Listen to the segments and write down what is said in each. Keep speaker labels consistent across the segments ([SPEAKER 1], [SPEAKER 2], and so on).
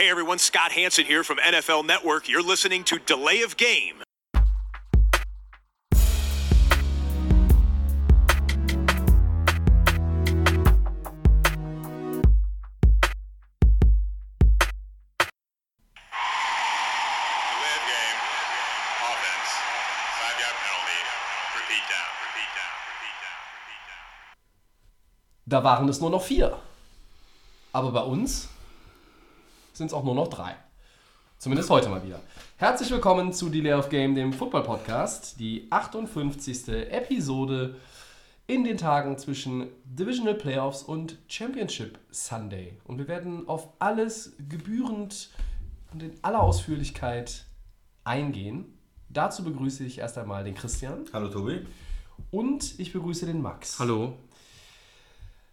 [SPEAKER 1] Hey everyone, Scott Hanson here from NFL Network. You're listening to Delay of Game.
[SPEAKER 2] Delay of game. Offense. Five yard penalty. Repeat down. Repeat down. Repeat down. Repeat down.
[SPEAKER 3] Da waren es nur noch vier. Aber bei uns sind es auch nur noch drei. Zumindest heute mal wieder. Herzlich willkommen zu Delay of Game, dem Football-Podcast. Die 58. Episode in den Tagen zwischen Divisional Playoffs und Championship Sunday. Und wir werden auf alles gebührend und in aller Ausführlichkeit eingehen. Dazu begrüße ich erst einmal den Christian
[SPEAKER 4] Hallo Tobi.
[SPEAKER 3] und ich begrüße den Max.
[SPEAKER 5] Hallo.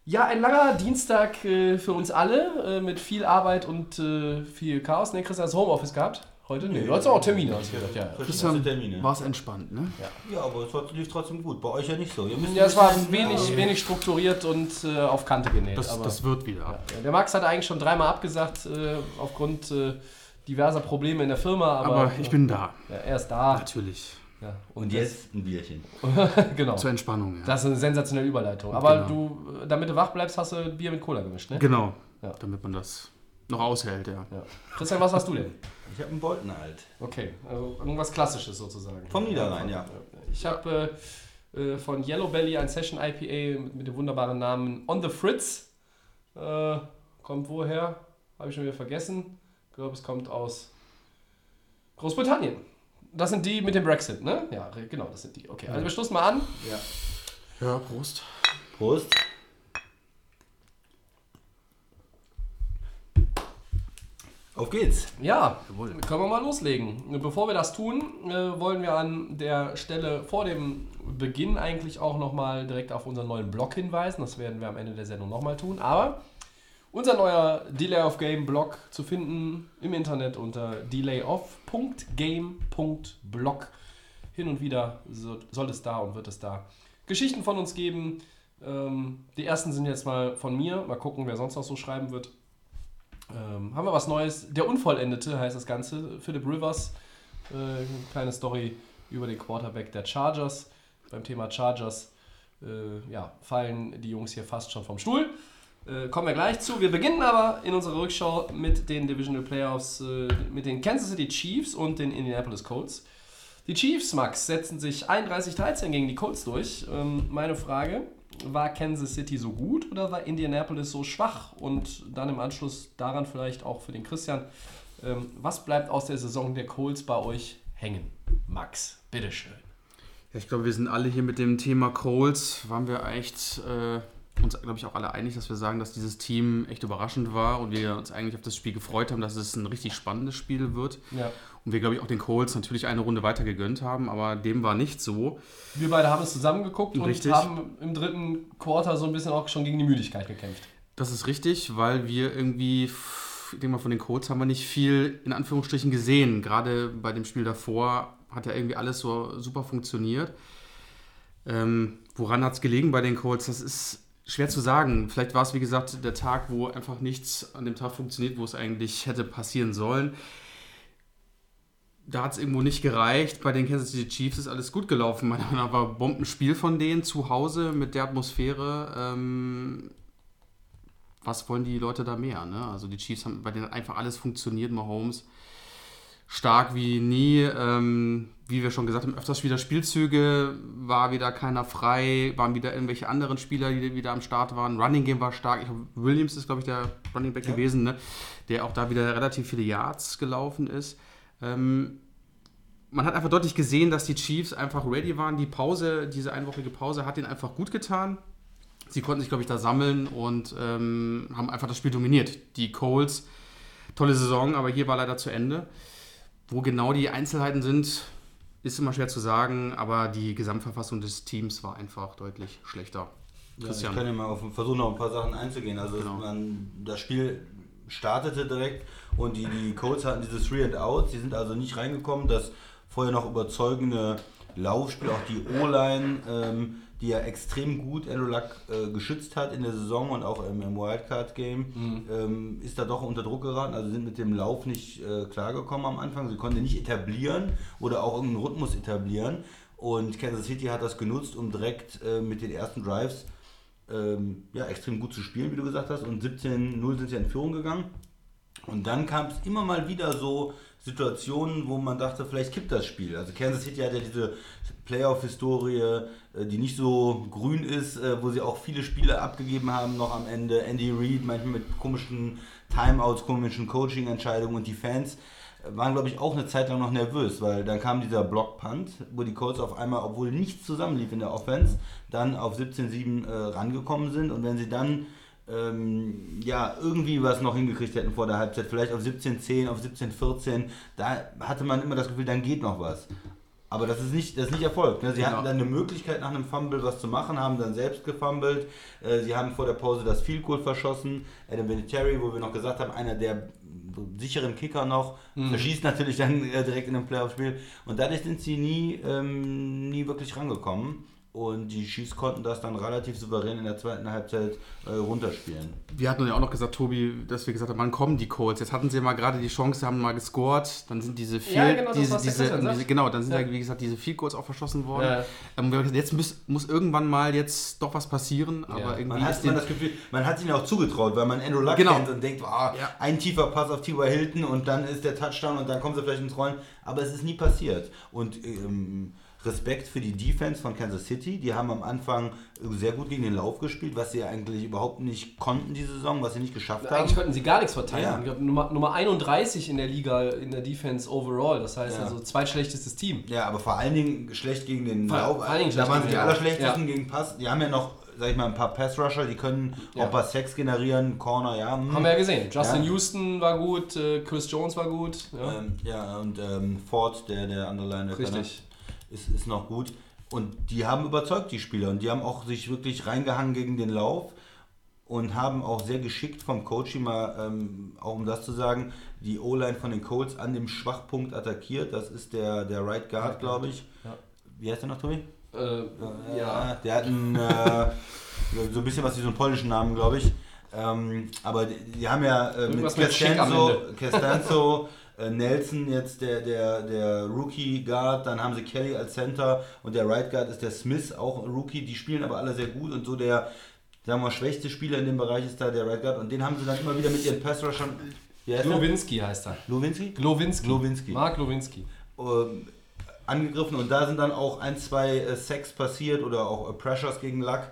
[SPEAKER 3] Ja, ein langer Dienstag äh, für uns alle äh, mit viel Arbeit und äh, viel Chaos. Ne, Christian, hast du Homeoffice gehabt? Heute? Nee, du hattest auch Termine, hast du gesagt. Ja, ja.
[SPEAKER 4] Verschiedenste Termine.
[SPEAKER 5] War es entspannt, ne?
[SPEAKER 4] Ja, aber es war- lief trotzdem gut. Bei euch ja nicht so. Ihr müsst
[SPEAKER 3] ja, es war wenig, wenig strukturiert und äh, auf Kante genäht.
[SPEAKER 5] Das,
[SPEAKER 3] aber,
[SPEAKER 5] das wird wieder.
[SPEAKER 3] ja, der Max hat eigentlich schon dreimal abgesagt äh, aufgrund äh, diverser Probleme in der Firma. Aber,
[SPEAKER 5] Aber ich bin da.
[SPEAKER 3] ja, er ist da.
[SPEAKER 5] Natürlich.
[SPEAKER 3] Ja,
[SPEAKER 4] Und jetzt ein Bierchen.
[SPEAKER 3] genau.
[SPEAKER 5] Zur Entspannung, ja.
[SPEAKER 3] Das ist eine sensationelle Überleitung. Aber
[SPEAKER 5] Genau.
[SPEAKER 3] du, damit du wach bleibst, hast du Bier mit Cola gemischt, ne?
[SPEAKER 5] genau.
[SPEAKER 3] Ja.
[SPEAKER 5] Damit man das noch aushält, ja.
[SPEAKER 3] Ja. Christian, was hast du denn?
[SPEAKER 4] Ich habe einen Bolton alt.
[SPEAKER 3] Okay, also irgendwas Klassisches sozusagen.
[SPEAKER 4] Vom Niederrhein, ja.
[SPEAKER 3] Ich habe äh, äh, von Yellow Belly ein Session IPA mit, mit dem wunderbaren Namen On the Fritz. Äh, kommt woher? Habe ich schon wieder vergessen. Ich glaube, es kommt aus Großbritannien. Das sind die mit dem Brexit, ne? Ja, genau, das sind die. Okay, also wir stoßen mal an.
[SPEAKER 4] Ja.
[SPEAKER 5] Ja, Prost.
[SPEAKER 4] Prost. Auf geht's.
[SPEAKER 3] Ja, können wir mal loslegen. Bevor wir das tun, äh, wollen wir an der Stelle vor dem Beginn eigentlich auch nochmal direkt auf unseren neuen Blog hinweisen. Das werden wir am Ende der Sendung nochmal tun. Aber unser neuer Delay of Game Blog zu finden im Internet unter delayoff.game.blog. Hin und wieder so, soll es da und wird es da Geschichten von uns geben. Ähm, die ersten sind jetzt mal von mir. Mal gucken, wer sonst noch so schreiben wird. Ähm, haben wir was Neues? Der Unvollendete heißt das Ganze. Philip Rivers, äh, eine kleine Story über den Quarterback der Chargers. Beim Thema Chargers äh, ja, fallen die Jungs hier fast schon vom Stuhl. Äh, kommen wir gleich zu. Wir beginnen aber in unserer Rückschau mit den Divisional Playoffs, äh, mit den Kansas City Chiefs und den Indianapolis Colts. Die Chiefs, Max, setzen sich 31-13 gegen die Colts durch. Ähm, meine Frage, war Kansas City so gut oder war Indianapolis so schwach? Und dann im Anschluss daran vielleicht auch für den Christian, ähm, was bleibt aus der Saison der Colts bei euch hängen? Max, bitteschön.
[SPEAKER 5] Ich glaube, wir sind alle hier mit dem Thema Coles, waren wir echt äh, uns, glaube ich, auch alle einig, dass wir sagen, dass dieses Team echt überraschend war und wir uns eigentlich auf das Spiel gefreut haben, dass es ein richtig spannendes Spiel wird.
[SPEAKER 3] Ja.
[SPEAKER 5] Und wir, glaube ich, auch den Colts natürlich eine Runde weiter gegönnt haben, aber dem war nicht so.
[SPEAKER 3] Wir beide haben es zusammengeguckt
[SPEAKER 5] Richtig.
[SPEAKER 3] und haben im dritten Quarter so ein bisschen auch schon gegen die Müdigkeit gekämpft.
[SPEAKER 5] Das ist richtig, weil wir irgendwie, ich denke mal, von den Colts haben wir nicht viel in Anführungsstrichen gesehen. Gerade bei dem Spiel davor hat ja irgendwie alles so super funktioniert. Ähm, woran hat es gelegen bei den Colts? Das ist schwer zu sagen. Vielleicht war es, wie gesagt, der Tag, wo einfach nichts an dem Tag funktioniert, wo es eigentlich hätte passieren sollen. Da hat es irgendwo nicht gereicht. Bei den Kansas City Chiefs ist alles gut gelaufen. Nach war ein Bombenspiel von denen zu Hause mit der Atmosphäre. Ähm, was wollen die Leute da mehr? Ne? Also die Chiefs haben bei denen einfach alles funktioniert. Mahomes stark wie nie. Ähm, wie wir schon gesagt haben, öfters wieder Spielzüge, war wieder keiner frei, waren wieder irgendwelche anderen Spieler, die wieder am Start waren. Running Game war stark. Ich Williams ist, glaube ich, der Running Back gewesen, ne? der auch da wieder relativ viele Yards gelaufen ist. Ähm, man hat einfach deutlich gesehen, dass die Chiefs einfach ready waren. Die Pause, diese einwöchige Pause hat ihnen einfach gut getan. Sie konnten sich, glaube ich, da sammeln und ähm, haben einfach das Spiel dominiert. Die Coles, tolle Saison, aber hier war leider zu Ende. Wo genau die Einzelheiten sind, ist immer schwer zu sagen, aber die Gesamtverfassung des Teams war einfach deutlich schlechter.
[SPEAKER 4] Ja, ich kann ja mal auf, versuchen, auf ein paar Sachen einzugehen. Also
[SPEAKER 5] Genau.
[SPEAKER 4] man, das Spiel startete direkt und die, die Colts hatten dieses Three and Out. Sie sind also nicht reingekommen. Das vorher noch überzeugende Laufspiel, auch die O-Line, ähm, die ja extrem gut Andrew Luck äh, geschützt hat in der Saison und auch im, im Wildcard-Game,
[SPEAKER 3] Mhm.
[SPEAKER 4] ähm, ist da doch unter Druck geraten. Also sind mit dem Lauf nicht äh, klargekommen am Anfang. Sie konnten nicht etablieren oder auch irgendeinen Rhythmus etablieren. Und Kansas City hat das genutzt, um direkt äh, mit den ersten Drives ähm, ja, extrem gut zu spielen, wie du gesagt hast. Und 17-0 sind sie in Führung gegangen. Und dann kam es immer mal wieder so Situationen, wo man dachte, vielleicht kippt das Spiel. Also Kansas City hat ja diese Playoff-Historie, die nicht so grün ist, äh, wo sie auch viele Spiele abgegeben haben noch am Ende. Andy Reid, manchmal mit komischen Timeouts, komischen Coaching-Entscheidungen und die Fans äh, waren, glaube ich, auch eine Zeit lang noch nervös, weil dann kam dieser Block-Punt, wo die Colts auf einmal, obwohl nichts zusammenlief in der Offense, dann auf 17-7 äh, rangekommen sind und wenn sie dann ähm, ja, irgendwie was noch hingekriegt hätten vor der Halbzeit, vielleicht auf 17-10, auf 17-14, da hatte man immer das Gefühl, dann geht noch was. Aber das ist nicht, das ist nicht erfolgt. Ne? Sie
[SPEAKER 5] Genau.
[SPEAKER 4] hatten dann eine Möglichkeit nach einem Fumble was zu machen, haben dann selbst gefummelt. Äh, sie haben vor der Pause das Field Goal verschossen. Adam Vinatieri, wo wir noch gesagt haben, einer der sicheren Kicker noch, verschießt natürlich dann äh, direkt in einem Playoff-Spiel. Und dadurch sind sie nie, ähm, nie wirklich rangekommen. Und die Chiefs konnten das dann relativ souverän in der zweiten Halbzeit äh, runterspielen.
[SPEAKER 5] Wir hatten ja auch noch gesagt, Tobi, dass wir gesagt haben, wann kommen die Colts? Jetzt hatten sie mal gerade die Chance, haben mal gescored, dann sind diese
[SPEAKER 3] Ja,
[SPEAKER 5] Field,
[SPEAKER 3] genau,
[SPEAKER 5] diese, diese, diese, genau, dann sind
[SPEAKER 3] Ja.
[SPEAKER 5] ja. wie gesagt diese Field Goals auch verschossen worden.
[SPEAKER 3] Ja.
[SPEAKER 5] Ähm, wir haben gesagt, jetzt muss, muss irgendwann mal jetzt doch was passieren, aber
[SPEAKER 3] Ja.
[SPEAKER 5] irgendwie
[SPEAKER 4] Man hat man das Gefühl, man hat ihn auch zugetraut, weil man Andrew Luck
[SPEAKER 5] Genau.
[SPEAKER 4] kennt und denkt, ah,
[SPEAKER 5] Ja.
[SPEAKER 4] ein tiefer Pass auf T.Y. Hilton und dann ist der Touchdown und dann kommen sie vielleicht ins Rollen. Aber es ist nie passiert. Und ähm, Respekt für die Defense von Kansas City. Die haben am Anfang sehr gut gegen den Lauf gespielt, was sie eigentlich überhaupt nicht konnten diese Saison, was sie nicht geschafft haben.
[SPEAKER 3] Eigentlich könnten sie gar nichts verteidigen.
[SPEAKER 4] Ja.
[SPEAKER 3] Ich glaub, Nummer, Nummer 31 in der Liga, in der Defense overall. Das heißt
[SPEAKER 4] Ja.
[SPEAKER 3] also zweitschlechtestes Team.
[SPEAKER 4] Ja, aber vor allen Dingen schlecht gegen den
[SPEAKER 3] Vor-
[SPEAKER 4] Lauf.
[SPEAKER 3] vor allen Dingen
[SPEAKER 4] da waren sie die allerschlechtesten
[SPEAKER 3] Ja.
[SPEAKER 4] gegen Pass. Die haben ja noch, sag ich mal, ein paar Pass-Rusher, die können
[SPEAKER 3] Ja.
[SPEAKER 4] auch ein paar Sacks generieren, Corner, ja. hm.
[SPEAKER 3] Haben wir ja gesehen. Justin
[SPEAKER 4] Ja.
[SPEAKER 3] Houston war gut, äh, Chris Jones war gut. Ja.
[SPEAKER 4] Ähm, ja, und ähm, Ford, der, der andere Linebacker,
[SPEAKER 3] Richtig.
[SPEAKER 4] Ist, ist noch gut. Und die haben überzeugt, die Spieler. Und die haben auch sich wirklich reingehangen gegen den Lauf und haben auch sehr geschickt vom Coach mal, ähm, auch um das zu sagen, die O-Line von den Colts an dem Schwachpunkt attackiert. Das ist der, der Right Guard, glaube ich.
[SPEAKER 3] Ja.
[SPEAKER 4] Wie heißt der noch, Tobi?
[SPEAKER 3] Äh, ja.
[SPEAKER 4] Der hat einen, äh, so ein bisschen was wie so einen polnischen Namen, glaube ich. Ähm, aber die, die haben ja äh, mit
[SPEAKER 3] mit
[SPEAKER 4] Äh, Nelson jetzt der, der, der Rookie Guard, dann haben sie Kelly als Center und der Right Guard ist der Smith, auch ein Rookie. Die spielen aber alle sehr gut und so der, sagen wir mal, schwächste Spieler in dem Bereich ist da der Right Guard und den haben sie dann immer wieder mit ihren heißt der?
[SPEAKER 3] Glowinski heißt er.
[SPEAKER 4] Lowinski?
[SPEAKER 3] Glowinski.
[SPEAKER 4] Glowinski.
[SPEAKER 3] Mark Glowinski.
[SPEAKER 4] ähm, angegriffen und da sind dann auch ein, zwei äh, Sacks passiert oder auch äh, Pressures gegen Luck.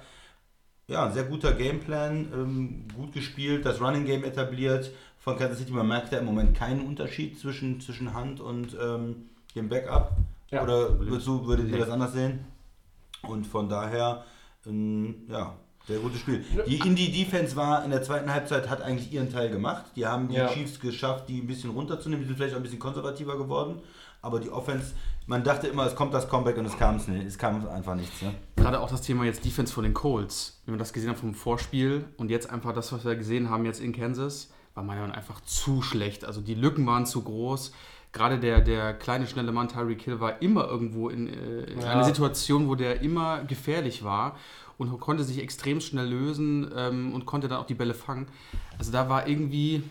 [SPEAKER 4] Ja, ein sehr guter Gameplan, ähm, gut gespielt, das Running Game etabliert von Kansas City. Man merkt ja im Moment keinen Unterschied zwischen, zwischen Hand und ähm, dem Backup.
[SPEAKER 3] Ja.
[SPEAKER 4] Oder würdest du, würdet ihr das anders sehen? Und von daher, ähm, ja, sehr gutes Spiel. Die Indie Defense war in der zweiten Halbzeit, hat eigentlich ihren Teil gemacht. Die haben die
[SPEAKER 3] Ja.
[SPEAKER 4] Chiefs geschafft, die ein bisschen runterzunehmen. Die sind vielleicht auch ein bisschen konservativer geworden. Aber die Offense, man dachte immer, es kommt das Comeback und es kam es nicht. Es kam einfach nichts. Ne?
[SPEAKER 5] gerade auch das Thema jetzt Defense von den Colts, wenn wir das gesehen haben vom Vorspiel und jetzt einfach das, was wir gesehen haben jetzt in Kansas, war meiner Meinung nach einfach zu schlecht. Also die Lücken waren zu groß. Gerade der, der kleine, schnelle Mann Tyreek Hill war immer irgendwo in, äh, in
[SPEAKER 3] Ja.
[SPEAKER 5] einer Situation, wo der immer gefährlich war und konnte sich extrem schnell lösen ähm, und konnte dann auch die Bälle fangen. Also da war irgendwie,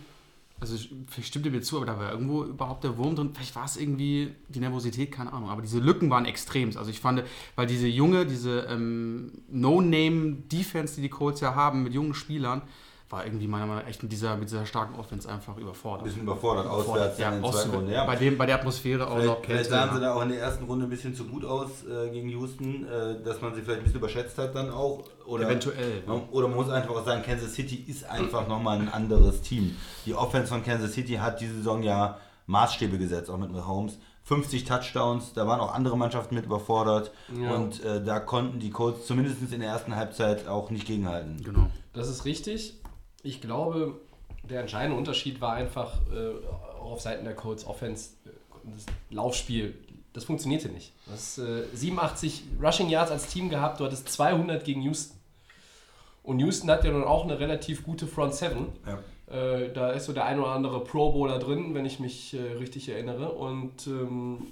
[SPEAKER 5] also ich- vielleicht stimmt ihr mir zu, aber da war irgendwo überhaupt der Wurm drin. Vielleicht war es irgendwie die Nervosität, keine Ahnung. Aber diese Lücken waren extrem. Also ich fand, weil diese junge, diese ähm, No-Name-Defense, die die Colts ja haben mit jungen Spielern, war irgendwie meiner Meinung nach echt mit dieser, mit dieser starken Offense einfach
[SPEAKER 4] Ein
[SPEAKER 5] überfordert.
[SPEAKER 4] bisschen überfordert, auswärts
[SPEAKER 5] ja,
[SPEAKER 4] in den zweiten. Runde. Ja.
[SPEAKER 5] bei, dem, bei der Atmosphäre auch noch
[SPEAKER 4] Vielleicht, vielleicht sahen sie da auch in der ersten Runde ein bisschen zu gut aus äh, gegen Houston, äh, dass man sie vielleicht ein bisschen überschätzt hat dann auch. Oder,
[SPEAKER 5] Eventuell.
[SPEAKER 4] Man- Oder man muss einfach auch sagen, Kansas City ist einfach nochmal ein anderes Team. Die Offense von Kansas City hat diese Saison ja Maßstäbe gesetzt, auch mit Mahomes. 50 Touchdowns, da waren auch andere Mannschaften mit überfordert
[SPEAKER 3] Ja.
[SPEAKER 4] und äh, da konnten die Colts zumindest in der ersten Halbzeit auch nicht gegenhalten.
[SPEAKER 5] Genau.
[SPEAKER 3] Das ist richtig. Ich glaube, der entscheidende Unterschied war einfach äh, auch auf Seiten der Colts Offense, äh, das Laufspiel. Das funktionierte nicht. Du hast äh, 87 Rushing Yards als Team gehabt, du hattest 200 gegen Houston. Und Houston hat ja nun auch eine relativ gute Front Seven.
[SPEAKER 4] Ja.
[SPEAKER 3] Äh, da ist so der ein oder andere Pro Bowler drin, wenn ich mich äh, richtig erinnere. Und ähm,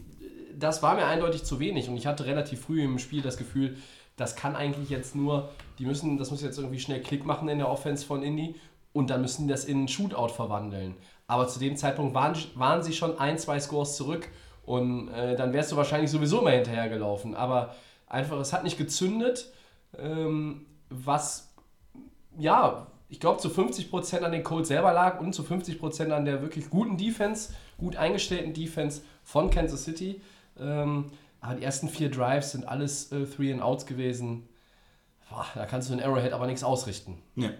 [SPEAKER 3] das war mir eindeutig zu wenig. Und ich hatte relativ früh im Spiel das Gefühl, das kann eigentlich jetzt nur, die müssen, das muss jetzt irgendwie schnell Klick machen in der Offense von Indy und dann müssen die das in einen Shootout verwandeln. Aber zu dem Zeitpunkt waren, waren sie schon ein, zwei Scores zurück und äh, dann wärst du wahrscheinlich sowieso immer hinterhergelaufen. Aber einfach, es hat nicht gezündet, ähm, was, ja, ich glaube zu 50% an den Colts selber lag und zu 50% an der wirklich guten Defense, gut eingestellten Defense von Kansas City. Ähm, aber die ersten vier Drives sind alles äh, Three and Outs gewesen. Boah, da kannst du in Arrowhead aber nichts ausrichten.
[SPEAKER 4] Nee.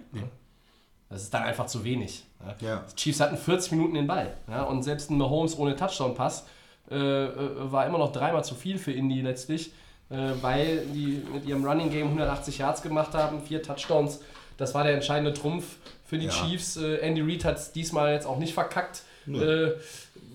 [SPEAKER 3] Das ist dann einfach zu wenig. Ja.
[SPEAKER 4] Ja.
[SPEAKER 3] Die Chiefs hatten 40 Minuten den Ball. Ja, und selbst ein Mahomes ohne Touchdown-Pass äh, äh, war immer noch dreimal zu viel für Indy letztlich, äh, weil die mit ihrem Running Game 180 Yards gemacht haben, vier Touchdowns. Das war der entscheidende Trumpf für die
[SPEAKER 4] Ja.
[SPEAKER 3] Chiefs. Äh, Andy Reid hat es diesmal jetzt auch nicht verkackt. Äh,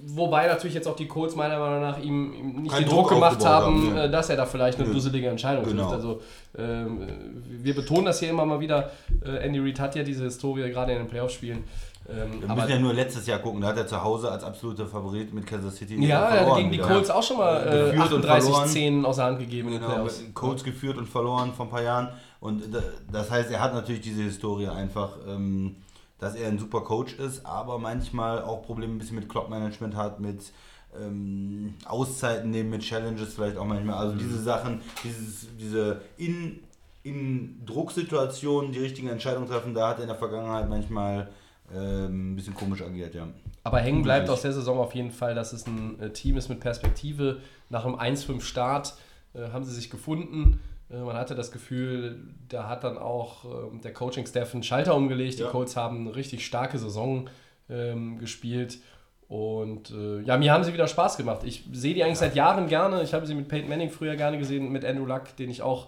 [SPEAKER 3] wobei natürlich jetzt auch die Colts meiner Meinung nach ihm, ihm nicht den Druck
[SPEAKER 4] Druck
[SPEAKER 3] gemacht haben,
[SPEAKER 4] haben, ne.
[SPEAKER 3] äh, dass er da vielleicht eine
[SPEAKER 4] Nö.
[SPEAKER 3] dusselige Entscheidung
[SPEAKER 4] Genau.
[SPEAKER 3] trifft. Also ähm, äh, wir betonen das hier immer mal wieder. Äh, Andy Reid hat ja diese Historie gerade in den Playoff-Spielen. Ähm,
[SPEAKER 4] Wir müssen ja nur letztes Jahr gucken, da hat er zu Hause als absoluter Favorit mit Kansas City
[SPEAKER 3] ja, er hat gegen die. Colts auch schon mal äh,
[SPEAKER 4] Geführt und verloren.
[SPEAKER 3] 38-10 aus der Hand gegeben in den
[SPEAKER 4] Genau, Colts geführt und verloren vor ein paar Jahren. Und da- das heißt, er hat natürlich diese Historie einfach, ähm, dass er ein super Coach ist, aber manchmal auch Probleme ein bisschen mit Clock-Management hat, mit ähm, Auszeiten nehmen, mit Challenges vielleicht auch manchmal. Also diese Sachen, dieses, diese in, in Drucksituationen die richtigen Entscheidungen treffen, da hat er in der Vergangenheit manchmal ähm, ein bisschen komisch agiert, ja.
[SPEAKER 3] Aber hängen bleibt aus der Saison auf jeden Fall, dass es ein äh, Team ist mit Perspektive. Nach einem 1-5-Start äh, haben sie sich gefunden. Äh, man hatte das Gefühl, da hat dann auch äh, der Coaching-Staff einen Schalter umgelegt.
[SPEAKER 4] Ja.
[SPEAKER 3] Die Colts haben eine richtig starke Saison ähm, gespielt. Und äh, ja, mir haben sie wieder Spaß gemacht. Ich sehe die eigentlich seit Jahren gerne. Ich habe sie mit Peyton Manning früher gerne gesehen, mit Andrew Luck, den ich auch,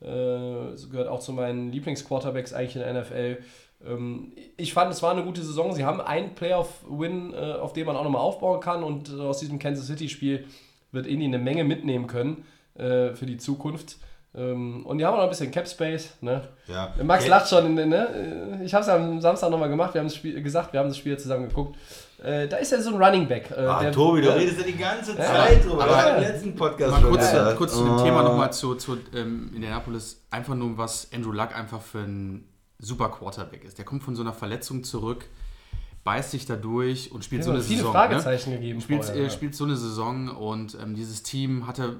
[SPEAKER 3] äh, gehört auch zu meinen Lieblingsquarterbacks eigentlich in der NFL. Ähm, ich fand, es war eine gute Saison. Sie haben einen Playoff-Win, äh, auf den man auch nochmal aufbauen kann. Und äh, aus diesem Kansas City-Spiel wird Indy eine Menge mitnehmen können äh, für die Zukunft. Ähm, und die haben auch noch ein bisschen Cap Space. Ne?
[SPEAKER 4] ja.
[SPEAKER 3] Max lacht schon. Ne? Ich habe es am Samstag nochmal gemacht. Wir haben das Spiel gesagt, wir haben das Spiel zusammen geguckt. Äh, da ist ja so ein Running Back. Äh,
[SPEAKER 4] Ah,
[SPEAKER 3] der-
[SPEAKER 4] Tobi, du
[SPEAKER 3] äh,
[SPEAKER 4] redest ja die ganze
[SPEAKER 3] Ja.
[SPEAKER 4] Zeit drüber.
[SPEAKER 5] Aber-
[SPEAKER 4] war im letzten Podcast
[SPEAKER 5] Mal
[SPEAKER 4] schon
[SPEAKER 5] kurz,
[SPEAKER 4] gesagt.
[SPEAKER 5] kurz zu dem
[SPEAKER 4] Oh.
[SPEAKER 5] Thema nochmal zu, zu ähm, Indianapolis. Einfach nur, was Andrew Luck einfach für ein super Quarterback ist. Der kommt von so einer Verletzung zurück, beißt sich da durch und spielt
[SPEAKER 3] Ja,
[SPEAKER 5] so eine
[SPEAKER 3] viele
[SPEAKER 5] Saison.
[SPEAKER 3] Fragezeichen gegeben
[SPEAKER 5] Ne? Spielt,
[SPEAKER 3] vorher,
[SPEAKER 5] äh,
[SPEAKER 3] ja.
[SPEAKER 5] spielt so eine Saison und ähm, dieses Team hatte,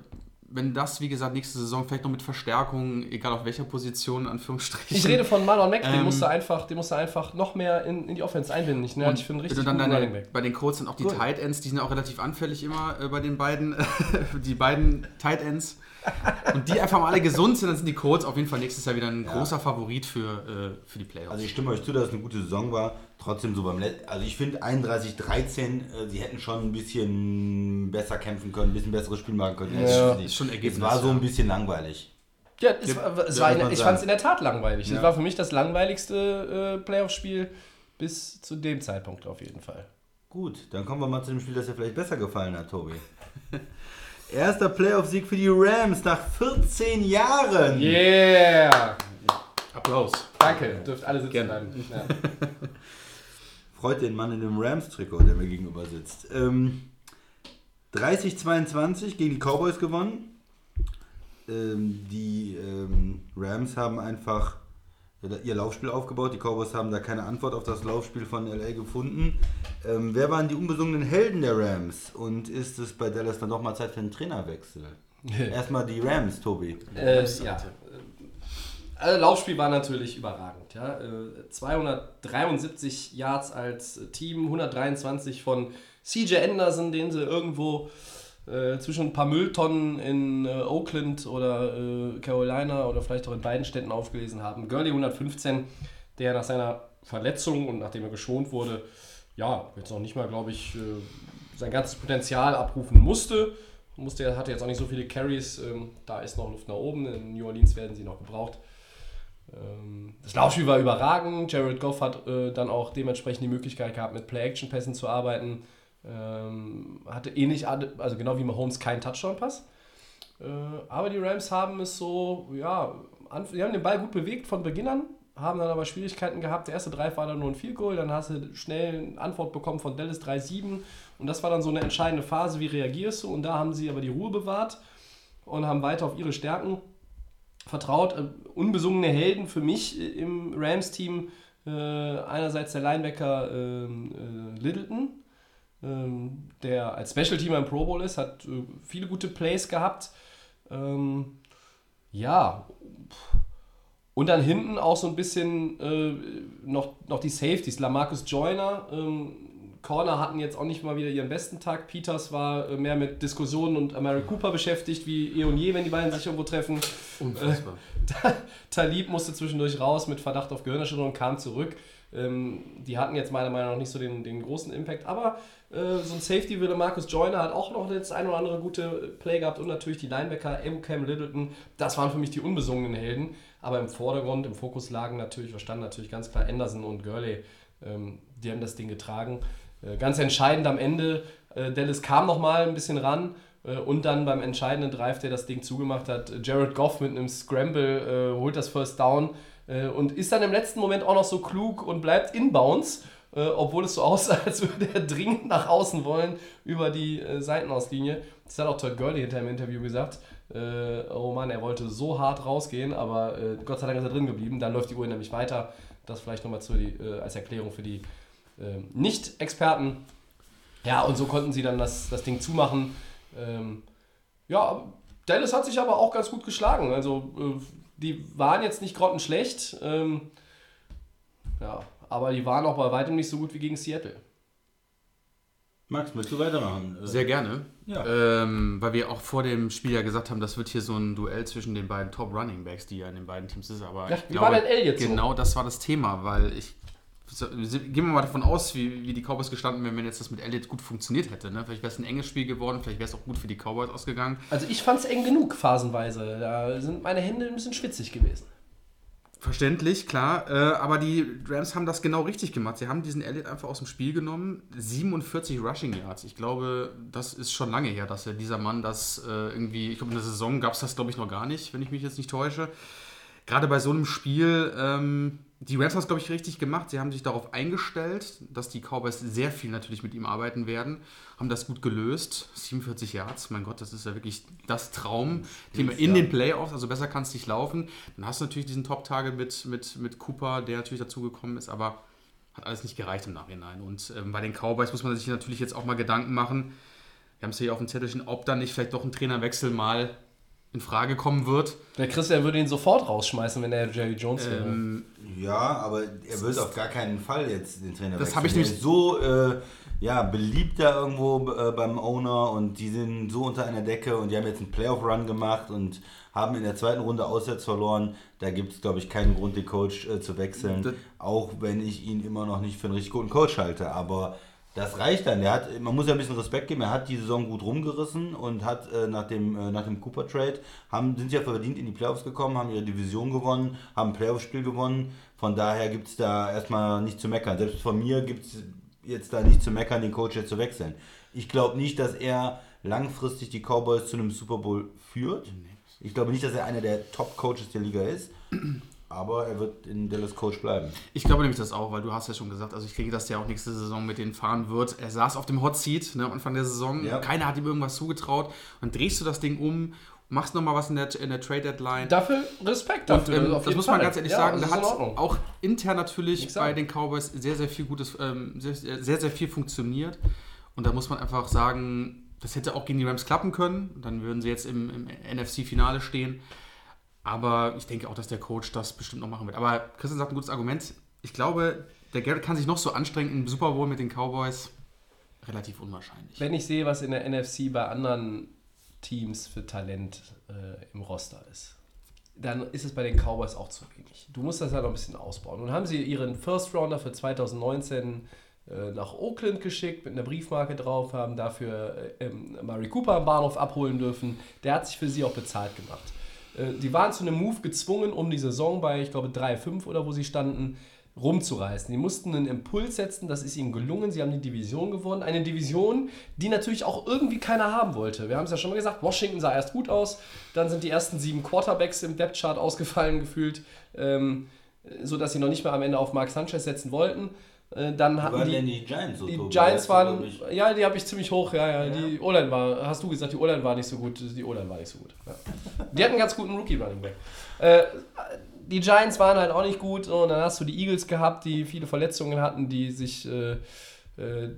[SPEAKER 5] wenn das, wie gesagt, nächste Saison vielleicht noch mit Verstärkung, egal auf welcher Position, Anführungsstrichen.
[SPEAKER 3] Ich rede von Marlon Mack, den
[SPEAKER 5] Ähm,
[SPEAKER 3] musste einfach, den musste einfach noch mehr in, in die Offense einbinden. Ich, ne,
[SPEAKER 5] Und
[SPEAKER 3] ich finde richtig
[SPEAKER 5] du dann
[SPEAKER 3] guten
[SPEAKER 5] deine, bei den Colts sind auch die
[SPEAKER 3] Gut.
[SPEAKER 5] Tight Ends, die sind auch relativ anfällig immer äh, bei den beiden, die beiden Tight Ends. Und die einfach mal alle gesund sind, dann sind die Colts auf jeden Fall nächstes Jahr wieder ein großer Favorit für, äh, für die Playoffs.
[SPEAKER 4] Also ich stimme euch zu, dass es eine gute Saison war. Trotzdem so beim Let Also ich finde 31-13, äh, sie hätten schon ein bisschen besser kämpfen können, ein bisschen besseres Spiel machen können.
[SPEAKER 3] Ja.
[SPEAKER 5] Ist schon
[SPEAKER 4] Es
[SPEAKER 5] Ergebnis,
[SPEAKER 4] war so ein bisschen langweilig.
[SPEAKER 3] Ja, es war, es war ich fand es in der Tat langweilig. Es
[SPEAKER 4] Ja.
[SPEAKER 3] war für mich das langweiligste äh, Playoff-Spiel bis zu dem Zeitpunkt auf jeden Fall.
[SPEAKER 4] Gut, dann kommen wir mal zu dem Spiel, das dir vielleicht besser gefallen hat, Tobi. Erster Playoff-Sieg für die Rams nach 14 Jahren.
[SPEAKER 3] Yeah!
[SPEAKER 5] Applaus.
[SPEAKER 3] Danke, dürft alle sitzen
[SPEAKER 5] Gerne.
[SPEAKER 3] bleiben. Ja.
[SPEAKER 4] Freut den Mann in dem Rams-Trikot, der mir gegenüber sitzt. Ähm, 30-22 gegen die Cowboys gewonnen. Ähm, die ähm, Rams haben einfach ihr Laufspiel aufgebaut. Die Cowboys haben da keine Antwort auf das Laufspiel von LA gefunden. Ähm, wer waren die unbesungenen Helden der Rams? Und ist es bei Dallas dann doch mal Zeit für einen Trainerwechsel? Erstmal die Rams, Tobi.
[SPEAKER 3] Äh, ja. Also Laufspiel war natürlich überragend. Ja? Äh, 273 Yards als Team, 123 von CJ Anderson, den sie irgendwo äh, zwischen ein paar Mülltonnen in äh, Oakland oder äh, Carolina oder vielleicht auch in beiden Städten aufgelesen haben. Gurley 115, der nach seiner Verletzung und nachdem er geschont wurde, ja, jetzt noch nicht mal, glaube ich, äh, sein ganzes Potenzial abrufen musste. musste hatte jetzt auch nicht so viele Carries, ähm, da ist noch Luft nach oben. In New Orleans werden sie noch gebraucht. Ähm, das Laufspiel war überragend. Jared Goff hat äh, dann auch dementsprechend die Möglichkeit gehabt, mit Play-Action-Pässen zu arbeiten. Ähm, hatte ähnlich, also genau wie Mahomes, keinen Touchdown-Pass. Äh, aber die Rams haben es so, ja, an, die haben den Ball gut bewegt von Beginn an, haben dann aber Schwierigkeiten gehabt. Der erste Drive war dann nur ein Field Goal, dann hast du schnell eine Antwort bekommen von Dallas 3-7 und das war dann so eine entscheidende Phase, wie reagierst du? Und da haben sie aber die Ruhe bewahrt und haben weiter auf ihre Stärken vertraut. Äh, unbesungene Helden für mich äh, im Rams-Team. Äh, einerseits der Linebacker ähm, äh, Littleton, ähm, der als Special-Teamer im Pro Bowl ist, hat äh, viele gute Plays gehabt. Ähm, ja, und dann hinten auch so ein bisschen äh, noch, noch die Safeties. Lamarcus Joyner, ähm, Corner hatten jetzt auch nicht mal wieder ihren besten Tag. Peters war äh, mehr mit Diskussionen und Amari Cooper beschäftigt, wie eh und je, wenn die beiden sich irgendwo treffen.
[SPEAKER 5] Unfassbar.
[SPEAKER 3] Äh, Talib musste zwischendurch raus mit Verdacht auf Gehirnerschütterung und kam zurück. Ähm, die hatten jetzt meiner Meinung nach nicht so den, den großen Impact, aber äh, so ein Safety wie Marcus Joyner hat auch noch das ein oder andere gute Play gehabt und natürlich die Linebacker, Cam Littleton, das waren für mich die unbesungenen Helden, aber im Vordergrund, im Fokus lagen natürlich, verstanden natürlich ganz klar Anderson und Gurley, ähm, die haben das Ding getragen. Äh, ganz entscheidend am Ende, äh, Dallas kam nochmal ein bisschen ran, äh, und dann beim entscheidenden Drive, der das Ding zugemacht hat, Jared Goff mit einem Scramble holt das First Down und ist dann im letzten Moment auch noch so klug und bleibt inbounds, obwohl es so aussah, als würde er dringend nach außen wollen über die Seitenauslinie. Das hat auch Todd Gurley hinter im Interview gesagt. Oh Mann, er wollte so hart rausgehen, aber Gott sei Dank ist er drin geblieben. Dann läuft die Uhr nämlich weiter. Das vielleicht nochmal äh, als Erklärung für die Nicht-Experten. Ja, und so konnten sie dann das, das Ding zumachen. Ähm, ja, Dallas hat sich aber auch ganz gut geschlagen. Also die waren jetzt nicht grottenschlecht, ähm, ja, aber die waren auch bei weitem nicht so gut wie gegen Seattle.
[SPEAKER 4] Max, willst du weitermachen?
[SPEAKER 5] Sehr gerne.
[SPEAKER 4] Ja.
[SPEAKER 5] Ähm, weil wir auch vor dem Spiel ja gesagt haben, das wird hier so ein Duell zwischen den beiden Top Running Backs, die ja in den beiden Teams ist. Aber
[SPEAKER 3] ja,
[SPEAKER 5] ich
[SPEAKER 3] wie
[SPEAKER 5] glaube,
[SPEAKER 3] war denn Elliott
[SPEAKER 5] genau so? das war das Thema, weil ich gehen wir mal davon aus, wie, wie die Cowboys gestanden wären, wenn jetzt das mit Elliott gut funktioniert hätte. Ne? Vielleicht wäre es ein enges Spiel geworden, vielleicht wäre es auch gut für die Cowboys ausgegangen.
[SPEAKER 3] Also ich fand es eng genug, phasenweise. Da sind meine Hände ein bisschen schwitzig gewesen.
[SPEAKER 5] Verständlich, klar. Äh, aber die Rams haben das genau richtig gemacht. Sie haben diesen Elliott einfach aus dem Spiel genommen. 47 Rushing Yards. Ich glaube, das ist schon lange her, dass er dieser Mann das äh, irgendwie, ich glaube, in der Saison gab es das, glaube ich, noch gar nicht, wenn ich mich jetzt nicht täusche. Gerade bei so einem Spiel, ähm, die Rams haben es, glaube ich, richtig gemacht. Sie haben sich darauf eingestellt, dass die Cowboys sehr viel natürlich mit ihm arbeiten werden. Haben das gut gelöst. 47 Yards, mein Gott, das ist ja wirklich das Traum-Thema in den Playoffs. Also besser kann es nicht laufen. Dann hast du natürlich diesen Top-Tage mit, mit, mit Cooper, der natürlich dazugekommen ist, aber hat alles nicht gereicht im Nachhinein. Und ähm, bei den Cowboys muss man sich natürlich jetzt auch mal Gedanken machen. Wir haben es hier auf dem Zettelchen, ob dann nicht vielleicht doch ein Trainerwechsel mal in Frage kommen wird.
[SPEAKER 3] Der Christian würde ihn sofort rausschmeißen, wenn er Jerry Jones wäre. Ähm,
[SPEAKER 4] ja, aber er wird auf gar keinen Fall jetzt den Trainer
[SPEAKER 5] Das habe ich nämlich
[SPEAKER 4] so äh, ja, beliebt da irgendwo äh, beim Owner und die sind so unter einer Decke und die haben jetzt einen Playoff-Run gemacht und haben in der zweiten Runde auswärts verloren. Da gibt es, glaube ich, keinen Grund, den Coach äh, zu wechseln. Das auch wenn ich ihn immer noch nicht für einen richtig guten Coach halte. Aber das reicht dann. Der hat, man muss ja ein bisschen Respekt geben. Er hat die Saison gut rumgerissen und hat äh, nach dem, äh, nach dem Cooper Trade haben, sind sie ja verdient in die Playoffs gekommen, haben ihre Division gewonnen, haben ein Playoff-Spiel gewonnen. Von daher gibt es da erstmal nicht zu meckern. Selbst von mir gibt es jetzt da nicht zu meckern, den Coach jetzt zu wechseln. Ich glaube nicht, dass er langfristig die Cowboys zu einem Super Bowl führt. Ich glaube nicht, dass er einer der Top-Coaches der Liga ist. Aber er wird in Dallas Coach bleiben.
[SPEAKER 5] Ich glaube nämlich das auch, weil du hast ja schon gesagt, also ich kriege, dass der auch nächste Saison mit denen fahren wird. Er saß auf dem Hot Seat ne, am Anfang der Saison. Ja. Keiner hat ihm irgendwas zugetraut. Und drehst du das Ding um, machst nochmal was in der, in der Trade Deadline.
[SPEAKER 3] Dafür Respekt dafür.
[SPEAKER 5] Und, ähm, das muss man Fall. ganz ehrlich ja, sagen. Da hat auch intern natürlich bei den Cowboys sehr, sehr viel Gutes, ähm, sehr, sehr, sehr viel funktioniert. Und da muss man einfach sagen, das hätte auch gegen die Rams klappen können. Dann würden sie jetzt im, im NFC-Finale stehen. Aber ich denke auch, dass der Coach das bestimmt noch machen wird. Aber Christian sagt ein gutes Argument. Ich glaube, der Garrett kann sich noch so anstrengen im Super Bowl mit den Cowboys. Relativ unwahrscheinlich.
[SPEAKER 3] Wenn ich sehe, was in der NFC bei anderen Teams für Talent äh, im Roster ist, dann ist es bei den Cowboys auch zu wenig. Du musst das ja noch ein bisschen ausbauen. Nun haben sie ihren First Rounder für 2019 äh, nach Oakland geschickt mit einer Briefmarke drauf, haben dafür äh, Murray Cooper am Bahnhof abholen dürfen. Der hat sich für sie auch bezahlt gemacht. Äh, die waren zu einem Move gezwungen, um die Saison bei, ich glaube, 3-5 oder wo sie standen, rumzureißen. Die mussten einen Impuls setzen, das ist ihnen gelungen. Sie haben die Division gewonnen. Eine Division, die natürlich auch irgendwie keiner haben wollte. Wir haben es ja schon mal gesagt, Washington sah erst gut aus, dann sind die ersten sieben Quarterbacks im Depth-Chart ausgefallen gefühlt, ähm, sodass sie noch nicht mehr am Ende auf Mark Sanchez setzen wollten. Äh, dann hatten die,
[SPEAKER 4] die Giants so
[SPEAKER 3] Die Giants waren, ja, die habe ich ziemlich hoch, ja, ja. ja. Die O-Line war, hast du gesagt, die O-Line war nicht so gut. Die O-Line war nicht so gut. Ja. Die hatten einen ganz guten Rookie-Running Back. Äh, die Giants waren halt auch nicht gut und dann hast du die Eagles gehabt, die viele Verletzungen hatten, die sich äh, äh,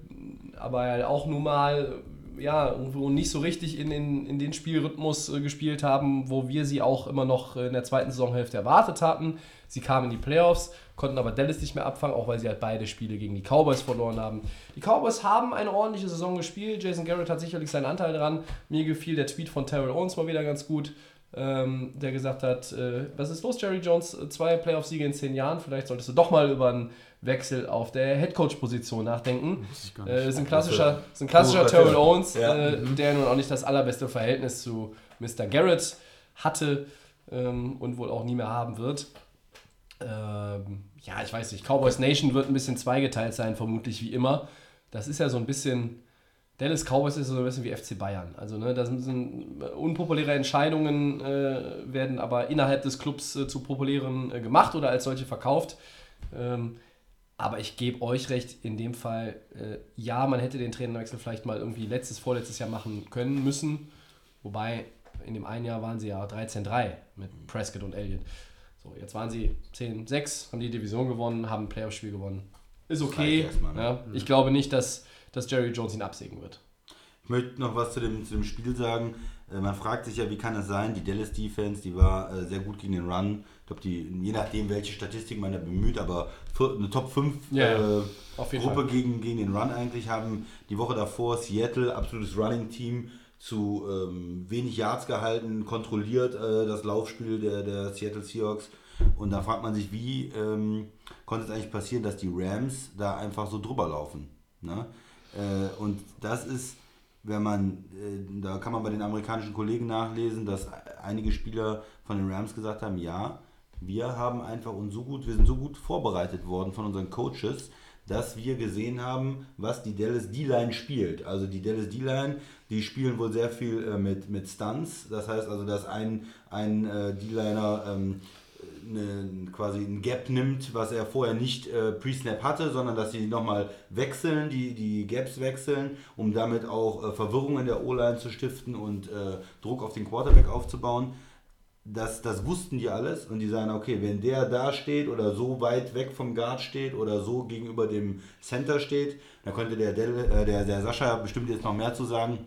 [SPEAKER 3] aber halt auch nun mal ja, irgendwo nicht so richtig in, in, in den Spielrhythmus äh, gespielt haben, wo wir sie auch immer noch in der zweiten Saisonhälfte erwartet hatten. Sie kamen in die Playoffs, konnten aber Dallas nicht mehr abfangen, auch weil sie halt beide Spiele gegen die Cowboys verloren haben. Die Cowboys haben eine ordentliche Saison gespielt. Jason Garrett hat sicherlich seinen Anteil dran. Mir gefiel der Tweet von Terrell Owens mal wieder ganz gut, ähm, der gesagt hat, äh, was ist los, Jerry Jones? Zwei Playoff-Siege in zehn Jahren, vielleicht solltest du doch mal über einen Wechsel auf der Headcoach-Position nachdenken. Äh, ist ein klassischer, ist ein klassischer
[SPEAKER 4] Oh,
[SPEAKER 3] Terrell Owens,
[SPEAKER 4] ja.
[SPEAKER 3] äh, der nun auch nicht das allerbeste Verhältnis zu Mr. Garrett hatte ähm, und wohl auch nie mehr haben wird. Ähm, ja, ich weiß nicht. Cowboys Nation wird ein bisschen zweigeteilt sein, vermutlich wie immer. Das ist ja so ein bisschen. Dallas Cowboys ist so ein bisschen wie FC Bayern. Also, ne, das sind unpopuläre Entscheidungen, äh, werden aber innerhalb des Clubs äh, zu populären äh, gemacht oder als solche verkauft. Ähm, aber ich gebe euch recht, in dem Fall, äh, ja, man hätte den Trainerwechsel vielleicht mal irgendwie letztes, vorletztes Jahr machen können müssen. Wobei, in dem einen Jahr waren sie ja 13-3 mit Prescott und Elliott. So, jetzt waren sie 10-6, haben die Division gewonnen, haben ein Playoff-Spiel gewonnen. Ist okay.
[SPEAKER 4] erstmal, ne?
[SPEAKER 3] ja. Ich glaube nicht, dass, dass Jerry Jones ihn absägen wird.
[SPEAKER 4] Ich möchte noch was zu dem, zu dem Spiel sagen. Äh, man fragt sich ja, wie kann es sein, die Dallas Defense, die war äh, sehr gut gegen den Run. Ich glaube, die, je nachdem, welche Statistik man da bemüht, aber eine Top 5
[SPEAKER 3] Ja,
[SPEAKER 4] äh, Gruppe
[SPEAKER 3] Fall.
[SPEAKER 4] gegen, gegen den Run eigentlich haben die Woche davor Seattle, absolutes Running-Team, zu ähm, wenig Yards gehalten, kontrolliert äh, das Laufspiel der, der Seattle Seahawks. Und da fragt man sich, wie ähm, konnte es eigentlich passieren, dass die Rams da einfach so drüber laufen. Ne? Äh, und das ist, wenn man, äh, da kann man bei den amerikanischen Kollegen nachlesen, dass einige Spieler von den Rams gesagt haben, ja, wir haben einfach uns so gut, wir sind so gut vorbereitet worden von unseren Coaches, dass wir gesehen haben, was die Dallas D-Line spielt. Also die Dallas D-Line, die spielen wohl sehr viel äh, mit, mit Stunts. Das heißt also, dass ein, ein äh, D-Liner ähm, eine, quasi ein Gap nimmt, was er vorher nicht äh, Pre-Snap hatte, sondern dass sie nochmal wechseln, die, die Gaps wechseln, um damit auch äh, Verwirrung in der O-Line zu stiften und äh, Druck auf den Quarterback aufzubauen. Das, das wussten die alles und die sagen, okay, wenn der da steht oder so weit weg vom Guard steht oder so gegenüber dem Center steht, dann könnte der, Del, äh, der, der Sascha bestimmt jetzt noch mehr zu sagen.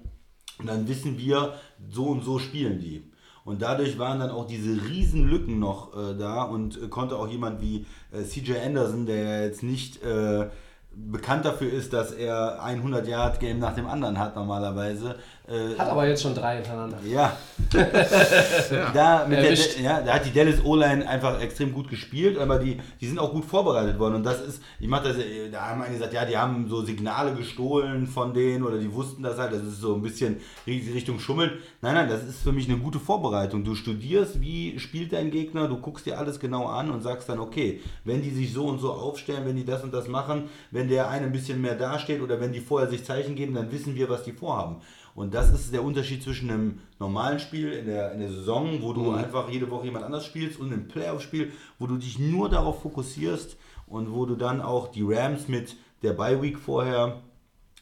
[SPEAKER 4] Und dann wissen wir, so und so spielen die. Und dadurch waren dann auch diese riesen Lücken noch äh, da und äh, konnte auch jemand wie äh, CJ Anderson, der ja jetzt nicht äh, bekannt dafür ist, dass er 100 Yard Game nach dem anderen hat normalerweise. Äh,
[SPEAKER 3] Hat aber jetzt schon drei hintereinander.
[SPEAKER 4] ja. da, mit der, ja, da hat die Dallas O-Line einfach extrem gut gespielt, aber die, die sind auch gut vorbereitet worden. Und das ist, ich mach das, äh, da haben einige gesagt, ja, die haben so Signale gestohlen von denen oder die wussten das halt, das ist so ein bisschen Richtung Schummeln. Nein, nein, das ist für mich eine gute Vorbereitung. Du studierst, wie spielt dein Gegner, du guckst dir alles genau an und sagst dann, okay, wenn die sich so und so aufstellen, wenn die das und das machen, wenn der eine ein bisschen mehr dasteht oder wenn die vorher sich Zeichen geben, dann wissen wir, was die vorhaben. Und das ist der Unterschied zwischen einem normalen Spiel in der, in der Saison, wo du einfach jede Woche jemand anders spielst, und einem Playoff-Spiel, wo du dich nur darauf fokussierst und wo du dann auch die Rams mit der Bye-Week vorher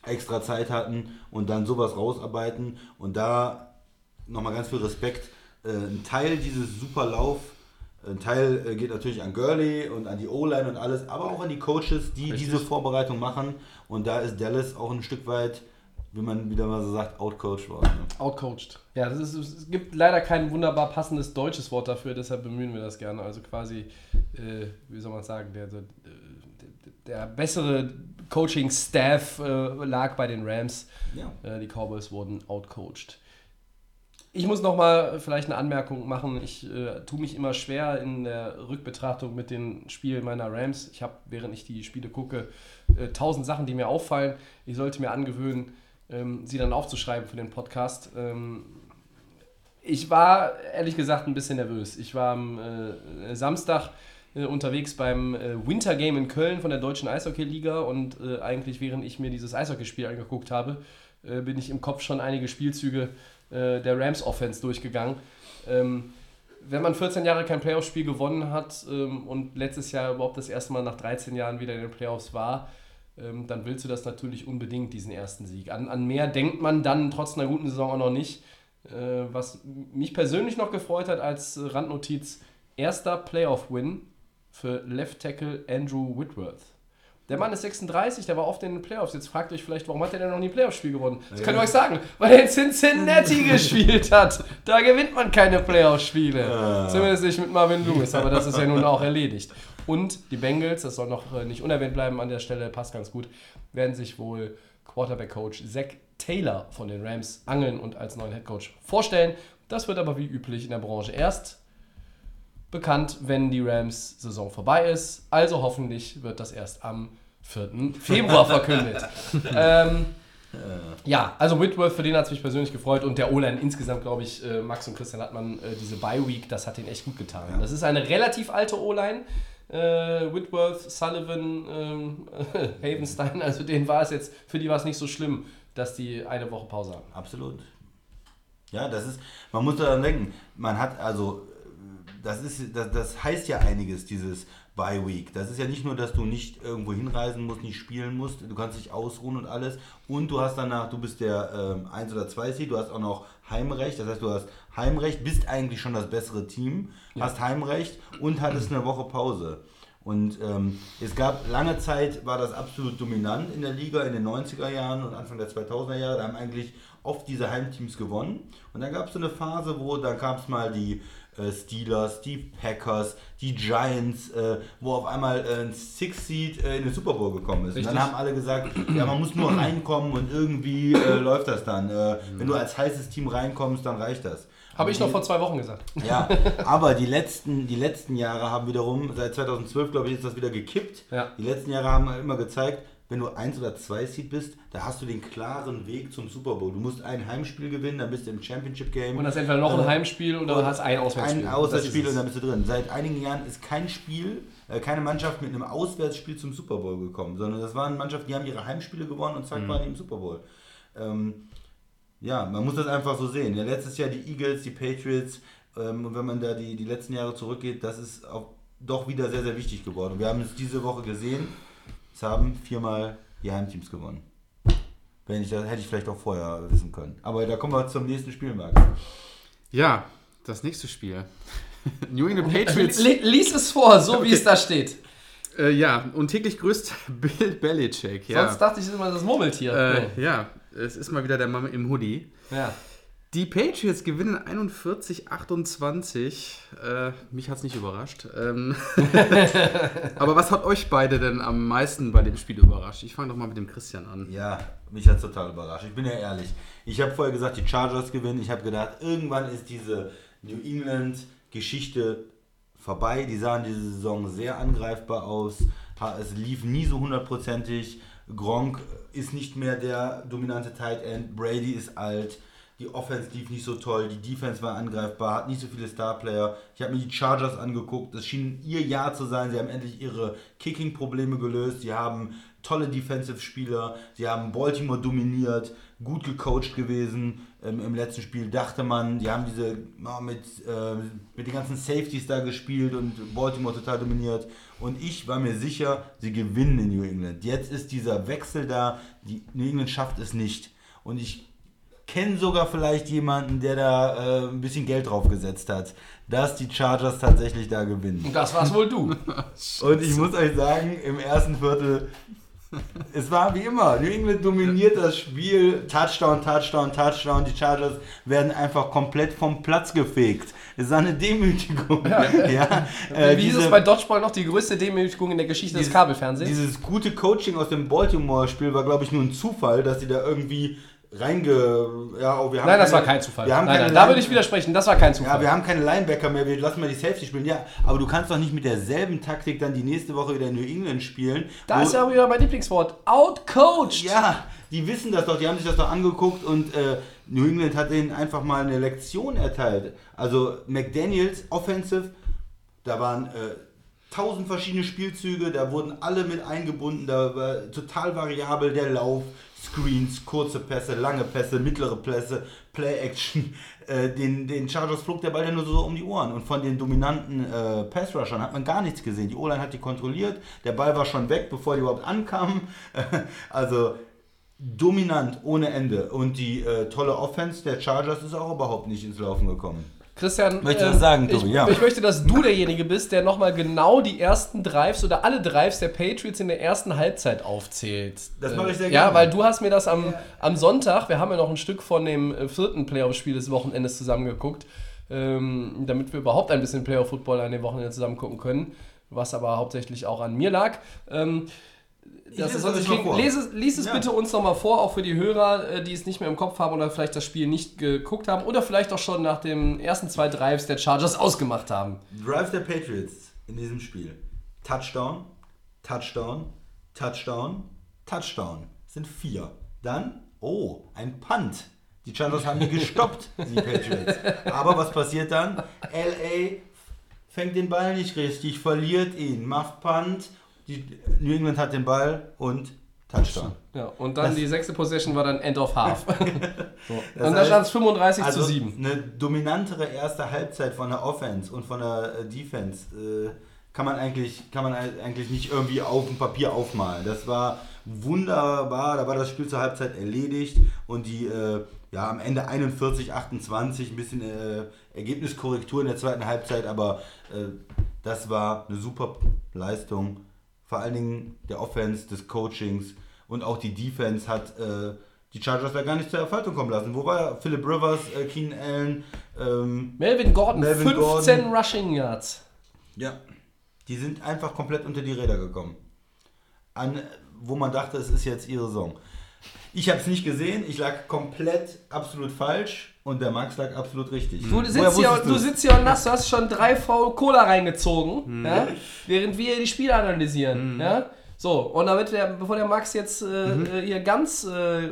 [SPEAKER 4] extra Zeit hatten und dann sowas rausarbeiten. Und da nochmal ganz viel Respekt. Äh, ein Teil dieses super Lauf, ein Teil äh, geht natürlich an Gurley und an die O-Line und alles, aber auch an die Coaches, die
[SPEAKER 3] Richtig.
[SPEAKER 4] diese Vorbereitung machen. Und da ist Dallas auch ein Stück weit, wie man wieder mal so sagt, outcoached worden. Ne?
[SPEAKER 3] Outcoached. Ja, das ist, es gibt leider kein wunderbar passendes deutsches Wort dafür, deshalb bemühen wir das gerne. Also quasi, äh, wie soll man sagen, der, der, der bessere Coaching-Staff äh, lag bei den Rams.
[SPEAKER 4] Ja.
[SPEAKER 3] Äh, die Cowboys wurden outcoached. Ich muss noch mal vielleicht eine Anmerkung machen. Ich äh, tue mich immer schwer in der Rückbetrachtung mit den Spielen meiner Rams. Ich habe, während ich die Spiele gucke, äh, tausend Sachen, die mir auffallen. Ich sollte mir angewöhnen, ähm, sie dann aufzuschreiben für den Podcast. Ähm, ich war ehrlich gesagt ein bisschen nervös. Ich war am äh, Samstag äh, unterwegs beim äh, Winter Game in Köln von der Deutschen Eishockey-Liga und äh, eigentlich während ich mir dieses Eishockeyspiel angeguckt habe, äh, bin ich im Kopf schon einige Spielzüge äh, der Rams Offense durchgegangen. Ähm, wenn man 14 Jahre kein Playoff-Spiel gewonnen hat ähm, und letztes Jahr überhaupt das erste Mal nach 13 Jahren wieder in den Playoffs war, ähm, dann willst du das natürlich unbedingt, diesen ersten Sieg. An, an mehr denkt man dann trotz einer guten Saison auch noch nicht. Äh, was mich persönlich noch gefreut hat als Randnotiz, erster Playoff-Win für Left Tackle Andrew Whitworth. Der Mann ist 36, der war oft in den Playoffs. Jetzt fragt euch vielleicht, warum hat er denn noch nie ein Playoff-Spiel gewonnen? Das könnt ihr euch sagen, weil er in Cincinnati gespielt hat. Da gewinnt man keine Playoff-Spiele. Zumindest nicht mit Marvin Lewis, aber das ist ja nun auch erledigt. Und die Bengals, das soll noch äh, nicht unerwähnt bleiben an der Stelle, passt ganz gut, werden sich wohl Quarterback-Coach Zach Taylor von den Rams angeln und als neuen Headcoach vorstellen. Das wird aber wie üblich in der Branche erst bekannt, wenn die Rams-Saison vorbei ist. Also hoffentlich wird das erst am 4. Februar verkündet. ähm, ja, also Whitworth, für den hat es mich persönlich gefreut und der O-Line insgesamt, glaube ich, äh, Max und Christian Hartmann, äh, diese Bye-Week, das hat ihnen echt gut getan. Das ist eine relativ alte O-Line. Äh, Whitworth, Sullivan, ähm, Havenstein, also denen war es jetzt, für die war es nicht so schlimm, dass die eine Woche Pause haben.
[SPEAKER 4] Absolut. Ja, das ist, man muss daran denken, man hat also, das ist, das, das heißt ja einiges, dieses Bye Week. Das ist ja nicht nur, dass du nicht irgendwo hinreisen musst, nicht spielen musst, du kannst dich ausruhen und alles. Und du hast danach, du bist der ähm, 1 oder 2 Seed, du hast auch noch Heimrecht, das heißt, du hast Heimrecht, bist eigentlich schon das bessere Team, hast Heimrecht und hattest eine Woche Pause. Und ähm, es gab lange Zeit, war das absolut dominant in der Liga in den 90er Jahren und Anfang der 2000er Jahre. Da haben eigentlich oft diese Heimteams gewonnen. Und dann gab es so eine Phase, wo dann gab es mal die Steelers, die Packers, die Giants, äh, wo auf einmal äh, ein Six Seed äh, in den Super Bowl gekommen ist. Und dann haben alle gesagt, ja, man muss nur reinkommen und irgendwie äh, läuft das dann. Äh, wenn du als heißes Team reinkommst, dann reicht das.
[SPEAKER 3] Habe ich noch vor zwei Wochen gesagt.
[SPEAKER 4] ja, aber die letzten, die letzten Jahre haben wiederum, seit 2012 glaube ich, ist das wieder gekippt.
[SPEAKER 3] Ja.
[SPEAKER 4] Die letzten Jahre haben immer gezeigt, wenn du 1 oder 2 Seed bist, da hast du den klaren Weg zum Super Bowl. Du musst ein Heimspiel gewinnen, dann bist du im Championship Game.
[SPEAKER 3] Und das ist entweder noch ein
[SPEAKER 4] Äh,
[SPEAKER 3] Heimspiel oder du hast ein Auswärtsspiel.
[SPEAKER 4] Ein Auswärtsspiel und dann bist du drin. Seit einigen Jahren ist kein Spiel, äh, keine Mannschaft mit einem Auswärtsspiel zum Super Bowl gekommen, sondern das waren Mannschaften, die haben ihre Heimspiele gewonnen und
[SPEAKER 3] Mhm.
[SPEAKER 4] zack waren die im Super Bowl. Ähm, ja, man muss das einfach so sehen. Ja, letztes Jahr die Eagles, die Patriots ähm, und wenn man da die, die letzten Jahre zurückgeht, das ist auch doch wieder sehr, sehr wichtig geworden. Wir haben es diese Woche gesehen, es haben viermal die Heimteams gewonnen. Wenn ich das hätte ich vielleicht auch vorher wissen können. Aber da kommen wir zum nächsten Spiel, Max.
[SPEAKER 5] Ja, das nächste Spiel. New England. Patriots.
[SPEAKER 3] Li- Lies es vor, so wie es da steht.
[SPEAKER 5] Äh, ja, und täglich grüßt Bill Belichick. Ja.
[SPEAKER 3] Sonst dachte ich immer das Murmeltier.
[SPEAKER 5] äh, ja, es ist mal wieder der Mann im Hoodie.
[SPEAKER 3] ja.
[SPEAKER 5] Die Patriots gewinnen 41-28. Äh, mich hat es nicht überrascht. Ähm, aber was hat euch beide denn am meisten bei dem Spiel überrascht? Ich fange doch mal mit dem Christian an.
[SPEAKER 4] Ja, mich hat total überrascht. Ich bin ja ehrlich. Ich habe vorher gesagt, die Chargers gewinnen. Ich habe gedacht, irgendwann ist diese New England-Geschichte vorbei. Die sahen diese Saison sehr angreifbar aus. Es lief nie so hundertprozentig. Gronk ist nicht mehr der dominante Tight End. Brady ist alt. Die Offense lief nicht so toll. Die Defense war angreifbar. Hat nicht so viele Star-Player. Ich habe mir die Chargers angeguckt. Das schien ihr Jahr zu sein. Sie haben endlich ihre Kicking-Probleme gelöst. Sie haben tolle Defensive-Spieler. Sie haben Baltimore dominiert, gut gecoacht gewesen. Ähm, Im letzten Spiel dachte man, die haben diese ja, mit, äh, mit den ganzen Safeties da gespielt und Baltimore total dominiert. Und ich war mir sicher, sie gewinnen in New England. Jetzt ist dieser Wechsel da. Die New England schafft es nicht. Und ich kenne sogar vielleicht jemanden, der da äh, ein bisschen Geld drauf gesetzt hat, dass die Chargers tatsächlich da gewinnen.
[SPEAKER 3] Und das war's wohl du.
[SPEAKER 4] Und ich muss euch sagen, im ersten Viertel, es war wie immer, New England dominiert das Spiel, Touchdown, Touchdown, Touchdown, die Chargers werden einfach komplett vom Platz gefegt. Es war eine Demütigung. Ja, äh,
[SPEAKER 3] Wie hieß es
[SPEAKER 4] diese-
[SPEAKER 3] bei Dodgeball noch die größte Demütigung in der Geschichte des
[SPEAKER 4] dieses-
[SPEAKER 3] Kabelfernsehens?
[SPEAKER 4] Dieses gute Coaching aus dem Baltimore-Spiel war, glaube ich, nur ein Zufall, dass sie da irgendwie reinge... Ja, oh, wir haben
[SPEAKER 3] Nein, das
[SPEAKER 4] keine-
[SPEAKER 3] war kein Zufall.
[SPEAKER 4] Wir haben
[SPEAKER 3] nein,
[SPEAKER 4] keine
[SPEAKER 3] nein, da würde ich widersprechen, das war kein Zufall.
[SPEAKER 4] Ja, wir haben keine Linebacker mehr, wir lassen mal die Safety spielen. Ja, aber du kannst doch nicht mit derselben Taktik dann die nächste Woche wieder in New England spielen.
[SPEAKER 3] da ist ja wieder mein Lieblingswort. Outcoached.
[SPEAKER 4] Ja, die wissen das doch, die haben sich das doch angeguckt und äh, New England hat denen einfach mal eine Lektion erteilt. Also McDaniels Offensive, da waren äh, tausend verschiedene Spielzüge, da wurden alle mit eingebunden, da war total variabel der Lauf, Screens, kurze Pässe, lange Pässe, mittlere Pässe, Play-Action. Äh, den, den Chargers flog der Ball ja nur so um die Ohren und von den dominanten äh, Pass-Rushern hat man gar nichts gesehen. Die O-Line hat die kontrolliert, der Ball war schon weg, bevor die überhaupt ankamen. also dominant ohne Ende. Und die äh, tolle Offense der Chargers ist auch überhaupt nicht ins Laufen gekommen.
[SPEAKER 3] Christian, ähm,
[SPEAKER 4] was sagen,
[SPEAKER 3] ich,
[SPEAKER 4] Ja.
[SPEAKER 3] ich möchte, dass du derjenige bist, der nochmal genau die ersten Drives oder alle Drives der Patriots in der ersten Halbzeit aufzählt.
[SPEAKER 4] Das mache ich sehr
[SPEAKER 3] Ja,
[SPEAKER 4] gerne.
[SPEAKER 3] weil du hast mir das am, am Sonntag, wir haben ja noch ein Stück von dem äh, vierten Playoff-Spiel des Wochenendes zusammengeguckt, ähm, damit wir überhaupt ein bisschen Playoff-Football an dem Wochenende zusammen gucken können, was aber hauptsächlich auch an mir lag. Ähm, das ist klingt,
[SPEAKER 4] vor.
[SPEAKER 3] lese, lies es
[SPEAKER 4] Ja.
[SPEAKER 3] bitte uns nochmal vor, auch für die Hörer, äh, die es nicht mehr im Kopf haben oder vielleicht das Spiel nicht geguckt haben oder vielleicht auch schon nach den ersten zwei Drives der Chargers ausgemacht haben.
[SPEAKER 4] Drive der Patriots in diesem Spiel. Touchdown, Touchdown, Touchdown, Touchdown. Das sind vier. Dann, oh, ein Punt. Die Chargers haben ihn gestoppt, die Patriots. Aber was passiert dann? LA fängt den Ball nicht richtig, verliert ihn, macht Punt. Die, New England hat den Ball und Touchdown.
[SPEAKER 3] Ja, und dann
[SPEAKER 4] Das-
[SPEAKER 3] die sechste Possession war dann End of Half. so. Und da
[SPEAKER 4] heißt,
[SPEAKER 3] stand es 35
[SPEAKER 4] Also
[SPEAKER 3] zu 7.
[SPEAKER 4] eine dominantere erste Halbzeit von der Offense und von der äh, Defense äh, kann man eigentlich kann man ei- eigentlich nicht irgendwie auf dem Papier aufmalen. Das war wunderbar. Da war das Spiel zur Halbzeit erledigt und die äh, ja am Ende 41 28 ein bisschen äh, Ergebniskorrektur in der zweiten Halbzeit, aber äh, das war eine super Leistung. Vor allen Dingen der Offense, des Coachings und auch die Defense hat äh, die Chargers da gar nicht zur Erfolgung kommen lassen. Wo war? Philip Rivers, äh, Keenan Allen, ähm,
[SPEAKER 3] Melvin Gordon,
[SPEAKER 4] Melvin
[SPEAKER 3] 15
[SPEAKER 4] Gordon.
[SPEAKER 3] Rushing Yards.
[SPEAKER 4] ja, die sind einfach komplett unter die Räder gekommen. An, wo man dachte, es ist jetzt ihre Saison. Ich habe es nicht gesehen, ich lag komplett absolut falsch und der Max lag absolut richtig.
[SPEAKER 3] Du
[SPEAKER 4] Woher
[SPEAKER 3] sitzt, hier, du sitzt hier und hast, du hast schon drei V Cola reingezogen,
[SPEAKER 4] Mhm.
[SPEAKER 3] ja? während wir die Spiele analysieren. Ja? So, und damit der, bevor der Max jetzt äh,
[SPEAKER 4] Mhm.
[SPEAKER 3] äh, hier ganz äh,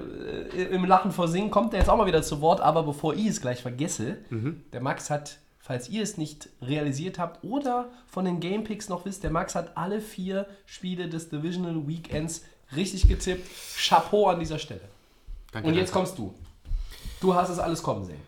[SPEAKER 3] im Lachen versinkt, kommt er jetzt auch mal wieder zu Wort. Aber bevor ich es gleich vergesse,
[SPEAKER 4] Mhm.
[SPEAKER 3] der Max hat, falls ihr es nicht realisiert habt oder von den Gamepicks noch wisst, der Max hat alle vier Spiele des Divisional Weekends richtig getippt. Chapeau an dieser Stelle.
[SPEAKER 5] Danke,
[SPEAKER 3] Und jetzt
[SPEAKER 5] danke.
[SPEAKER 3] kommst du. Du hast es alles kommen sehen.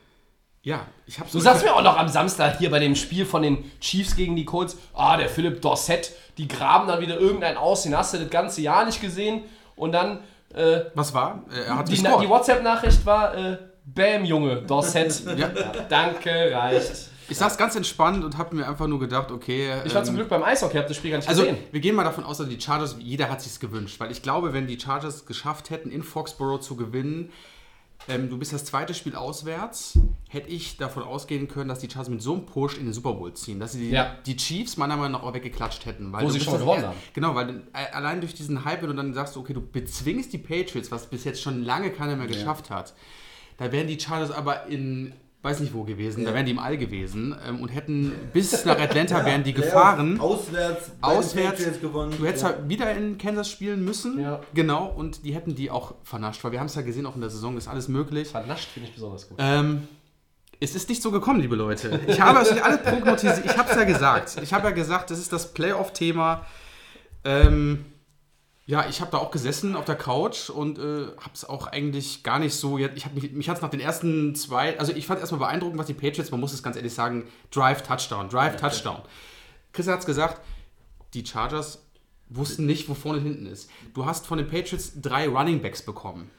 [SPEAKER 5] Ja, ich habe
[SPEAKER 3] Du sagst mir auch noch am Samstag hier bei dem Spiel von den Chiefs gegen die Colts, ah, der Philipp Dorsett, die graben dann wieder irgendeinen aus, den hast du das ganze Jahr nicht gesehen. Und dann, äh,
[SPEAKER 5] Was war? Äh, Er hat
[SPEAKER 3] die,
[SPEAKER 5] gescored.
[SPEAKER 3] die WhatsApp-Nachricht war, äh, Bam, Junge, Dorsett.
[SPEAKER 5] Ja.
[SPEAKER 3] Danke, reicht.
[SPEAKER 5] Ich saß ganz entspannt und habe mir einfach nur gedacht, okay.
[SPEAKER 3] Ich war
[SPEAKER 5] ähm,
[SPEAKER 3] zum Glück beim Eishockey, hab das Spiel gar nicht
[SPEAKER 5] Also,
[SPEAKER 3] gesehen.
[SPEAKER 5] wir gehen mal davon aus, dass die Chargers, jeder hat sich's gewünscht, weil ich glaube, wenn die Chargers geschafft hätten, in Foxborough zu gewinnen, ähm, du bist das zweite Spiel auswärts, hätte ich davon ausgehen können, dass die Chargers mit so einem Push in den Super Bowl ziehen, dass sie die,
[SPEAKER 3] Ja.
[SPEAKER 5] die Chiefs meiner Meinung nach auch weggeklatscht hätten. Weil
[SPEAKER 3] Wo sie schon gewonnen haben.
[SPEAKER 5] Genau, weil äh, allein durch diesen Hype, wenn du dann sagst, okay, du bezwingst die Patriots, was bis jetzt schon lange keiner mehr geschafft hat, da wären die Chargers aber in, weiß nicht wo gewesen, da wären die im All gewesen ähm, und hätten bis nach Atlanta wären die gefahren.
[SPEAKER 4] Auswärts,
[SPEAKER 5] Auswärts,
[SPEAKER 4] gewonnen.
[SPEAKER 5] du hättest
[SPEAKER 4] Ja.
[SPEAKER 5] halt wieder in Kansas spielen müssen.
[SPEAKER 3] Ja.
[SPEAKER 5] Genau, und die hätten die auch vernascht, weil wir haben es ja gesehen, auch in der Saison ist alles möglich.
[SPEAKER 3] Vernascht finde ich besonders gut.
[SPEAKER 5] Ähm, es ist nicht so gekommen, liebe Leute. Ich habe es alle prognostiziert. Ich habe es ja gesagt. Ich habe ja gesagt, das ist das Playoff-Thema. Ähm, ja, ich habe da auch gesessen auf der Couch und äh, habe es auch eigentlich gar nicht so. Ich hab mich mich hat es nach den ersten zwei. Also, ich fand erstmal beeindruckend, was die Patriots, man muss es ganz ehrlich sagen, Drive, Touchdown, Drive, Touchdown. Chris hat es gesagt, die Chargers wussten nicht, wo vorne und hinten ist. Du hast von den Patriots drei Running Backs bekommen.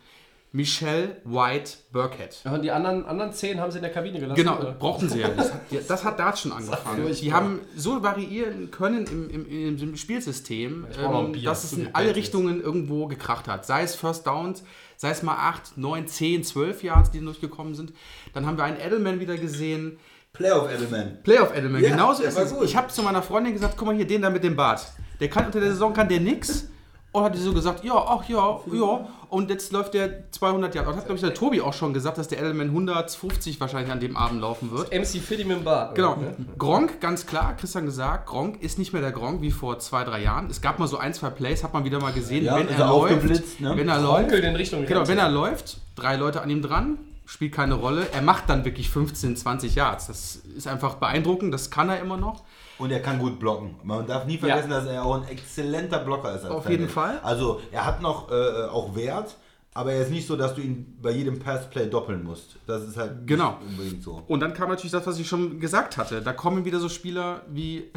[SPEAKER 5] Michelle, White, Burkhead.
[SPEAKER 3] Ja, und die anderen, anderen zehn haben sie in der Kabine gelassen.
[SPEAKER 5] Genau,
[SPEAKER 3] oder?
[SPEAKER 5] brauchten sie ja nicht. Das, das hat da schon angefangen. Die haben so variieren können im, im, im Spielsystem, ähm, dass es in alle. Richtungen irgendwo gekracht hat. Sei es First Downs, sei es mal 8, 9, 10, 12 Yards, die durchgekommen sind. Dann haben wir einen Edelman wieder gesehen.
[SPEAKER 4] Playoff Element.
[SPEAKER 5] Playoff Edelman,
[SPEAKER 4] Ja,
[SPEAKER 5] genauso ist es.
[SPEAKER 4] gut.
[SPEAKER 5] Ich habe zu meiner Freundin gesagt, guck mal hier, den da mit dem Bart. Der kann unter der Saison kann der nix. Und hat die so gesagt, ja, ach ja, ja. Und jetzt läuft der 200 Jahre. Und hat, glaube ich, der Tobi auch schon gesagt, dass der Edelman 150 wahrscheinlich an dem Abend laufen wird.
[SPEAKER 3] MC Fiddy mit dem Bart.
[SPEAKER 5] Genau.
[SPEAKER 3] oder?
[SPEAKER 5] Gronk, ganz klar, Christian gesagt, Gronk ist nicht mehr der Gronk wie vor zwei, drei Jahren. Es gab mal so ein, zwei Plays, hat man wieder mal gesehen,
[SPEAKER 4] Ja,
[SPEAKER 5] wenn er läuft.
[SPEAKER 4] ne?
[SPEAKER 5] Wenn er läuft.
[SPEAKER 3] in Richtung
[SPEAKER 5] Genau, wenn er läuft, drei Leute an ihm dran, spielt keine Rolle. Er macht dann wirklich 15, 20 Yards. Das ist einfach beeindruckend, das kann er immer noch.
[SPEAKER 4] Und er kann gut blocken. Man darf nie vergessen, dass er auch ein exzellenter Blocker ist.
[SPEAKER 5] Auf jeden. Fall.
[SPEAKER 4] Also er hat noch äh, auch Wert, aber er ist nicht so, dass du ihn bei jedem Passplay doppeln musst. Das ist halt
[SPEAKER 5] Genau.
[SPEAKER 4] nicht unbedingt so.
[SPEAKER 5] Und dann kam natürlich das, was ich schon gesagt hatte. Da kommen wieder so Spieler wie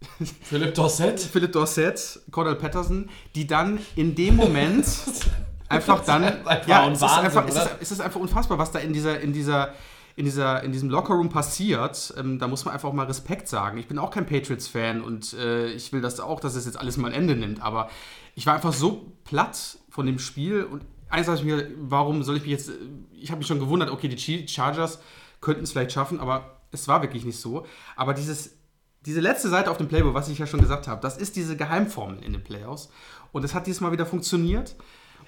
[SPEAKER 3] Philipp Dorsett.
[SPEAKER 5] Philip Dorsett, Cordell Patterson, die dann in dem Moment einfach dann.
[SPEAKER 3] einfach
[SPEAKER 5] ja, es ist,
[SPEAKER 3] Wahnsinn,
[SPEAKER 5] einfach, es, ist, es ist einfach unfassbar, was da in dieser, in dieser, in dieser, in diesem Lockerroom passiert. Ähm, da muss man einfach mal Respekt sagen. Ich bin auch kein Patriots-Fan und äh, ich will das auch, dass es jetzt alles mal ein Ende nimmt. Aber ich war einfach so platt von dem Spiel und eins habe ich mir, warum soll ich mich jetzt, ich habe mich schon gewundert, okay, die Chargers könnten es vielleicht schaffen, aber es war wirklich nicht so. Aber dieses, diese letzte Seite auf dem Playbook, was ich ja schon gesagt habe, das ist diese Geheimformel in den Playoffs. Und es hat diesmal wieder funktioniert.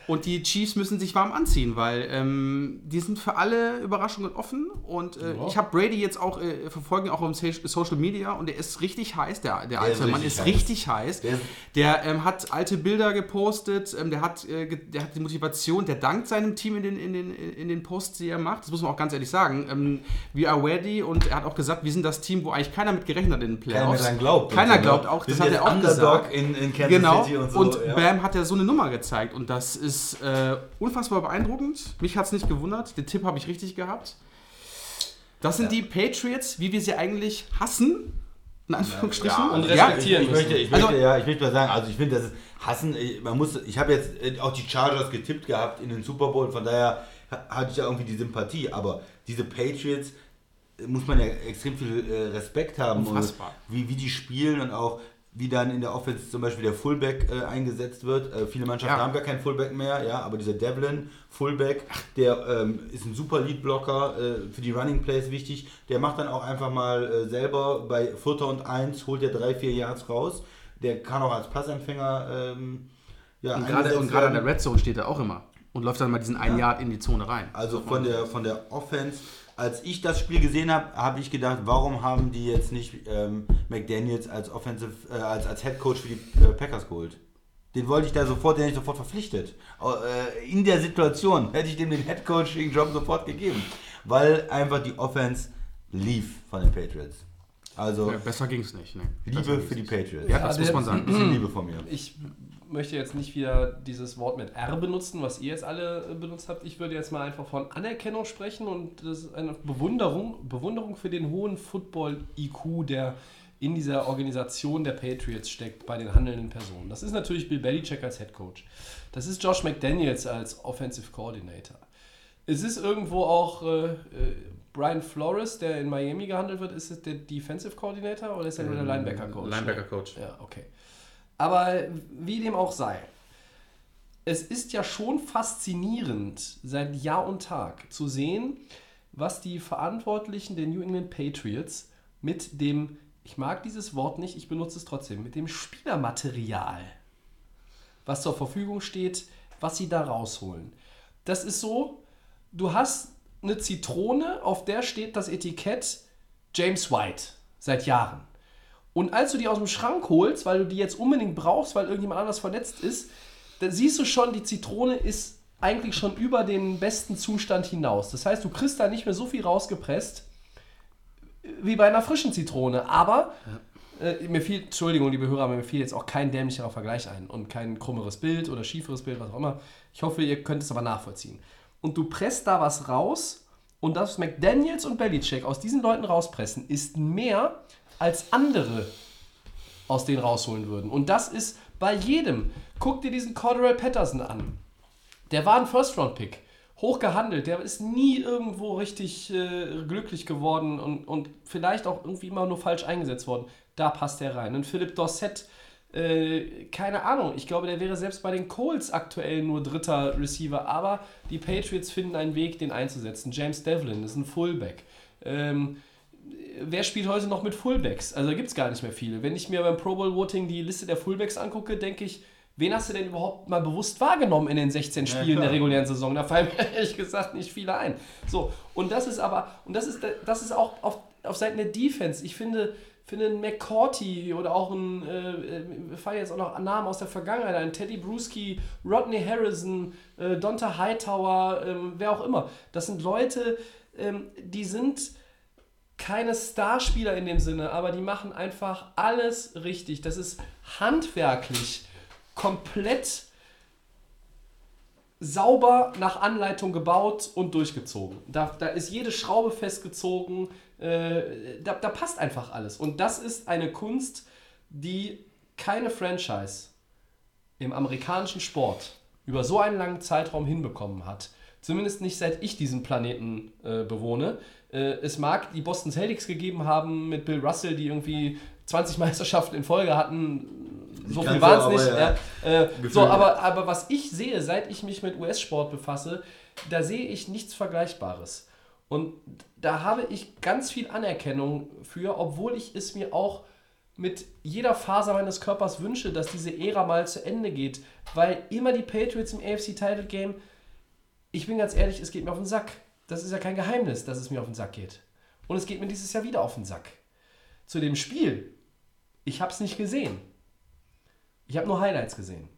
[SPEAKER 5] Und die Chiefs müssen sich warm anziehen, weil ähm, die sind für alle Überraschungen offen. Und äh, ich habe Brady jetzt auch äh, verfolgen, auch Sa- Social Media. Und der ist richtig heiß, der, der alte
[SPEAKER 4] ist
[SPEAKER 5] Mann ist
[SPEAKER 4] heiß.
[SPEAKER 5] richtig heiß.
[SPEAKER 4] Der
[SPEAKER 5] Der ähm, hat alte Bilder gepostet, ähm, der, hat, äh, der hat die Motivation, der dankt seinem Team in den, in, den, in den Posts, die er macht. Das muss man auch ganz ehrlich sagen. Ähm, we are ready und er hat auch gesagt, wir sind das Team, wo eigentlich keiner mit gerechnet hat in den Playoffs.
[SPEAKER 4] Keiner glaubt.
[SPEAKER 5] Keiner
[SPEAKER 4] Und
[SPEAKER 5] glaubt auch, das hat er auch
[SPEAKER 4] Underdog
[SPEAKER 5] gesagt.
[SPEAKER 4] In, in Kansas
[SPEAKER 5] Genau,
[SPEAKER 4] City und
[SPEAKER 5] und,
[SPEAKER 4] so. ja.
[SPEAKER 5] Bam hat ja so eine Nummer gezeigt und das ist äh, unfassbar beeindruckend. Mich hat es nicht gewundert, den Tipp habe ich richtig gehabt. Das sind die Patriots, wie wir sie eigentlich hassen, in Anführungsstrichen.
[SPEAKER 3] und
[SPEAKER 5] Ja,
[SPEAKER 3] respektieren
[SPEAKER 4] Ich möchte, ich
[SPEAKER 5] Also-
[SPEAKER 4] möchte, ja, ich möchte mal sagen, also ich finde, das ist Hassen, ich- man muss, ich habe jetzt äh, auch die Chargers getippt gehabt in den Super Bowl, von daher ha- hatte ich ja irgendwie die Sympathie, aber diese Patriots äh, muss man ja extrem viel äh, Respekt haben,
[SPEAKER 5] Unfassbar.
[SPEAKER 4] Und wie, wie die spielen und auch wie dann in der Offense zum Beispiel der Fullback äh, eingesetzt wird. Äh, viele Mannschaften
[SPEAKER 5] Ja.
[SPEAKER 4] haben gar keinen Fullback mehr, ja, aber dieser Devlin Fullback, der ähm, ist ein super Leadblocker, äh, für die Running Plays wichtig. Der macht dann auch einfach mal äh, selber bei Vierter und Eins, holt der drei, vier Yards raus. Der kann auch als Passempfänger ähm, ja,
[SPEAKER 5] Und gerade an der Red Zone steht er auch immer und läuft dann mal diesen einen Yard in die Zone rein.
[SPEAKER 4] Also von der, von der Offense, als ich das Spiel gesehen habe, habe ich gedacht, warum haben die jetzt nicht ähm, McDaniels als Offensive, äh, als, als Head Coach für die äh, Packers geholt? Den wollte ich da sofort, den hätte ich sofort verpflichtet. Äh, in der Situation hätte ich dem den Head Coaching Job sofort gegeben, weil einfach die Offense lief von den Patriots. Also
[SPEAKER 5] Ja, besser ging es nicht. Nee.
[SPEAKER 4] Liebe
[SPEAKER 5] ging's
[SPEAKER 4] für die
[SPEAKER 5] nicht.
[SPEAKER 4] Patriots.
[SPEAKER 5] Ja, das
[SPEAKER 3] der-
[SPEAKER 5] muss man sagen.
[SPEAKER 4] Bisschen Liebe von mir.
[SPEAKER 3] Ich möchte jetzt nicht wieder dieses Wort mit R benutzen, was ihr jetzt alle äh, benutzt habt. Ich würde jetzt mal einfach von Anerkennung sprechen und das ist eine Bewunderung, Bewunderung für den hohen Football-IQ, der in dieser Organisation der Patriots steckt, bei den handelnden Personen. Das ist natürlich Bill Belichick als Head Coach. Das ist Josh McDaniels als Offensive Coordinator. Es ist irgendwo auch äh, äh, Brian Flores, der in Miami gehandelt wird. Ist es der Defensive Coordinator oder ist er nur der Linebacker-Coach?
[SPEAKER 5] Linebacker-Coach.
[SPEAKER 3] Ja, okay. Aber wie dem auch sei, es ist ja schon faszinierend, seit Jahr und Tag zu sehen, was die Verantwortlichen der New England Patriots mit dem, ich mag dieses Wort nicht, ich benutze es trotzdem, mit dem Spielermaterial, was zur Verfügung steht, was sie da rausholen. Das ist so, du hast eine Zitrone, auf der steht das Etikett James White seit Jahren. Und als du die aus dem Schrank holst, weil du die jetzt unbedingt brauchst, weil irgendjemand anders verletzt ist, dann siehst du schon, die Zitrone ist eigentlich schon über den besten Zustand hinaus. Das heißt, du kriegst da nicht mehr so viel rausgepresst wie bei einer frischen Zitrone. Aber äh, mir fiel, Entschuldigung, liebe Hörer, aber mir fiel jetzt auch kein dämlicherer Vergleich ein und kein krummeres Bild oder schieferes Bild, was auch immer. Ich hoffe, ihr könnt es aber nachvollziehen. Und du presst da was raus und das McDaniels und Belichick aus diesen Leuten rauspressen, ist mehr als andere aus denen rausholen würden. Und das ist bei jedem. Guck dir diesen Cordell Patterson an. Der war ein First-Round-Pick. Hoch gehandelt. Der ist nie irgendwo richtig äh, glücklich geworden und, und vielleicht auch irgendwie immer nur falsch eingesetzt worden. Da passt er rein. Und Philipp Dorsett, äh, keine Ahnung. Ich glaube, der wäre selbst bei den Colts aktuell nur dritter Receiver. Aber die Patriots finden einen Weg, den einzusetzen. James Devlin ist ein Fullback. Ähm, wer spielt heute noch mit Fullbacks? Also da gibt es gar nicht mehr viele. Wenn ich mir beim Pro Bowl Voting die Liste der Fullbacks angucke, denke ich, wen hast du denn überhaupt mal bewusst wahrgenommen in den 16 Spielen
[SPEAKER 4] klar.
[SPEAKER 3] der regulären Saison? Da fallen mir ehrlich gesagt nicht viele ein. So, und das ist aber, und das ist, das ist auch auf, auf Seiten der Defense. Ich finde, finde ein McCourty oder auch ein, äh, äh, mir fallen jetzt auch noch Namen aus der Vergangenheit ein, Teddy Bruschi, Rodney Harrison, äh, Donta Hightower, ähm, wer auch immer. Das sind Leute, ähm, die sind keine Starspieler in dem Sinne, aber die machen einfach alles richtig. Das ist handwerklich komplett sauber nach Anleitung gebaut und durchgezogen. Da, da ist jede Schraube festgezogen, äh, da, da passt einfach alles. Und das ist eine Kunst, die keine Franchise im amerikanischen Sport über so einen langen Zeitraum hinbekommen hat. Zumindest nicht seit ich diesen Planeten äh, bewohne. Äh, es mag die Boston Celtics gegeben haben mit Bill Russell, die irgendwie 20 Meisterschaften in Folge hatten. So viel waren es nicht.
[SPEAKER 4] ja.
[SPEAKER 3] Äh, so, aber, aber was ich sehe, seit ich mich mit US-Sport befasse, da sehe ich nichts Vergleichbares. Und da habe ich ganz viel Anerkennung für, obwohl ich es mir auch mit jeder Faser meines Körpers wünsche, dass diese Ära mal zu Ende geht. Weil immer die Patriots im AFC Title Game, ich bin ganz ehrlich, es geht mir auf den Sack. Das ist ja kein Geheimnis, dass es mir auf den Sack geht. Und es geht mir dieses Jahr wieder auf den Sack. Zu dem Spiel, ich habe es nicht gesehen. Ich habe nur Highlights gesehen.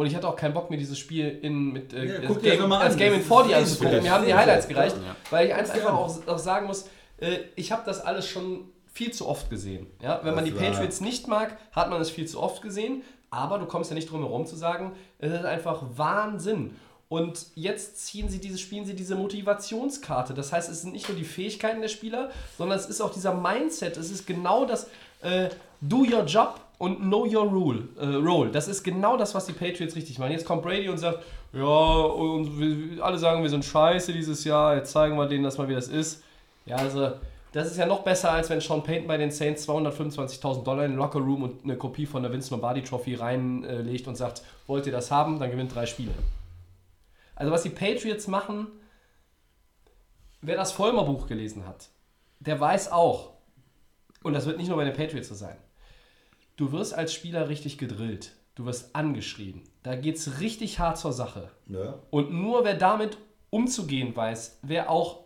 [SPEAKER 3] Und ich hatte auch keinen Bock, mir dieses Spiel in, mit, äh,
[SPEAKER 4] Ja,
[SPEAKER 3] als,
[SPEAKER 4] das
[SPEAKER 3] Game, als. Game in
[SPEAKER 4] Das
[SPEAKER 3] 40
[SPEAKER 4] ist
[SPEAKER 3] anzugucken.
[SPEAKER 4] sehenswert.
[SPEAKER 3] Mir haben die Highlights gereicht,
[SPEAKER 5] Ja.
[SPEAKER 3] weil ich eins einfach auch, auch sagen muss, äh, ich habe das alles schon viel zu oft gesehen. Ja? Wenn man die
[SPEAKER 4] Das
[SPEAKER 3] Patriots nicht mag, hat man es viel zu oft gesehen. Aber du kommst ja nicht drum herum zu sagen, es ist einfach Wahnsinn. Und jetzt ziehen sie diese, spielen sie diese Motivationskarte. Das heißt, es sind nicht nur die Fähigkeiten der Spieler, sondern es ist auch dieser Mindset. Es ist genau das äh, Do your job und Know your rule, äh, role. Das ist genau das, was die Patriots richtig machen. Jetzt kommt Brady und sagt, ja, und wir, alle sagen, wir sind scheiße dieses Jahr, jetzt zeigen wir denen das mal, wie das ist. Ja, also das ist ja noch besser, als wenn Sean Payton bei den Saints 225.000 Dollar in den Locker Room und eine Kopie von der Vince Lombardi Trophy reinlegt und sagt, wollt ihr das haben, dann gewinnt drei Spiele. Also was die Patriots machen, wer das Vollmer-Buch gelesen hat, der weiß auch, und das wird nicht nur bei den Patriots so sein, du wirst als Spieler richtig gedrillt. Du wirst angeschrieben. Da geht es richtig hart zur Sache.
[SPEAKER 4] Ja.
[SPEAKER 3] Und nur wer damit umzugehen weiß, wer auch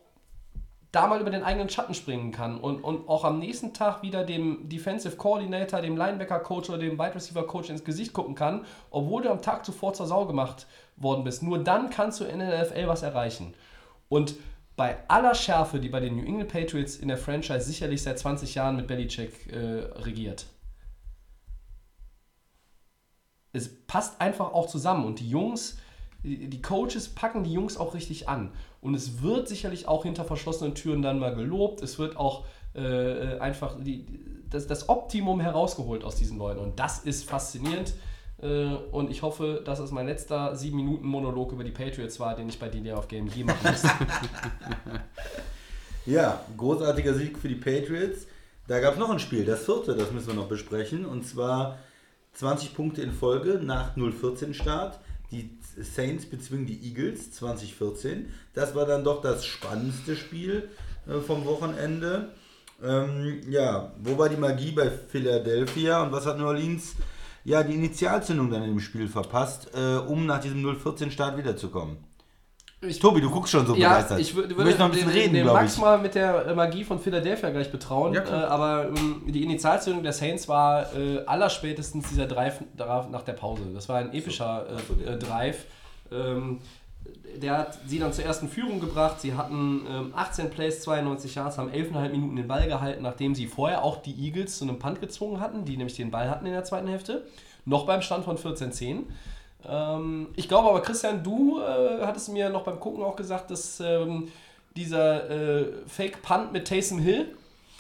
[SPEAKER 3] da mal über den eigenen Schatten springen kann und, und auch am nächsten Tag wieder dem Defensive Coordinator, dem Linebacker Coach oder dem Wide Receiver Coach ins Gesicht gucken kann, obwohl du am Tag zuvor zur Sau gemacht worden bist. Nur dann kannst du in der NFL was erreichen. Und bei aller Schärfe, die bei den New England Patriots in der Franchise sicherlich seit 20 Jahren mit Belichick äh, regiert, es passt einfach auch zusammen und die Jungs, die Coaches packen die Jungs auch richtig an. Und es wird sicherlich auch hinter verschlossenen Türen dann mal gelobt. Es wird auch äh, einfach die, das, das Optimum herausgeholt aus diesen Leuten. Und das ist faszinierend. Äh, und ich hoffe, dass es mein letzter 7 Minuten Monolog über die Patriots war, den ich bei DD auf Game G machen musste.
[SPEAKER 4] Ja, großartiger Sieg für die Patriots. Da gab es noch ein Spiel, das vierte, das müssen wir noch besprechen. Und zwar 20 Punkte in Folge nach 014 Start. Die Saints bezwingen die Eagles 2014. Das war dann doch das spannendste Spiel äh, vom Wochenende. Ähm, ja, wo war die Magie bei Philadelphia und was hat New Orleans? Ja, die Initialzündung dann im Spiel verpasst, äh, um nach diesem 014 Start wiederzukommen.
[SPEAKER 3] Ich-
[SPEAKER 4] Tobi, du guckst schon so
[SPEAKER 3] Ja,
[SPEAKER 4] begeistert.
[SPEAKER 3] ich würde
[SPEAKER 4] möchtest noch ein bisschen
[SPEAKER 3] den,
[SPEAKER 4] reden,
[SPEAKER 3] den Max
[SPEAKER 4] ich.
[SPEAKER 3] mal mit der äh, Magie von Philadelphia gleich betrauen.
[SPEAKER 5] Ja,
[SPEAKER 3] äh, aber ähm, die Initialzündung der Saints war äh, allerspätestens dieser Drive nach der Pause. Das war ein epischer äh, äh, Drive. Ähm, der hat sie dann zur ersten Führung gebracht. Sie hatten ähm, 18 Plays, 92 Yards, haben 11,5 Minuten den Ball gehalten, nachdem sie vorher auch die Eagles zu einem Punt gezwungen hatten, die nämlich den Ball hatten in der zweiten Hälfte. Noch beim Stand von 14-10. Ähm, ich glaube aber, Christian, du äh, hattest mir noch beim Gucken auch gesagt, dass ähm, dieser äh, Fake-Punt mit Taysom Hill,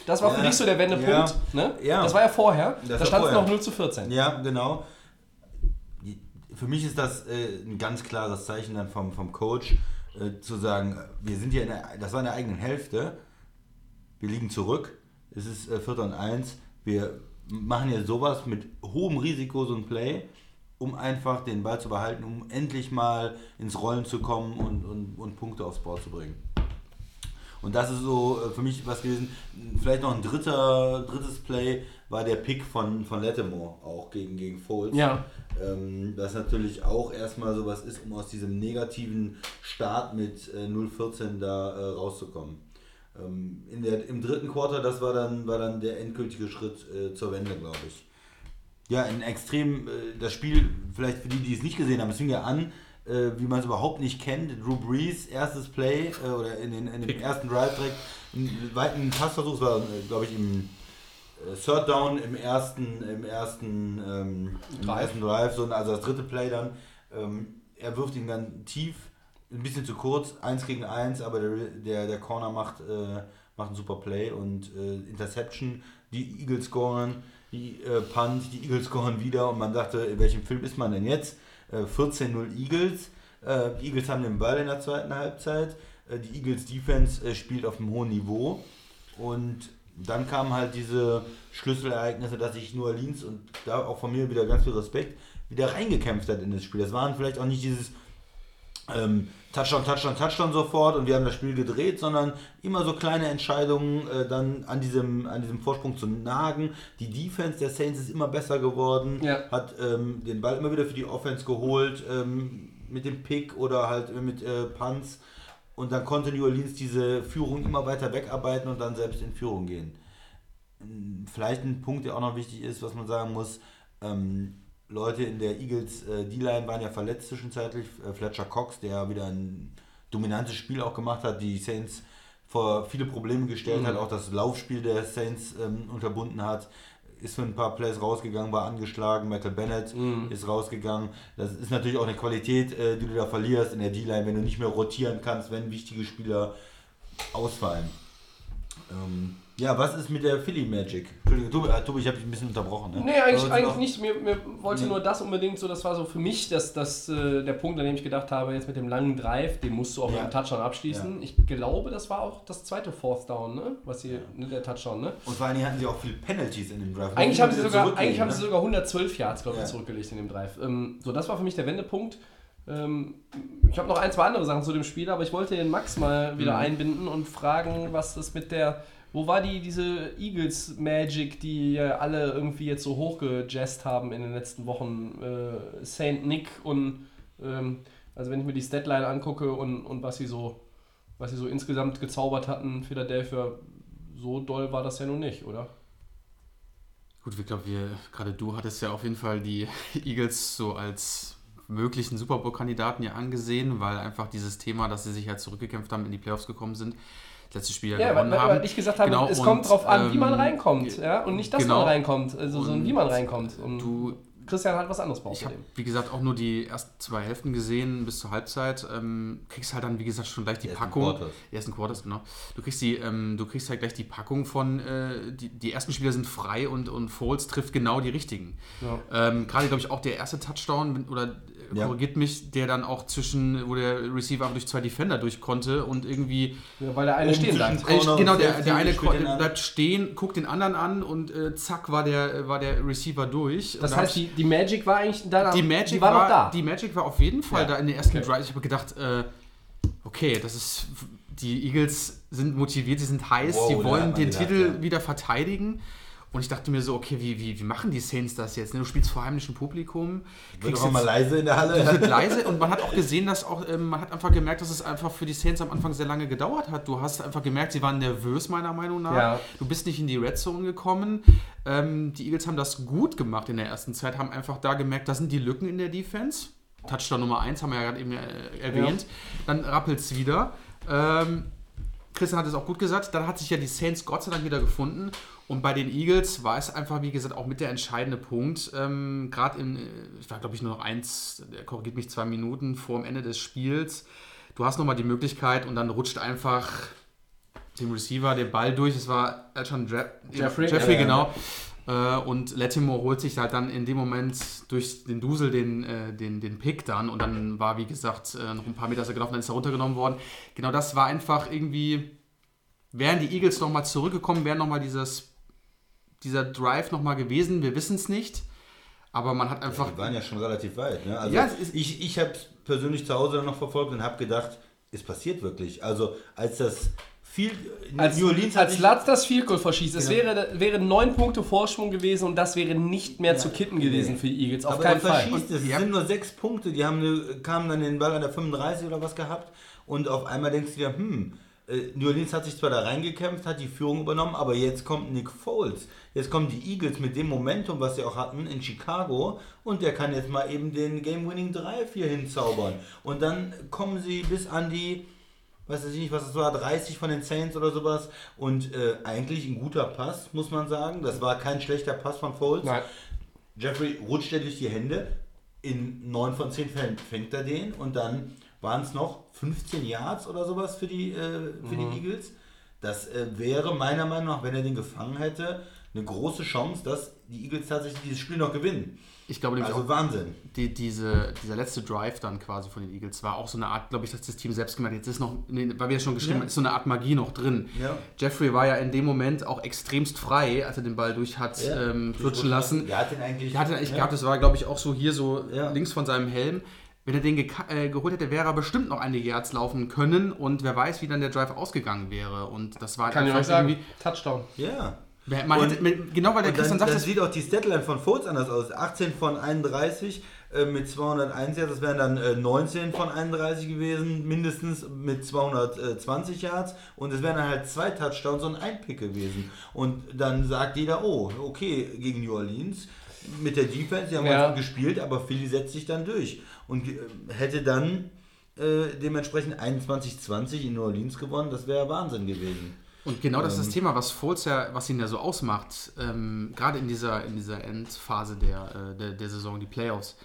[SPEAKER 3] das war für
[SPEAKER 4] Ja,
[SPEAKER 3] dich so der Wendepunkt.
[SPEAKER 4] ja,
[SPEAKER 3] ne?
[SPEAKER 4] ja.
[SPEAKER 3] Das war ja vorher.
[SPEAKER 4] Das
[SPEAKER 3] da stand es noch 0 zu 14.
[SPEAKER 4] Ja, genau. Für mich ist das äh, ein ganz klares Zeichen dann vom, vom Coach, äh, zu sagen, wir sind hier in der, das war in der eigenen Hälfte, wir liegen zurück, es ist äh, Vierter und Eins, wir machen jetzt sowas mit hohem Risiko, so ein Play, um einfach den Ball zu behalten, um endlich mal ins Rollen zu kommen und, und, und Punkte aufs Board zu bringen. Und das ist so äh, für mich was gewesen. Vielleicht noch ein dritter, drittes Play war der Pick von, von Lattimore auch gegen, gegen Foles.
[SPEAKER 3] Ja.
[SPEAKER 4] Ähm, das natürlich auch erstmal sowas ist, um aus diesem negativen Start mit äh, 0-14 da äh, rauszukommen. Ähm, in der, Im dritten Quarter, das war dann, war dann der endgültige Schritt äh, zur Wende, glaube ich. Ja, ein extrem, äh, das Spiel, vielleicht für die, die es nicht gesehen haben, es fing ja an, äh, wie man es überhaupt nicht kennt. Drew Brees, erstes Play äh, oder in, den, in dem ersten Drive direkt einen weiten Passversuch, es war, glaube ich, im Third Down im ersten, im ersten, ähm, im
[SPEAKER 3] Drive.
[SPEAKER 4] ersten Drive, so, also das dritte Play dann. Ähm, er wirft ihn dann tief, ein bisschen zu kurz, 1 gegen 1, aber der, der, der Corner macht, äh, macht ein super Play und äh, Interception, die Eagles scoren, die äh, Punt, die Eagles scoren wieder und man dachte, in welchem Film ist man denn jetzt? Äh, 14-0 Eagles. Äh, die Eagles haben den Ball in der zweiten Halbzeit. Äh, die Eagles Defense äh, spielt auf einem hohen Niveau. Und dann kamen halt diese Schlüsselereignisse, dass sich New Orleans und da auch von mir wieder ganz viel Respekt wieder reingekämpft hat in das Spiel. Das waren vielleicht auch nicht dieses ähm, Touchdown, Touchdown, Touchdown sofort und wir haben das Spiel gedreht, sondern immer so kleine Entscheidungen äh, dann an diesem, an diesem Vorsprung zu nagen. Die Defense der Saints ist immer besser geworden,
[SPEAKER 3] Ja.
[SPEAKER 4] hat ähm, den Ball immer wieder für die Offense geholt, ähm, mit dem Pick oder halt mit äh, Punts. Und dann konnte New Orleans diese Führung immer weiter wegarbeiten und dann selbst in Führung gehen. Ähm, Vielleicht ein Punkt, der auch noch wichtig ist, was man sagen muss, ähm, Leute in der Eagles äh, D-Line waren ja verletzt zwischenzeitlich. Äh, Fletcher Cox, der wieder ein dominantes Spiel auch gemacht hat, die Saints vor viele Probleme gestellt hat, auch das Laufspiel der Saints ähm, unterbunden hat, ist für ein paar Plays rausgegangen, war angeschlagen, Michael Bennett ist rausgegangen. Das ist natürlich auch eine Qualität, äh, die du da verlierst in der D-Line, wenn du nicht mehr rotieren kannst, wenn wichtige Spieler ausfallen. Ähm, ja, was ist mit der Philly Magic? Entschuldigung, Tobi, äh, Tobi ich habe dich ein bisschen unterbrochen. Ne?
[SPEAKER 3] Nee, eigentlich,
[SPEAKER 4] Aber
[SPEAKER 3] eigentlich
[SPEAKER 4] noch-
[SPEAKER 3] nicht. Mir, mir wollte
[SPEAKER 4] Nee.
[SPEAKER 3] nur das unbedingt so, das war so für mich das, das, äh, der Punkt, an dem ich gedacht habe, jetzt mit dem langen Drive, den musst du auch
[SPEAKER 4] Ja.
[SPEAKER 3] mit dem Touchdown abschließen. Ich glaube, das war auch das zweite Fourth Down, ne? Was hier, ne, der Touchdown, ne?
[SPEAKER 4] Und vor allem hatten sie auch viele Penalties in dem Drive.
[SPEAKER 3] Eigentlich haben, sie
[SPEAKER 4] Mussten
[SPEAKER 3] sogar, eigentlich haben
[SPEAKER 4] ne?
[SPEAKER 3] sie sogar 112 Yards, glaube ich,
[SPEAKER 4] Ja.
[SPEAKER 3] zurückgelegt in dem Drive. Ähm, so, das war für mich der Wendepunkt. Ähm, ich habe noch ein, zwei andere Sachen zu dem Spiel, aber ich wollte den Max mal wieder
[SPEAKER 4] Mhm.
[SPEAKER 3] einbinden und fragen, was das mit der. Wo war die, diese Eagles Magic, die ja alle irgendwie jetzt so hochgejazzt haben in den letzten Wochen? Äh, Saint Nick und. Ähm, also, wenn ich mir die Statline angucke und, und was sie so. Was sie so insgesamt gezaubert hatten, Philadelphia, so doll war das ja nun nicht, oder?
[SPEAKER 5] Gut, ich glaube, wir, gerade du hattest ja auf jeden Fall die Eagles so als möglichen Super Bowl-Kandidaten ja angesehen, weil einfach dieses Thema, dass sie sich halt zurückgekämpft haben, in die Playoffs gekommen sind, letzte Spiel ja,
[SPEAKER 3] Ja,
[SPEAKER 5] gewonnen
[SPEAKER 3] weil,
[SPEAKER 5] haben.
[SPEAKER 3] weil ich gesagt habe,
[SPEAKER 5] Genau,
[SPEAKER 3] es
[SPEAKER 5] und,
[SPEAKER 3] kommt drauf an, wie man
[SPEAKER 5] ähm,
[SPEAKER 3] reinkommt, ja, und nicht, dass
[SPEAKER 5] genau.
[SPEAKER 3] man reinkommt, also sondern
[SPEAKER 5] Und
[SPEAKER 3] wie man reinkommt. Und
[SPEAKER 5] Du,
[SPEAKER 3] Christian hat was anderes
[SPEAKER 5] ich
[SPEAKER 3] behauptet.
[SPEAKER 5] habe, wie gesagt, auch nur die ersten zwei Hälften gesehen bis zur Halbzeit. Ähm, kriegst halt dann, wie gesagt, schon gleich die,
[SPEAKER 4] Die ersten
[SPEAKER 5] Packung.
[SPEAKER 4] Quarters.
[SPEAKER 5] Die ersten Quarters, genau. Du kriegst, die, ähm, du kriegst halt gleich die Packung von, äh, die, die ersten Spieler sind frei und, und Foles trifft genau die richtigen.
[SPEAKER 3] Ja.
[SPEAKER 5] Ähm, Gerade, glaube ich, auch der erste Touchdown, oder
[SPEAKER 4] Ja.
[SPEAKER 5] korrigiert mich, der dann auch zwischen, wo der Receiver durch zwei Defender durch konnte und irgendwie
[SPEAKER 3] Ja, weil der eine stehen bleibt.
[SPEAKER 5] Genau, der, der eine bleibt stehen, guckt den anderen an und äh, zack war der, war der Receiver durch.
[SPEAKER 3] Das heißt,
[SPEAKER 5] ich-
[SPEAKER 3] die, die Magic war eigentlich da,
[SPEAKER 5] die Magic
[SPEAKER 3] die war, noch da.
[SPEAKER 5] Die Magic war auf jeden Fall
[SPEAKER 3] Ja.
[SPEAKER 5] da in den ersten
[SPEAKER 3] Okay.
[SPEAKER 5] Drive. Ich habe gedacht, äh, okay, das ist. Die Eagles sind motiviert, sie sind heiß,
[SPEAKER 4] Wow,
[SPEAKER 5] sie wollen den
[SPEAKER 4] gedacht,
[SPEAKER 5] Titel wieder verteidigen. Und ich dachte mir so, okay, wie, wie, wie machen die Saints das jetzt? ne? Du spielst vor heimischem Publikum.
[SPEAKER 4] Wird
[SPEAKER 5] kriegst
[SPEAKER 4] auch mal leise in der
[SPEAKER 5] es wird
[SPEAKER 4] Halle.
[SPEAKER 5] leise und man hat auch gesehen, dass auch, ähm, man hat einfach gemerkt, dass es einfach für die Saints am Anfang sehr lange gedauert hat. Du hast einfach gemerkt, sie waren nervös, meiner Meinung nach.
[SPEAKER 3] Ja.
[SPEAKER 5] Du bist nicht in die Red Zone gekommen. Ähm, die Eagles haben das gut gemacht in der ersten Zeit, haben einfach da gemerkt, das sind die Lücken in der Defense. Touchdown Nummer 1 haben wir ja gerade eben äh, erwähnt. Dann rappelt es wieder. Ähm, Christian hat es auch gut gesagt. Dann hat sich ja die Saints Gott sei Dank wieder gefunden. Und bei den Eagles war es einfach, wie gesagt, auch mit der entscheidende Punkt. Ähm, Gerade in, äh, ich war glaube ich nur noch eins, der korrigiert mich zwei Minuten vor dem Ende des Spiels. Du hast nochmal die Möglichkeit und dann rutscht einfach dem Receiver den Ball durch. Es war Elton Dra
[SPEAKER 3] Jeffrey?
[SPEAKER 5] Jeffrey
[SPEAKER 4] Ja, ja,
[SPEAKER 5] genau. Äh, und Latimore holt sich halt dann in dem Moment durch den Dusel den, äh, den, den Pick dann und dann war, wie gesagt, äh, noch ein paar Meter ist er gelaufen, dann ist er runtergenommen worden. Genau das war einfach irgendwie, wären die Eagles nochmal zurückgekommen, wäre nochmal dieses, dieser Drive nochmal gewesen, wir wissen es nicht. Aber man hat einfach.
[SPEAKER 4] Die waren ja schon relativ weit. Ne? Also
[SPEAKER 5] Ja, es ist-
[SPEAKER 4] ich ich habe es persönlich zu Hause noch verfolgt und habe gedacht, es passiert wirklich. Also als das viel
[SPEAKER 3] Als,
[SPEAKER 4] New Orleans
[SPEAKER 3] als Latz das Field Goal verschießt, es
[SPEAKER 4] Genau.
[SPEAKER 3] wäre, wäre neun Punkte Vorsprung gewesen und das wäre nicht mehr zu kitten gewesen
[SPEAKER 4] Nee.
[SPEAKER 3] für die Eagles. Auf
[SPEAKER 4] aber
[SPEAKER 3] keinen Fall.
[SPEAKER 4] verschießt es. Es
[SPEAKER 5] ja.
[SPEAKER 4] sind nur sechs Punkte. Die haben eine, kamen dann den Ball an der 35 oder was gehabt. Und auf einmal denkst du dir, hm, äh, New Orleans hat sich zwar da reingekämpft, hat die Führung übernommen, aber jetzt kommt Nick Foles. Jetzt kommen die Eagles mit dem Momentum, was sie auch hatten in Chicago. Und der kann jetzt mal eben den Game-Winning Drive hier hinzaubern. Und dann kommen sie bis an die weiß ich nicht, was es war, 30 von den Saints oder sowas. Und äh, eigentlich ein guter Pass, muss man sagen. Das war kein schlechter Pass von Foles.
[SPEAKER 3] Nein.
[SPEAKER 4] Jeffrey rutscht er durch die Hände. In 9 von 10 Fällen fängt er den. Und dann waren es noch 15 Yards oder sowas für die, äh, für die Eagles. Das äh, wäre meiner Meinung nach, wenn er den gefangen hätte, eine große Chance, dass die Eagles tatsächlich dieses Spiel noch gewinnen.
[SPEAKER 5] Ich glaube nämlich
[SPEAKER 4] Also
[SPEAKER 5] auch,
[SPEAKER 4] Wahnsinn.
[SPEAKER 5] die, diese, dieser letzte Drive dann quasi von den Eagles war auch so eine Art, glaube ich, dass das Team selbst gemerkt jetzt ist noch, nee, weil wir ja schon geschrieben
[SPEAKER 4] Ja.
[SPEAKER 5] haben, ist so eine Art Magie noch drin.
[SPEAKER 4] Ja.
[SPEAKER 5] Jeffrey war ja in dem Moment auch extremst frei, als er den Ball durch hat
[SPEAKER 4] Ja.
[SPEAKER 5] ähm, flutschen lassen.
[SPEAKER 4] Der hat den eigentlich.
[SPEAKER 5] Der hat ihn eigentlich
[SPEAKER 4] ja.
[SPEAKER 5] gehabt, das war, glaube ich, auch so hier so
[SPEAKER 4] Ja.
[SPEAKER 5] links von seinem Helm. Wenn er den geka- äh, geholt hätte, wäre er bestimmt noch einige Yards laufen können und wer weiß, wie dann der Drive ausgegangen wäre. Und das war
[SPEAKER 3] Kann ich euch sagen. Touchdown.
[SPEAKER 4] Ja. Und-
[SPEAKER 5] hätte, mit- genau weil der
[SPEAKER 4] Und
[SPEAKER 5] Christian
[SPEAKER 4] dann,
[SPEAKER 5] sagt,
[SPEAKER 4] dann
[SPEAKER 5] das
[SPEAKER 4] sieht auch die Statline von Fultz anders aus. 18 von 31 äh, mit 201 Yards, das wären dann äh, 19 von 31 gewesen, mindestens mit 220 Yards. Und es wären dann halt zwei Touchdowns und ein Pick gewesen. Und dann sagt jeder, oh, okay, gegen New Orleans mit der Defense, die haben
[SPEAKER 3] Ja.
[SPEAKER 4] gespielt, aber Philly setzt sich dann durch. Und äh, hätte dann äh, dementsprechend 21-20 in New Orleans gewonnen, das wäre Wahnsinn gewesen.
[SPEAKER 5] Und genau das
[SPEAKER 4] Ähm.
[SPEAKER 5] ist das Thema, was Foles ja, was ihn ja so ausmacht, ähm, gerade in dieser, in dieser Endphase der, äh, der, der Saison, die Playoffs.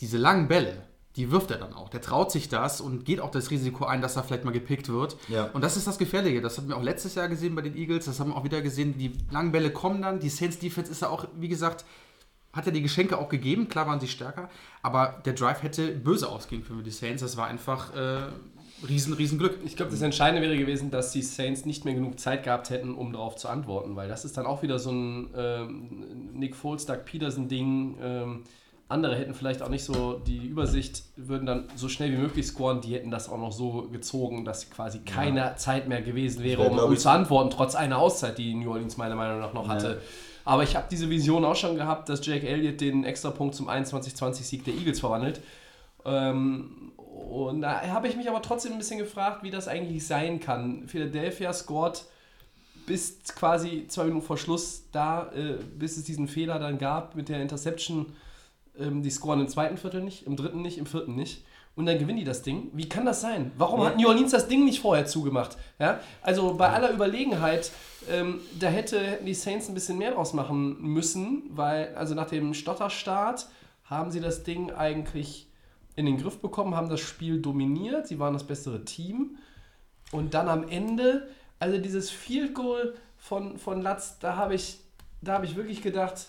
[SPEAKER 5] Diese langen Bälle, die wirft er dann auch. Der traut sich das und geht auch das Risiko ein, dass er vielleicht mal gepickt wird.
[SPEAKER 4] Ja.
[SPEAKER 5] Und das ist das Gefährliche. Das haben wir auch letztes Jahr gesehen bei den Eagles. Das haben wir auch wieder gesehen. Die langen Bälle kommen dann. Die Saints Defense ist ja auch, wie gesagt, hat ja die Geschenke auch gegeben. Klar waren sie stärker. Aber der Drive hätte böse ausgehen für die Saints. Das war einfach äh, riesen, riesen Glück.
[SPEAKER 3] Ich glaube, das Entscheidende wäre gewesen, dass die Saints nicht mehr genug Zeit gehabt hätten, um darauf zu antworten, weil das ist dann auch wieder so ein ähm, Nick Foles, Doug Peterson-Ding. Ähm, andere hätten vielleicht auch nicht so die Übersicht, würden dann so schnell wie möglich scoren. Die hätten das auch noch so gezogen, dass quasi keine Zeit mehr gewesen wäre,
[SPEAKER 4] wär,
[SPEAKER 3] um, um zu antworten, trotz einer Auszeit, die New Orleans meiner Meinung nach noch hatte. Aber ich habe diese Vision auch schon gehabt, dass Jake Elliott den Extrapunkt zum 21-20-Sieg der Eagles verwandelt. Ähm, und da habe ich mich aber trotzdem ein bisschen gefragt, wie das eigentlich sein kann. Philadelphia scored bis quasi zwei Minuten vor Schluss da, äh, bis es diesen Fehler dann gab mit der Interception. Ähm, die scoren im zweiten Viertel nicht, im dritten nicht, im vierten nicht. Und dann gewinnen die das Ding. Wie kann das sein? Warum
[SPEAKER 4] Ja.
[SPEAKER 3] hat New Orleans das Ding nicht vorher zugemacht? Ja? Also bei aller Überlegenheit, ähm, da hätte, hätten die Saints ein bisschen mehr draus machen müssen, weil also nach dem Stotterstart haben sie das Ding eigentlich in den Griff bekommen, haben das Spiel dominiert, sie waren das bessere Team. Und dann am Ende, also dieses Field Goal von, von Latz, da habe ich, da habe ich wirklich gedacht,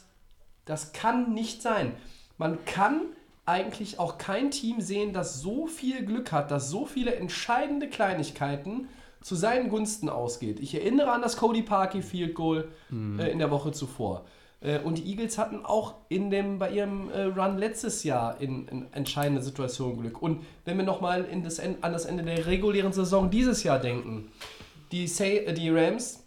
[SPEAKER 3] das kann nicht sein. Man kann eigentlich auch kein Team sehen, das so viel Glück hat, dass so viele entscheidende Kleinigkeiten zu seinen Gunsten ausgeht. Ich erinnere an das Cody Parkey Field Goal äh, in der Woche zuvor. Äh, und die Eagles hatten auch in dem, bei ihrem äh, Run letztes Jahr in, in entscheidende Situationen Glück. Und wenn wir nochmal an das Ende der regulären Saison dieses Jahr denken, die, Sa äh, die Rams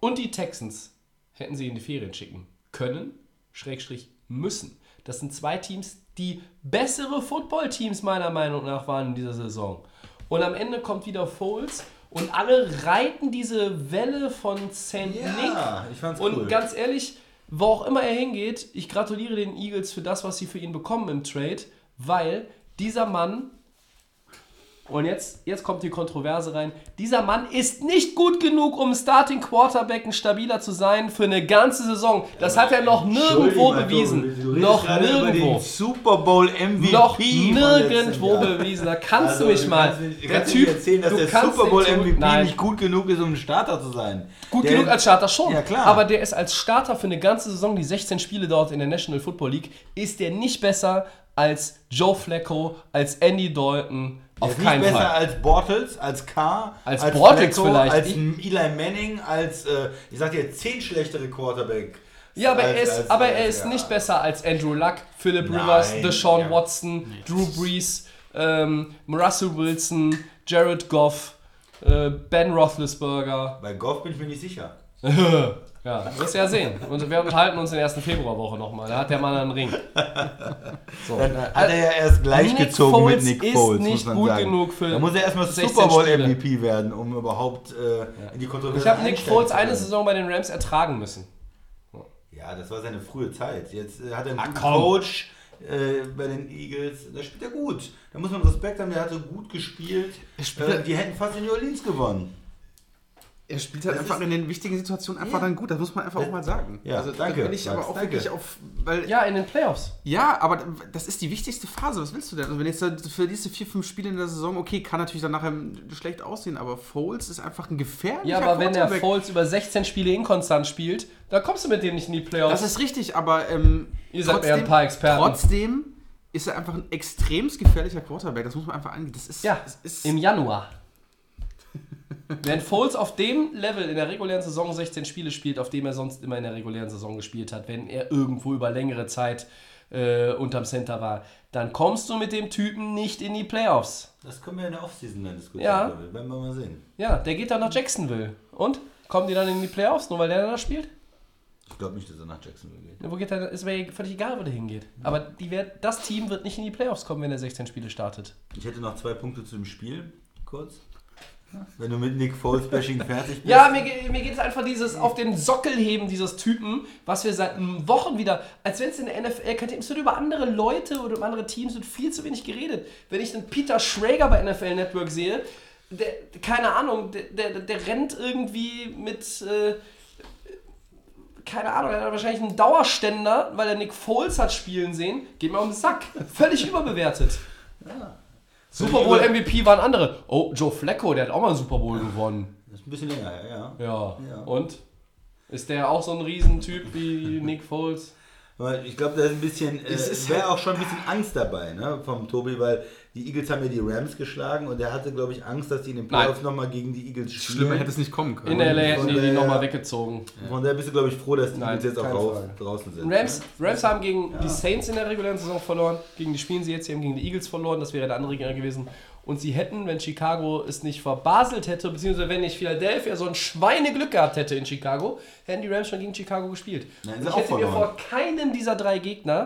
[SPEAKER 3] und die Texans hätten sie in die Ferien schicken können, Schrägstrich müssen. Das sind zwei Teams, die bessere Footballteams meiner Meinung nach waren in dieser Saison. Und am Ende kommt wieder Foles und alle reiten diese Welle von St.
[SPEAKER 4] Ja,
[SPEAKER 3] Nick.
[SPEAKER 4] ich fand's
[SPEAKER 3] und
[SPEAKER 4] cool.
[SPEAKER 3] ganz ehrlich, wo auch immer er hingeht, ich gratuliere den Eagles für das, was sie für ihn bekommen im Trade, weil dieser Mann und jetzt, jetzt kommt die Kontroverse rein. Dieser Mann ist nicht gut genug, um Starting Quarterback ein stabiler zu sein für eine ganze Saison. Das hat er noch nirgendwo bewiesen.
[SPEAKER 4] Du redest
[SPEAKER 3] Noch nirgendwo.
[SPEAKER 4] Super Bowl MVP.
[SPEAKER 3] Noch nirgendwo bewiesen. Da kannst
[SPEAKER 4] Also,
[SPEAKER 3] du mich mal.
[SPEAKER 4] Kannst,
[SPEAKER 3] der Typ,
[SPEAKER 4] erzählen, dass
[SPEAKER 3] du
[SPEAKER 4] der Super Bowl MVP
[SPEAKER 3] Nein.
[SPEAKER 4] nicht gut genug ist, um ein Starter zu sein.
[SPEAKER 3] Gut
[SPEAKER 4] der,
[SPEAKER 3] genug als Starter schon.
[SPEAKER 4] Ja, klar.
[SPEAKER 3] Aber der ist als Starter für eine ganze Saison, die 16 Spiele dauert in der National Football League, ist der nicht besser als Joe Flacco, als Andy Dalton. Auf
[SPEAKER 4] ist nicht
[SPEAKER 3] keinen
[SPEAKER 4] besser
[SPEAKER 3] Fall.
[SPEAKER 4] als Bortles, als Carr,
[SPEAKER 3] Als Bortles vielleicht.
[SPEAKER 4] als
[SPEAKER 3] Ich-
[SPEAKER 4] Eli Manning, als, äh, ich sag dir, zehn schlechtere Quarterback.
[SPEAKER 3] Ja, aber,
[SPEAKER 4] als-
[SPEAKER 3] er ist,
[SPEAKER 4] als-
[SPEAKER 3] aber
[SPEAKER 4] als-
[SPEAKER 3] er ist
[SPEAKER 4] ja.
[SPEAKER 3] nicht besser als Andrew Luck, Philip
[SPEAKER 4] Nein,
[SPEAKER 3] Rivers, Deshaun
[SPEAKER 4] ja.
[SPEAKER 3] Watson, Drew Brees, ähm, Russell Wilson, Jared Goff, äh, Ben Roethlisberger.
[SPEAKER 4] Bei Goff bin ich mir nicht sicher.
[SPEAKER 3] Ja, wirst du ja sehen. Und wir unterhalten uns in der ersten Februarwoche nochmal. Da hat der Mann einen Ring. So.
[SPEAKER 4] Dann hat er ja erst gleichgezogen mit Nick
[SPEAKER 3] Foles ist
[SPEAKER 4] Foles, muss
[SPEAKER 3] nicht
[SPEAKER 4] man
[SPEAKER 3] gut
[SPEAKER 4] sagen.
[SPEAKER 3] genug für
[SPEAKER 4] Da muss er erstmal
[SPEAKER 3] 16
[SPEAKER 4] Super Bowl
[SPEAKER 3] Spiele.
[SPEAKER 4] MVP werden, um überhaupt äh, in die Kontroverse
[SPEAKER 3] Ich habe Nick Foles eine. Saison bei den Rams ertragen müssen.
[SPEAKER 4] Ja, das war seine frühe Zeit. Jetzt äh, hat er einen
[SPEAKER 3] komm.
[SPEAKER 4] Coach äh, bei den Eagles. Da spielt er gut. Da muss man Respekt haben, der hatte gut gespielt.
[SPEAKER 5] spielt-
[SPEAKER 4] Äh, die hätten fast in New Orleans gewonnen.
[SPEAKER 5] Er spielt halt
[SPEAKER 4] Das
[SPEAKER 5] einfach in den wichtigen Situationen einfach
[SPEAKER 4] Ja.
[SPEAKER 5] dann gut. Das muss man einfach auch mal sagen.
[SPEAKER 4] Ja,
[SPEAKER 5] also,
[SPEAKER 4] danke,
[SPEAKER 5] Da bin ich aber
[SPEAKER 4] Max,
[SPEAKER 5] auch
[SPEAKER 4] danke.
[SPEAKER 5] wirklich auf. Weil,
[SPEAKER 3] Ja, in den Playoffs.
[SPEAKER 5] Ja, aber das ist die wichtigste Phase. Was willst du denn? Also wenn jetzt da für diese vier, fünf Spiele in der Saison, okay, kann natürlich dann nachher schlecht aussehen, aber Foles ist einfach ein gefährlicher
[SPEAKER 3] Ja, aber wenn der. Foles über 16 Spiele inkonstant spielt, dann kommst du mit dem nicht in die Playoffs.
[SPEAKER 5] Das ist richtig, aber ähm,
[SPEAKER 3] Ihr seid ja ein paar Experten.
[SPEAKER 5] trotzdem ist er einfach ein extremst gefährlicher Quarterback. Das muss man einfach angehen. Das ist,
[SPEAKER 3] ja,
[SPEAKER 5] das ist
[SPEAKER 3] im Januar. Wenn Foles auf dem Level in der regulären Saison 16 Spiele spielt, auf dem er sonst immer in der regulären Saison gespielt hat, wenn er irgendwo über längere Zeit äh, unterm Center war, dann kommst du mit dem Typen nicht in die Playoffs.
[SPEAKER 4] Das können wir in der Offseason dann diskutieren.
[SPEAKER 3] Ja.
[SPEAKER 4] Werden wir mal sehen.
[SPEAKER 3] Ja, der geht dann nach Jacksonville. Und? Kommen die dann in die Playoffs, nur weil der da spielt?
[SPEAKER 4] Ich glaube nicht, dass er nach Jacksonville geht.
[SPEAKER 3] Ja, Wo geht er? Ist mir völlig egal, wo der hingeht. Aber die werd, das Team wird nicht in die Playoffs kommen, wenn er 16 Spiele startet.
[SPEAKER 4] Ich hätte noch zwei Punkte zu dem Spiel, kurz. Wenn du mit Nick Foles Bashing fertig bist.
[SPEAKER 3] Ja, mir, mir geht es einfach dieses auf den Sockel heben dieses Typen, was wir seit Wochen wieder, als wenn es in der NFL es wird über andere Leute oder über andere Teams wird viel zu wenig geredet. Wenn ich den Peter Schrager bei NFL Network sehe, der, keine Ahnung, der, der, der rennt irgendwie mit, äh, keine Ahnung, er hat wahrscheinlich einen Dauerständer, weil er Nick Foles hat spielen sehen, geht mir um den Sack. Völlig überbewertet. Super Bowl MVP waren andere. Oh, Joe Flacco, der hat auch mal einen Super Bowl gewonnen.
[SPEAKER 4] Das ist ein bisschen länger, ja. ja.
[SPEAKER 3] Ja. Und? Ist der auch so ein Riesentyp wie Nick Foles?
[SPEAKER 4] Ich glaube, da ist ein bisschen, äh,
[SPEAKER 5] Es ist
[SPEAKER 4] wäre auch schon ein bisschen Angst dabei, ne, vom Tobi, weil die Eagles haben ja die Rams geschlagen und er hatte, glaube ich, Angst, dass die in den Playoffs nochmal gegen die Eagles spielen.
[SPEAKER 5] schlimmer hätte es nicht kommen können.
[SPEAKER 3] In LA hätten die die
[SPEAKER 4] der-
[SPEAKER 3] nochmal weggezogen.
[SPEAKER 4] Von daher bist du, glaube ich, froh, dass die
[SPEAKER 3] Nein,
[SPEAKER 4] Eagles jetzt auch raus, draußen sind.
[SPEAKER 3] Rams, Rams haben gegen die Saints in der regulären Saison verloren. Gegen die spielen sie jetzt, sie haben gegen die Eagles verloren. Das wäre der andere Gegner gewesen. Und sie hätten, wenn Chicago es nicht verbaselt hätte, beziehungsweise wenn nicht Philadelphia so ein Schweineglück gehabt hätte in Chicago, hätten die Rams schon gegen Chicago gespielt.
[SPEAKER 4] Nein,
[SPEAKER 3] ich hätte mir
[SPEAKER 4] verloren.
[SPEAKER 3] vor keinem dieser drei Gegner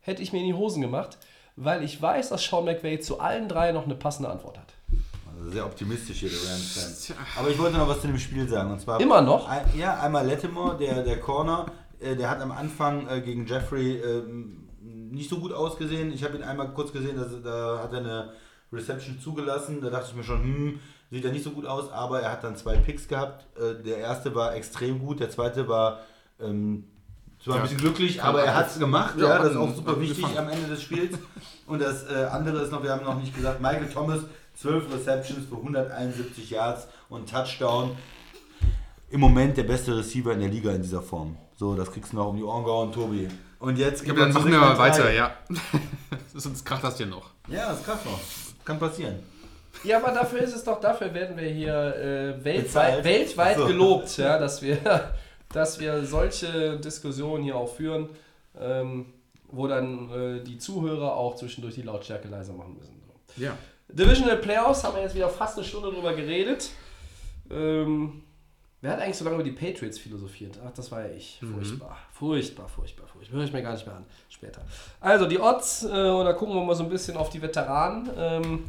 [SPEAKER 3] hätte ich mir in die Hosen gemacht, weil ich weiß, dass Sean McVay zu allen drei noch eine passende Antwort hat.
[SPEAKER 4] Also sehr optimistisch hier, der Rams-Fans. Aber ich wollte noch was zu dem Spiel sagen. Und zwar
[SPEAKER 3] Immer noch?
[SPEAKER 4] Ein, ja, einmal Lattimore, der, der Corner, äh, der hat am Anfang äh, gegen Jeffrey ähm, nicht so gut ausgesehen. Ich habe ihn einmal kurz gesehen, dass, da hat er eine Reception zugelassen. Da dachte ich mir schon, hm, sieht er nicht so gut aus, aber er hat dann zwei Picks gehabt. Äh, der erste war extrem gut, der zweite war ähm, zwar ein
[SPEAKER 5] Ja.
[SPEAKER 4] bisschen glücklich, aber er hat es gemacht.
[SPEAKER 5] Ja,
[SPEAKER 4] Ja, das ist auch super wichtig
[SPEAKER 5] gefangen.
[SPEAKER 4] am Ende des Spiels. Und das äh, andere ist noch, wir haben noch nicht gesagt, Michael Thomas, 12 Receptions für 171 Yards und Touchdown. Im Moment der beste Receiver in der Liga in dieser Form. So, das kriegst du noch um die Ohren gehauen, Tobi. Und jetzt
[SPEAKER 5] Ja, dann machen wir mal weiter, ja. Sonst kracht das hier noch.
[SPEAKER 4] Ja, das ist krass noch. Kann passieren.
[SPEAKER 3] Ja, aber dafür ist es doch, dafür werden wir hier äh, weltweit, weltweit
[SPEAKER 4] so.
[SPEAKER 3] gelobt, ja, dass wir, dass wir solche Diskussionen hier auch führen, ähm, wo dann äh, die Zuhörer auch zwischendurch die Lautstärke leiser machen müssen.
[SPEAKER 5] Ja.
[SPEAKER 3] Divisional Playoffs haben wir jetzt wieder fast eine Stunde drüber geredet. Ähm, wer hat eigentlich so lange über die Patriots philosophiert? Ach, das war ja ich. Furchtbar. Furchtbar, furchtbar, furchtbar. Höre ich mir gar nicht mehr an. Später. Also die Odds, äh, und da gucken wir mal so ein bisschen auf die Veteranen. Ähm,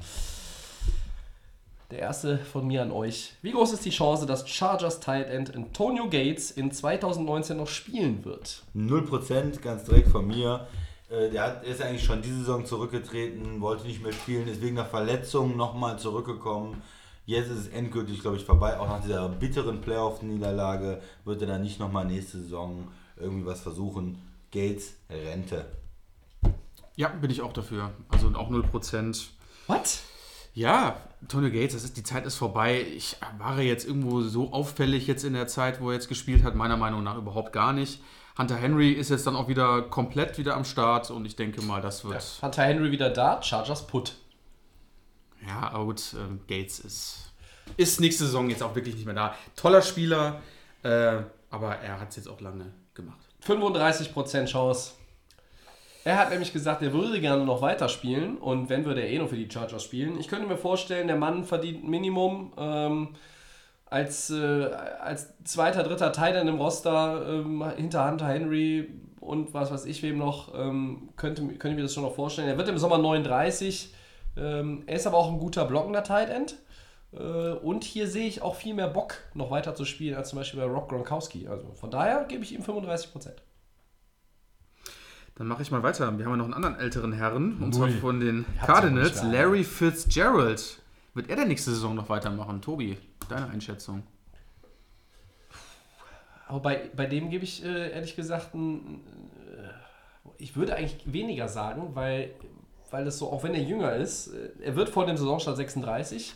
[SPEAKER 3] der erste von mir an euch. Wie groß ist die Chance, dass Chargers Tight End Antonio Gates in 2019 noch spielen wird?
[SPEAKER 4] 0% ganz direkt von mir. Äh, Der hat, ist eigentlich schon diese Saison zurückgetreten, wollte nicht mehr spielen, ist wegen einer Verletzung nochmal zurückgekommen. Jetzt ist es endgültig, glaube ich, vorbei. Auch nach dieser bitteren Playoff-Niederlage wird er dann nicht nochmal nächste Saison irgendwie was versuchen. Gates, Rente.
[SPEAKER 5] Ja, bin ich auch dafür. Also auch 0%.
[SPEAKER 3] What?
[SPEAKER 5] Ja, Tony Gates, das ist, die Zeit ist vorbei. Ich war jetzt irgendwo so auffällig jetzt in der Zeit, wo er jetzt gespielt hat, meiner Meinung nach überhaupt gar nicht. Hunter Henry ist jetzt dann auch wieder komplett wieder am Start und ich denke mal, das wird.
[SPEAKER 3] Hunter Henry wieder da, Chargers Put.
[SPEAKER 5] Ja, aber gut, ähm, Gates ist, ist nächste Saison jetzt auch wirklich nicht mehr da. Toller Spieler, äh, aber er hat es jetzt auch lange gemacht.
[SPEAKER 3] 35% Chance. Er hat nämlich gesagt, er würde gerne noch weiterspielen und wenn, würde er eh noch für die Chargers spielen. Ich könnte mir vorstellen, der Mann verdient Minimum ähm, als, äh, als zweiter, dritter Teil im Roster ähm, hinter Hunter Henry und was weiß ich wem noch, ähm, könnte, könnte mir das schon noch vorstellen. Er wird im Sommer 39. Ähm, er ist aber auch ein guter blockender Tight End. Äh, und hier sehe ich auch viel mehr Bock, noch weiter zu spielen, als zum Beispiel bei Rob Gronkowski. Also von daher gebe ich ihm 35%.
[SPEAKER 5] Dann mache ich mal weiter. Wir haben ja noch einen anderen älteren Herren, und zwar von den Cardinals. Larry Fitzgerald. Wird er der nächste Saison noch weitermachen? Tobi, deine Einschätzung?
[SPEAKER 3] Aber bei, bei dem gebe ich äh, ehrlich gesagt, ein, äh, ich würde eigentlich weniger sagen, weil, weil das so, auch wenn er jünger ist, äh, er wird vor dem Saisonstart 36.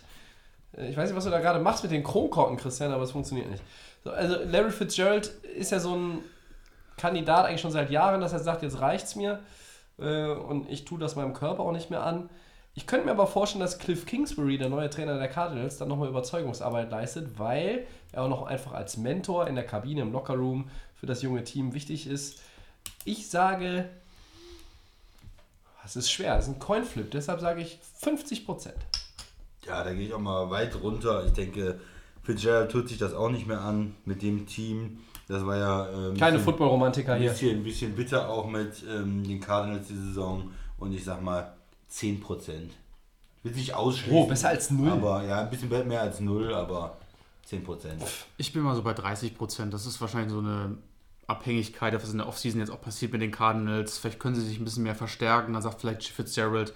[SPEAKER 3] Äh, ich weiß nicht, was du da gerade machst mit den Kronkorken, Christian, aber es funktioniert nicht. So, also Larry Fitzgerald ist ja so ein Kandidat eigentlich schon seit Jahren, dass er sagt, jetzt reicht's mir äh, und ich tue das meinem Körper auch nicht mehr an. Ich könnte mir aber vorstellen, dass Cliff Kingsbury, der neue Trainer der Cardinals, dann nochmal Überzeugungsarbeit leistet, weil er auch noch einfach als Mentor in der Kabine, im Lockerroom für das junge Team wichtig ist. Ich sage, es ist schwer, es ist ein Coinflip, deshalb sage ich 50 Prozent.
[SPEAKER 4] Ja, da gehe ich auch mal weit runter. Ich denke, Fitzgerald tut sich das auch nicht mehr an mit dem Team. Das war ja
[SPEAKER 3] Keine
[SPEAKER 4] bisschen-
[SPEAKER 3] Football-Romantiker
[SPEAKER 4] ein
[SPEAKER 3] hier.
[SPEAKER 4] bisschen, ein bisschen bitter auch mit ähm, den Cardinals die Saison. Und ich sag mal 10%. Will sich ausschließen.
[SPEAKER 3] Oh, besser als null.
[SPEAKER 4] Aber ja, ein bisschen mehr als null, aber 10%.
[SPEAKER 5] Ich bin mal so bei 30 Prozent. Das ist wahrscheinlich so eine Abhängigkeit, was in der Offseason jetzt auch passiert mit den Cardinals. Vielleicht können sie sich ein bisschen mehr verstärken. Dann sagt vielleicht Fitzgerald,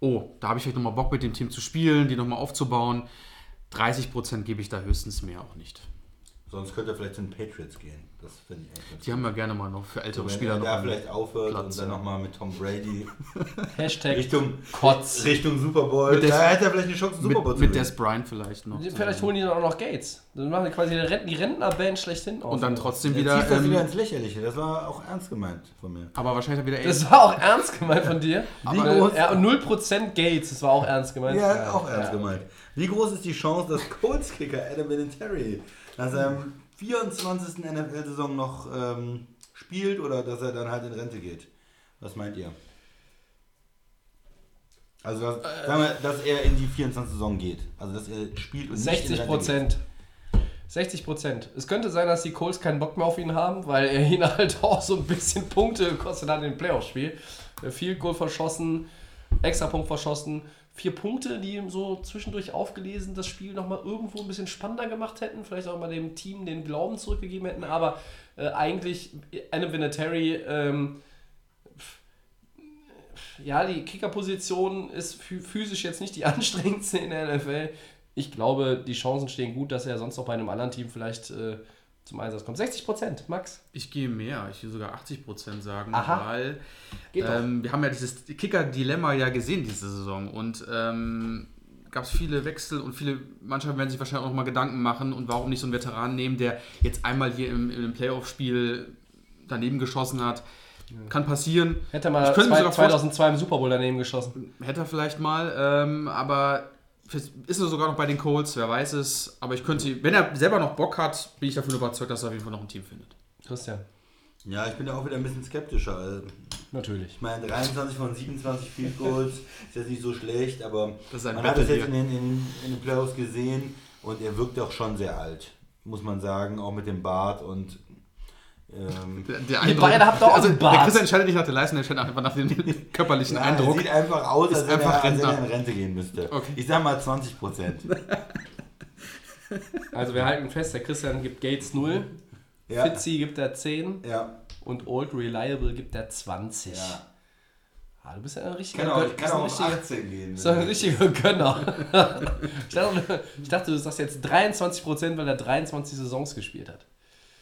[SPEAKER 5] oh, da habe ich vielleicht nochmal Bock mit dem Team zu spielen, die nochmal aufzubauen. 30 Prozent gebe ich da höchstens mehr auch nicht.
[SPEAKER 4] Sonst könnte er vielleicht zu den Patriots gehen. Das finde ich eigentlich ganz
[SPEAKER 5] Die haben wir gerne mal noch für ältere
[SPEAKER 4] Wenn
[SPEAKER 5] Spieler
[SPEAKER 4] er
[SPEAKER 5] noch.
[SPEAKER 4] da vielleicht aufhört
[SPEAKER 5] Platz,
[SPEAKER 4] und dann
[SPEAKER 5] ja.
[SPEAKER 4] nochmal mit Tom Brady
[SPEAKER 3] Hashtag
[SPEAKER 4] Richtung,
[SPEAKER 3] Kotz.
[SPEAKER 4] Richtung Super Bowl.
[SPEAKER 5] Mit Des-
[SPEAKER 4] da hätte er vielleicht eine Chance, Super Bowl
[SPEAKER 5] mit,
[SPEAKER 4] zu
[SPEAKER 5] mit. Des Bryant vielleicht noch.
[SPEAKER 3] Vielleicht holen die dann auch noch Gates. Dann machen wir quasi die Renten- die Rentnerband schlechthin auf.
[SPEAKER 5] Und dann trotzdem wieder.
[SPEAKER 4] das wieder
[SPEAKER 5] Ähm,
[SPEAKER 4] ins Lächerliche. Das war auch ernst gemeint von mir.
[SPEAKER 5] aber wahrscheinlich dann wieder.
[SPEAKER 3] Das war auch ernst gemeint von dir.
[SPEAKER 4] Wie
[SPEAKER 3] Aber,
[SPEAKER 4] groß-
[SPEAKER 3] ja, und 0% Gates, das war auch ernst gemeint.
[SPEAKER 4] Ja, auch ernst
[SPEAKER 3] ja.
[SPEAKER 4] gemeint. Wie groß ist die Chance, dass Colts-Kicker Adam Vinatieri nach seinem 24. NFL-Saison noch ähm, spielt oder dass er dann halt in Rente geht? Was meint ihr? Also, dass, sagen wir, dass er in die 24. Saison geht. Also, dass er spielt und nicht in
[SPEAKER 3] 60
[SPEAKER 4] Rente
[SPEAKER 3] Prozent. 60 Prozent. Es könnte sein, dass die Colts keinen Bock mehr auf ihn haben, weil er ihnen halt auch so ein bisschen Punkte gekostet hat in dem Playoff-Spiel. Äh, Viel Goal verschossen, extra Punkt verschossen. Vier Punkte, die ihm so zwischendurch aufgelesen das Spiel nochmal irgendwo ein bisschen spannender gemacht hätten. Vielleicht auch mal dem Team den Glauben zurückgegeben hätten. Aber äh, eigentlich, Adam Vinatieri, ähm, ja, die Kickerposition ist phy- physisch jetzt nicht die anstrengendste in der NFL. Ich glaube, die Chancen stehen gut, dass er sonst noch bei einem anderen Team vielleicht äh, zum Einsatz kommt. 60 Prozent, Max.
[SPEAKER 5] Ich gehe mehr, ich will sogar 80 Prozent sagen,
[SPEAKER 3] Aha.
[SPEAKER 5] weil ähm, wir haben ja dieses Kicker-Dilemma ja gesehen diese Saison und ähm, gab es viele Wechsel und viele Mannschaften werden sich wahrscheinlich auch noch mal Gedanken machen und warum nicht so einen Veteran nehmen, der jetzt einmal hier im, im Playoff-Spiel daneben geschossen hat. Kann passieren.
[SPEAKER 3] Hätte mal
[SPEAKER 5] Ich könnte mir
[SPEAKER 3] zwei,
[SPEAKER 5] sogar vorstellen-
[SPEAKER 3] 2002 im Super Bowl daneben geschossen.
[SPEAKER 5] Hätte er vielleicht mal, ähm, aber ist er sogar noch bei den Colts, wer weiß es. Aber ich könnte, wenn er selber noch Bock hat, bin ich davon überzeugt, dass er auf jeden Fall noch ein Team findet.
[SPEAKER 3] Christian.
[SPEAKER 4] Ja, ich bin da auch wieder ein bisschen skeptischer. Also,
[SPEAKER 3] Natürlich.
[SPEAKER 4] Ich meine, 23 von 27 Field Goals ist jetzt nicht so schlecht, aber
[SPEAKER 5] Das ist ein
[SPEAKER 4] man hat es
[SPEAKER 5] Battle
[SPEAKER 4] jetzt in den, in, in den Playoffs gesehen und er wirkt auch schon sehr alt, muss man sagen, auch mit dem Bart und ähm,
[SPEAKER 5] Der,
[SPEAKER 3] habt doch auch
[SPEAKER 5] also, Der. Christian entscheidet nicht nach der Leistung, der entscheidet einfach nach dem körperlichen
[SPEAKER 4] ja, er
[SPEAKER 5] Eindruck.
[SPEAKER 4] sieht einfach aus, als
[SPEAKER 5] Ist
[SPEAKER 4] wenn, er,
[SPEAKER 5] einfach
[SPEAKER 4] als wenn er in Rente gehen müsste.
[SPEAKER 5] Okay.
[SPEAKER 4] Ich sag mal 20 Prozent.
[SPEAKER 3] Also wir halten fest, der Christian gibt Gates 0,
[SPEAKER 4] Ja,
[SPEAKER 3] Fitzy gibt er 10
[SPEAKER 4] ja,
[SPEAKER 3] und Old Reliable gibt er 20.
[SPEAKER 4] ja.
[SPEAKER 3] Ah, du bist ja ein richtiger
[SPEAKER 4] Kann auch,
[SPEAKER 3] Gön-
[SPEAKER 4] kann auch
[SPEAKER 3] ein richtiger,
[SPEAKER 4] 18 gehen.
[SPEAKER 3] bist ein richtiger Gönner. ich, dachte, ich dachte, du sagst jetzt 23%, weil er 23 Saisons gespielt hat.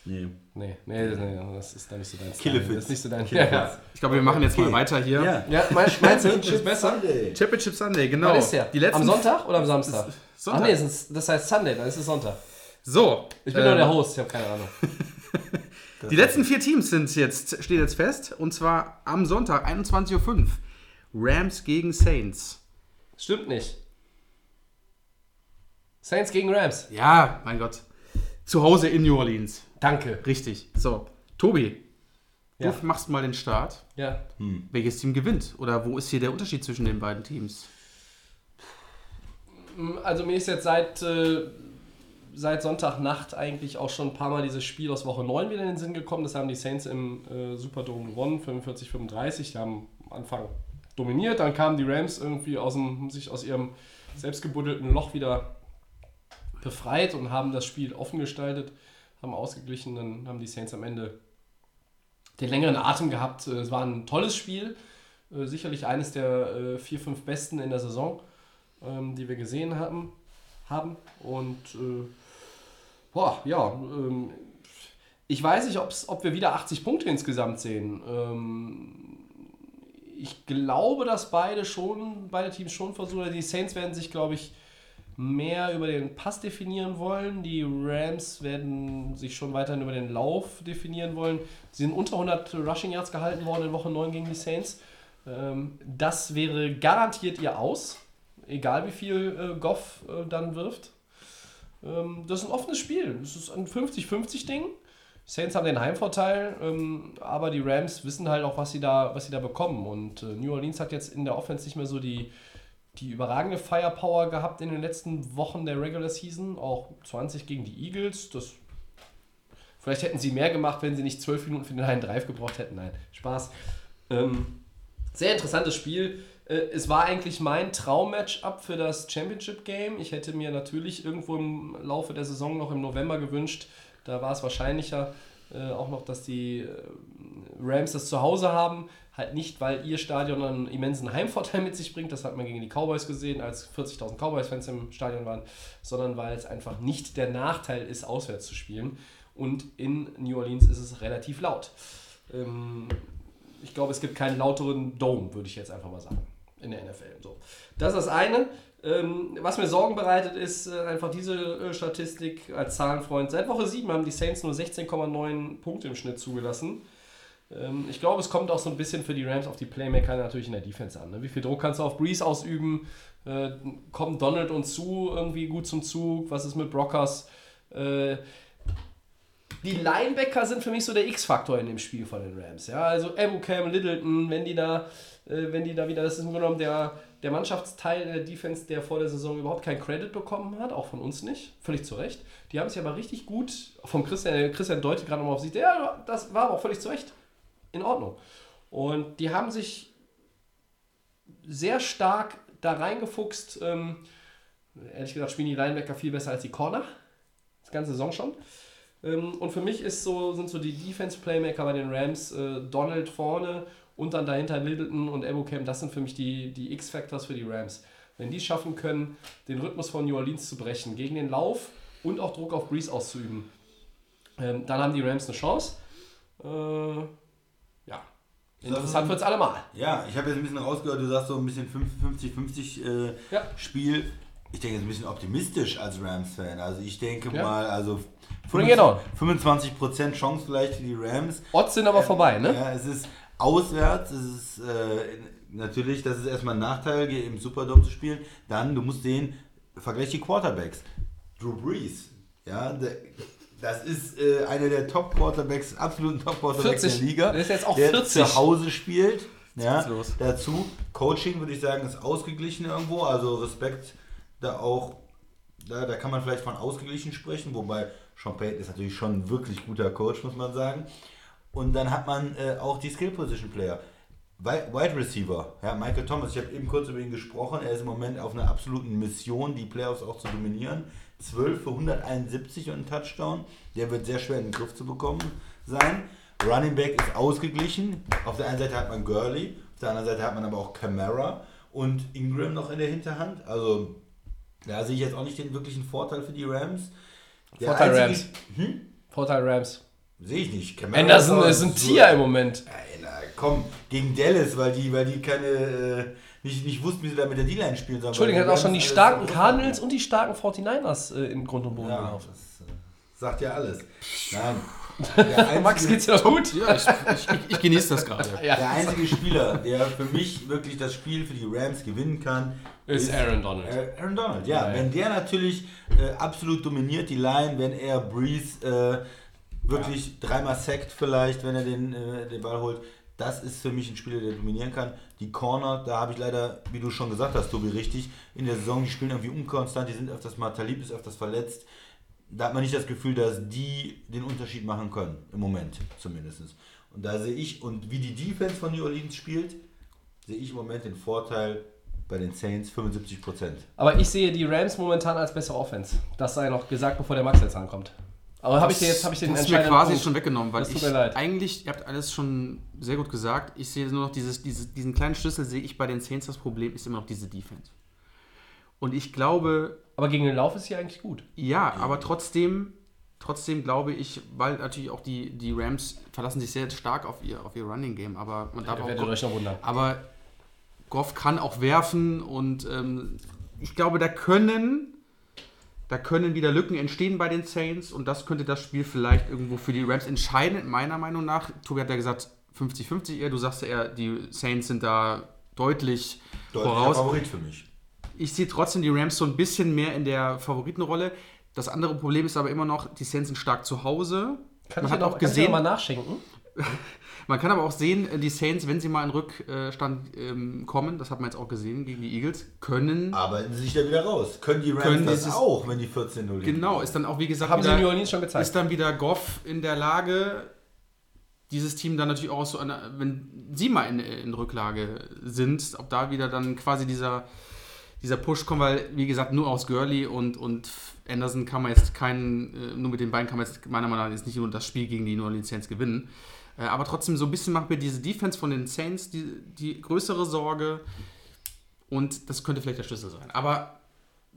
[SPEAKER 4] Nee.
[SPEAKER 3] Nee, nee, nee, das ist dann nicht so dein Style.
[SPEAKER 4] Killefitz.
[SPEAKER 3] Das ist nicht so dein
[SPEAKER 4] Killefitz.
[SPEAKER 5] Ich glaube, wir machen jetzt mal
[SPEAKER 4] Okay.
[SPEAKER 5] weiter hier.
[SPEAKER 4] Ja.
[SPEAKER 3] Ja, du,
[SPEAKER 4] Championship
[SPEAKER 3] ist besser?
[SPEAKER 4] Sunday.
[SPEAKER 5] Championship Sunday, genau.
[SPEAKER 3] Wann ist der?
[SPEAKER 5] Die letzten
[SPEAKER 3] Am Sonntag oder am Samstag?
[SPEAKER 5] Sonntag.
[SPEAKER 3] Ach nee, das heißt Sunday, dann ist es Sonntag.
[SPEAKER 5] So.
[SPEAKER 3] Ich bin
[SPEAKER 5] ähm,
[SPEAKER 3] nur der Host, ich habe keine Ahnung.
[SPEAKER 5] Die letzten vier Teams sind jetzt, stehen jetzt fest. Und zwar am Sonntag, 21.05 Uhr. Rams gegen Saints.
[SPEAKER 3] Stimmt nicht. Saints gegen Rams.
[SPEAKER 5] Ja, mein Gott. Zu Hause in New Orleans.
[SPEAKER 3] Danke.
[SPEAKER 5] Richtig. So. Tobi,
[SPEAKER 3] Ja.
[SPEAKER 5] du machst mal den Start.
[SPEAKER 3] Ja.
[SPEAKER 5] Welches Team gewinnt? Oder wo ist hier der Unterschied zwischen den beiden Teams?
[SPEAKER 3] Also mir ist jetzt seit, äh, seit Sonntagnacht eigentlich auch schon ein paar Mal dieses Spiel aus Woche 9 wieder in den Sinn gekommen. Das haben die Saints im äh, Superdome gewonnen, 45-35. Die haben am Anfang dominiert, dann kamen die Rams irgendwie aus dem, sich aus ihrem selbstgebuddelten Loch wieder befreit und haben das Spiel offen gestaltet, haben ausgeglichen, dann haben die Saints am Ende den längeren Atem gehabt. Äh, Es war ein tolles Spiel, äh, sicherlich eines der äh, vier, fünf besten in der Saison ähm, die wir gesehen haben. haben. Und boah, ja, ähm, Ich weiß nicht, ob's, ob wir wieder 80 Punkte insgesamt sehen. Ähm, ich glaube, dass beide schon, beide Teams schon versuchen. Die Saints werden sich, glaube ich, mehr über den Pass definieren wollen. Die Rams werden sich schon weiterhin über den Lauf definieren wollen. Sie sind unter 100 Rushing Yards gehalten worden in Woche 9 gegen die Saints. Ähm, das wäre garantiert ihr Aus, egal wie viel äh, Goff äh, dann wirft. Ähm, das ist ein offenes Spiel. Das ist ein 50-50-Ding. Saints haben den Heimvorteil, ähm, aber die Rams wissen halt auch, was sie da, was sie da bekommen. Und äh, New Orleans hat jetzt in der Offense nicht mehr so die, die überragende Firepower gehabt in den letzten Wochen der Regular Season. Auch 20 gegen die Eagles. Das, vielleicht hätten sie mehr gemacht, wenn sie nicht 12 Minuten für den einen Drive gebraucht hätten. Nein, Spaß. Ähm, sehr interessantes Spiel. Äh, es war eigentlich mein Traum-Matchup für das Championship-Game. Ich hätte mir natürlich irgendwo im Laufe der Saison noch im November gewünscht, da war es wahrscheinlicher äh, auch noch, dass die äh, Rams das zu Hause haben. Halt nicht, weil ihr Stadion einen immensen Heimvorteil mit sich bringt, das hat man gegen die Cowboys gesehen, als 40.000 Cowboys-Fans im Stadion waren, sondern weil es einfach nicht der Nachteil ist, auswärts zu spielen. Und in New Orleans ist es relativ laut. Ähm, ich glaube, es gibt keinen lauteren Dome, würde ich jetzt einfach mal sagen, in der NFL. So. Das ist das eine. Ähm, was mir Sorgen bereitet, ist äh, einfach diese äh, Statistik als Zahlenfreund. Seit Woche 7 haben die Saints nur 16,9 Punkte im Schnitt zugelassen. Ähm, ich glaube, es kommt auch so ein bisschen für die Rams auf die Playmaker natürlich in der Defense an. Ne? Wie viel Druck kannst du auf Breeze ausüben? Äh, kommt Donald und Sue irgendwie gut zum Zug? Was ist mit Brockers? Äh, die Linebacker sind für mich so der X-Faktor in dem Spiel von den Rams. Ja, also Cam, Littleton, wenn die da, äh, wenn die da wieder, das ist im Grunde genommen der, der Mannschaftsteil der Defense, der vor der Saison überhaupt keinen Credit bekommen hat, auch von uns nicht, völlig zu Recht. Die haben sich aber richtig gut, vom Christian, Christian Deute gerade nochmal auf sich, ja, das war aber auch völlig zu Recht. In Ordnung. Und die haben sich sehr stark da reingefuchst. Ähm, ehrlich gesagt spielen die Linebacker viel besser als die Corner. Das ganze Saison schon. Ähm, und für mich ist so, sind so die Defense-Playmaker bei den Rams äh, Donald vorne und dann dahinter Littleton und Ebocam. Das sind für mich die, die X-Factors für die Rams. Wenn die schaffen können, den Rhythmus von New Orleans zu brechen, gegen den Lauf und auch Druck auf Breeze auszuüben, ähm, dann haben die Rams eine Chance. Äh, interessant wird es allemal.
[SPEAKER 4] Ja, ich habe jetzt ein bisschen rausgehört, du sagst so ein bisschen 50-50 äh,
[SPEAKER 3] Ja.
[SPEAKER 4] Spiel. Ich denke jetzt ein bisschen optimistisch als Rams-Fan. Also ich denke
[SPEAKER 3] Ja.
[SPEAKER 4] mal, also
[SPEAKER 3] Bring it on.
[SPEAKER 4] 25% Chance vielleicht für die Rams.
[SPEAKER 3] Odds sind aber vorbei, ne?
[SPEAKER 4] Ja, es ist auswärts, es ist äh, natürlich, das ist erstmal ein Nachteil, im Superdome zu spielen. Dann, du musst sehen, vergleich die Quarterbacks. Drew Brees, ja, der, das ist äh, einer der Top-Quarterbacks, absoluten Top-Quarterbacks
[SPEAKER 3] 40.
[SPEAKER 4] der Liga.
[SPEAKER 3] Der ist jetzt auch
[SPEAKER 4] der
[SPEAKER 3] 40.
[SPEAKER 4] zu Hause spielt. Ja, dazu, Coaching würde ich sagen, ist ausgeglichen irgendwo, also Respekt da auch, da, da kann man vielleicht von ausgeglichen sprechen, wobei Sean Payton ist natürlich schon ein wirklich guter Coach, muss man sagen. Und dann hat man äh, auch die Skill Position Player. Wi- Wide Receiver, ja, Michael Thomas, ich habe eben kurz über ihn gesprochen, er ist im Moment auf einer absoluten Mission, die Playoffs auch zu dominieren. 12 für 171 und ein Touchdown. Der wird sehr schwer in den Griff zu bekommen sein. Running Back ist ausgeglichen. Auf der einen Seite hat man Gurley, auf der anderen Seite hat man aber auch Camara und Ingram noch in der Hinterhand. Also da sehe ich jetzt auch nicht den wirklichen Vorteil für die Rams. Der
[SPEAKER 3] Vorteil
[SPEAKER 4] einzige-
[SPEAKER 3] Rams. Vorteil Rams.
[SPEAKER 4] Sehe ich nicht. Camara
[SPEAKER 3] Anderson ist ein Tier im Moment.
[SPEAKER 4] Na, komm, gegen Dallas, weil die, weil die keine, äh, nicht, nicht wussten, wie sie da mit der D-Line spielen sollen.
[SPEAKER 3] Entschuldigung, hat auch schon die starken Cardinals und die starken 49ers äh, im Grund und Boden
[SPEAKER 4] Ja,
[SPEAKER 3] gelaufen.
[SPEAKER 4] das äh, sagt ja alles. Nein. Einzige,
[SPEAKER 3] Max, geht's dir noch gut?
[SPEAKER 5] Ja, ich, ich, ich, genieße das gerade.
[SPEAKER 4] der einzige Spieler, der für mich wirklich das Spiel für die Rams gewinnen kann,
[SPEAKER 3] Ist Aaron Donald.
[SPEAKER 4] Aaron Donald, ja.
[SPEAKER 3] Ja, ja.
[SPEAKER 4] Wenn der natürlich äh, absolut dominiert die Line, wenn er Breeze äh, wirklich dreimal sackt vielleicht, wenn er den, äh, den Ball holt, das ist für mich ein Spieler, der dominieren kann. Die Corner, da habe ich leider, wie du schon gesagt hast, Tobi, richtig, in der Saison, die spielen irgendwie unkonstant, die sind öfters mal, Talib ist öfters verletzt. Da hat man nicht das Gefühl, dass die den Unterschied machen können, im Moment zumindest. Und da sehe ich, und wie die Defense von New Orleans spielt, sehe ich im Moment den Vorteil bei den Saints 75 Prozent.
[SPEAKER 3] Aber ich sehe die Rams momentan als bessere Offense. Das sei noch gesagt, bevor der Max jetzt ankommt. Aber habe ich dir jetzt habe ich den
[SPEAKER 5] das ist mir quasi
[SPEAKER 3] Punkt.
[SPEAKER 5] schon weggenommen, weil
[SPEAKER 3] Das tut
[SPEAKER 5] ich
[SPEAKER 3] mir leid.
[SPEAKER 5] eigentlich, ihr habt alles schon sehr gut gesagt, ich sehe nur noch dieses, dieses, diesen kleinen Schlüssel, sehe ich bei den Saints, das Problem ist immer noch diese Defense. Und ich glaube,
[SPEAKER 3] Aber gegen den Lauf ist sie eigentlich gut.
[SPEAKER 5] ja, aber trotzdem, trotzdem glaube ich, weil natürlich auch die, die Rams verlassen sich sehr stark auf ihr, auf ihr Running Game, aber man darf
[SPEAKER 3] Ihr
[SPEAKER 5] auch.
[SPEAKER 3] euch noch wundern.
[SPEAKER 5] Aber Goff kann auch werfen und ähm, ich glaube, da können, da können wieder Lücken entstehen bei den Saints und das könnte das Spiel vielleicht irgendwo für die Rams entscheiden, meiner Meinung nach. Tobi hat ja gesagt 50-50 eher, du sagst ja eher, die Saints sind da deutlich,
[SPEAKER 4] Deutlicher
[SPEAKER 5] voraus.
[SPEAKER 4] Favorit für mich.
[SPEAKER 5] Ich sehe trotzdem die Rams so ein bisschen mehr in der Favoritenrolle. Das andere Problem ist aber immer noch, die Saints sind stark zu Hause.
[SPEAKER 3] Kann
[SPEAKER 5] man
[SPEAKER 3] ich
[SPEAKER 5] hat
[SPEAKER 3] ja
[SPEAKER 5] auch
[SPEAKER 3] noch, kann ich
[SPEAKER 5] gesehen,
[SPEAKER 3] mal nachschenken?
[SPEAKER 5] man kann aber auch sehen, die Saints, wenn sie mal in Rückstand ähm, kommen, das hat man jetzt auch gesehen gegen die Eagles, können.
[SPEAKER 4] Arbeiten sie sich da wieder raus. Können die Rams
[SPEAKER 5] Können
[SPEAKER 4] das
[SPEAKER 5] dieses-
[SPEAKER 4] auch, wenn die 14-0 liegen?
[SPEAKER 5] Genau, ist dann auch wie gesagt
[SPEAKER 3] Haben sie
[SPEAKER 5] wieder,
[SPEAKER 3] in New Orleans schon gezeigt.
[SPEAKER 5] ist dann wieder Goff in der Lage, dieses Team dann natürlich auch so, eine, wenn sie mal in, in Rücklage sind, ob da wieder dann quasi dieser, dieser Push kommt, weil wie gesagt nur aus Gurley und, und Anderson kann man jetzt keinen, äh, nur mit den beiden kann man jetzt meiner Meinung nach jetzt nicht nur das Spiel gegen die New Orleans Saints gewinnen. Äh, aber trotzdem so ein bisschen macht mir diese Defense von den Saints die, die größere Sorge und das könnte vielleicht der Schlüssel sein. Aber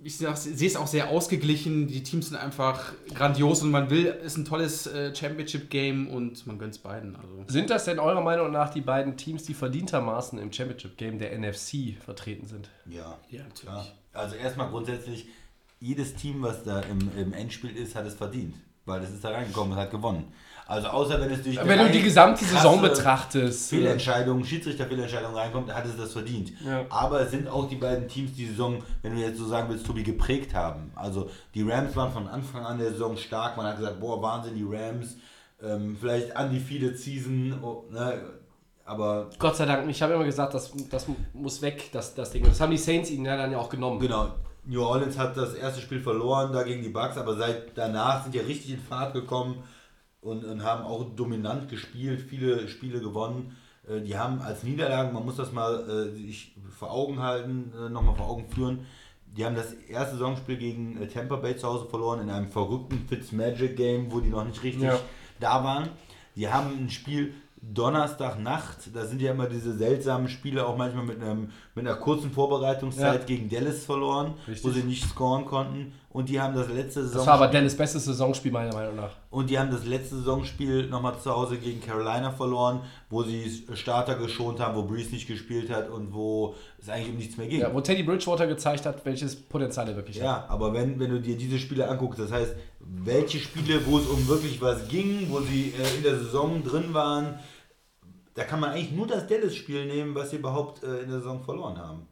[SPEAKER 5] ich sehe es auch sehr ausgeglichen. Die Teams sind einfach grandios und man will, ist ein tolles äh, Championship-Game und man gönnt es beiden. Also.
[SPEAKER 3] Sind das denn eurer Meinung nach die beiden Teams, die verdientermaßen im Championship-Game der NFC vertreten sind?
[SPEAKER 4] Ja,
[SPEAKER 5] Ja, natürlich.
[SPEAKER 4] klar. Also erstmal grundsätzlich, jedes Team, was da im, im Endspiel ist, hat es verdient. Weil es ist da reingekommen und hat gewonnen. Also außer wenn es durch
[SPEAKER 3] Wenn du die gesamte Saison betrachtest.
[SPEAKER 4] Fehlentscheidungen, Schiedsrichterfehlentscheidungen reinkommt, hat es das verdient.
[SPEAKER 3] Ja.
[SPEAKER 4] Aber es sind auch die beiden Teams, die Saison, wenn du jetzt so sagen willst, Tobi, geprägt haben. Also die Rams waren von Anfang an der Saison stark. Man hat gesagt, boah, Wahnsinn, die Rams. Ähm, vielleicht undefeated Season. Oh, ne? Aber
[SPEAKER 3] Gott sei Dank, ich habe immer gesagt, das, das muss weg, das, das Ding. Das haben die Saints ihnen ja dann ja auch genommen.
[SPEAKER 4] Genau. New Orleans hat das erste Spiel verloren da gegen die Bucks, aber seit danach sind die richtig in Fahrt gekommen und, und haben auch dominant gespielt, viele Spiele gewonnen. Äh, Die haben als Niederlagen, man muss das mal äh, sich vor Augen halten, äh, nochmal vor Augen führen. Die haben das erste Saisonspiel gegen Tampa Bay zu Hause verloren in einem verrückten Fitzmagic-Game, wo die noch nicht richtig
[SPEAKER 3] Ja.
[SPEAKER 4] da waren. Die haben ein Spiel Donnerstagnacht, da sind ja immer diese seltsamen Spiele, auch manchmal mit, einem, mit einer kurzen Vorbereitungszeit
[SPEAKER 3] Ja.
[SPEAKER 4] gegen Dallas verloren,
[SPEAKER 3] Richtig.
[SPEAKER 4] wo sie nicht scoren konnten. Und die haben das letzte
[SPEAKER 3] Das
[SPEAKER 4] Saison
[SPEAKER 3] war aber Dennis bestes Saisonspiel meiner Meinung nach.
[SPEAKER 4] und die haben das letzte Saisonspiel nochmal zu Hause gegen Carolina verloren, wo sie Starter geschont haben, wo Breeze nicht gespielt hat und wo es eigentlich um nichts mehr ging.
[SPEAKER 3] Ja, wo Teddy Bridgewater gezeigt hat, welches Potenzial er wirklich hat.
[SPEAKER 4] Ja, aber wenn, wenn du dir diese Spiele anguckst, das heißt, welche Spiele, wo es um wirklich was ging, wo sie äh, in der Saison drin waren, da kann man eigentlich nur das Dallas-Spiel nehmen, was sie überhaupt äh, in der Saison verloren haben.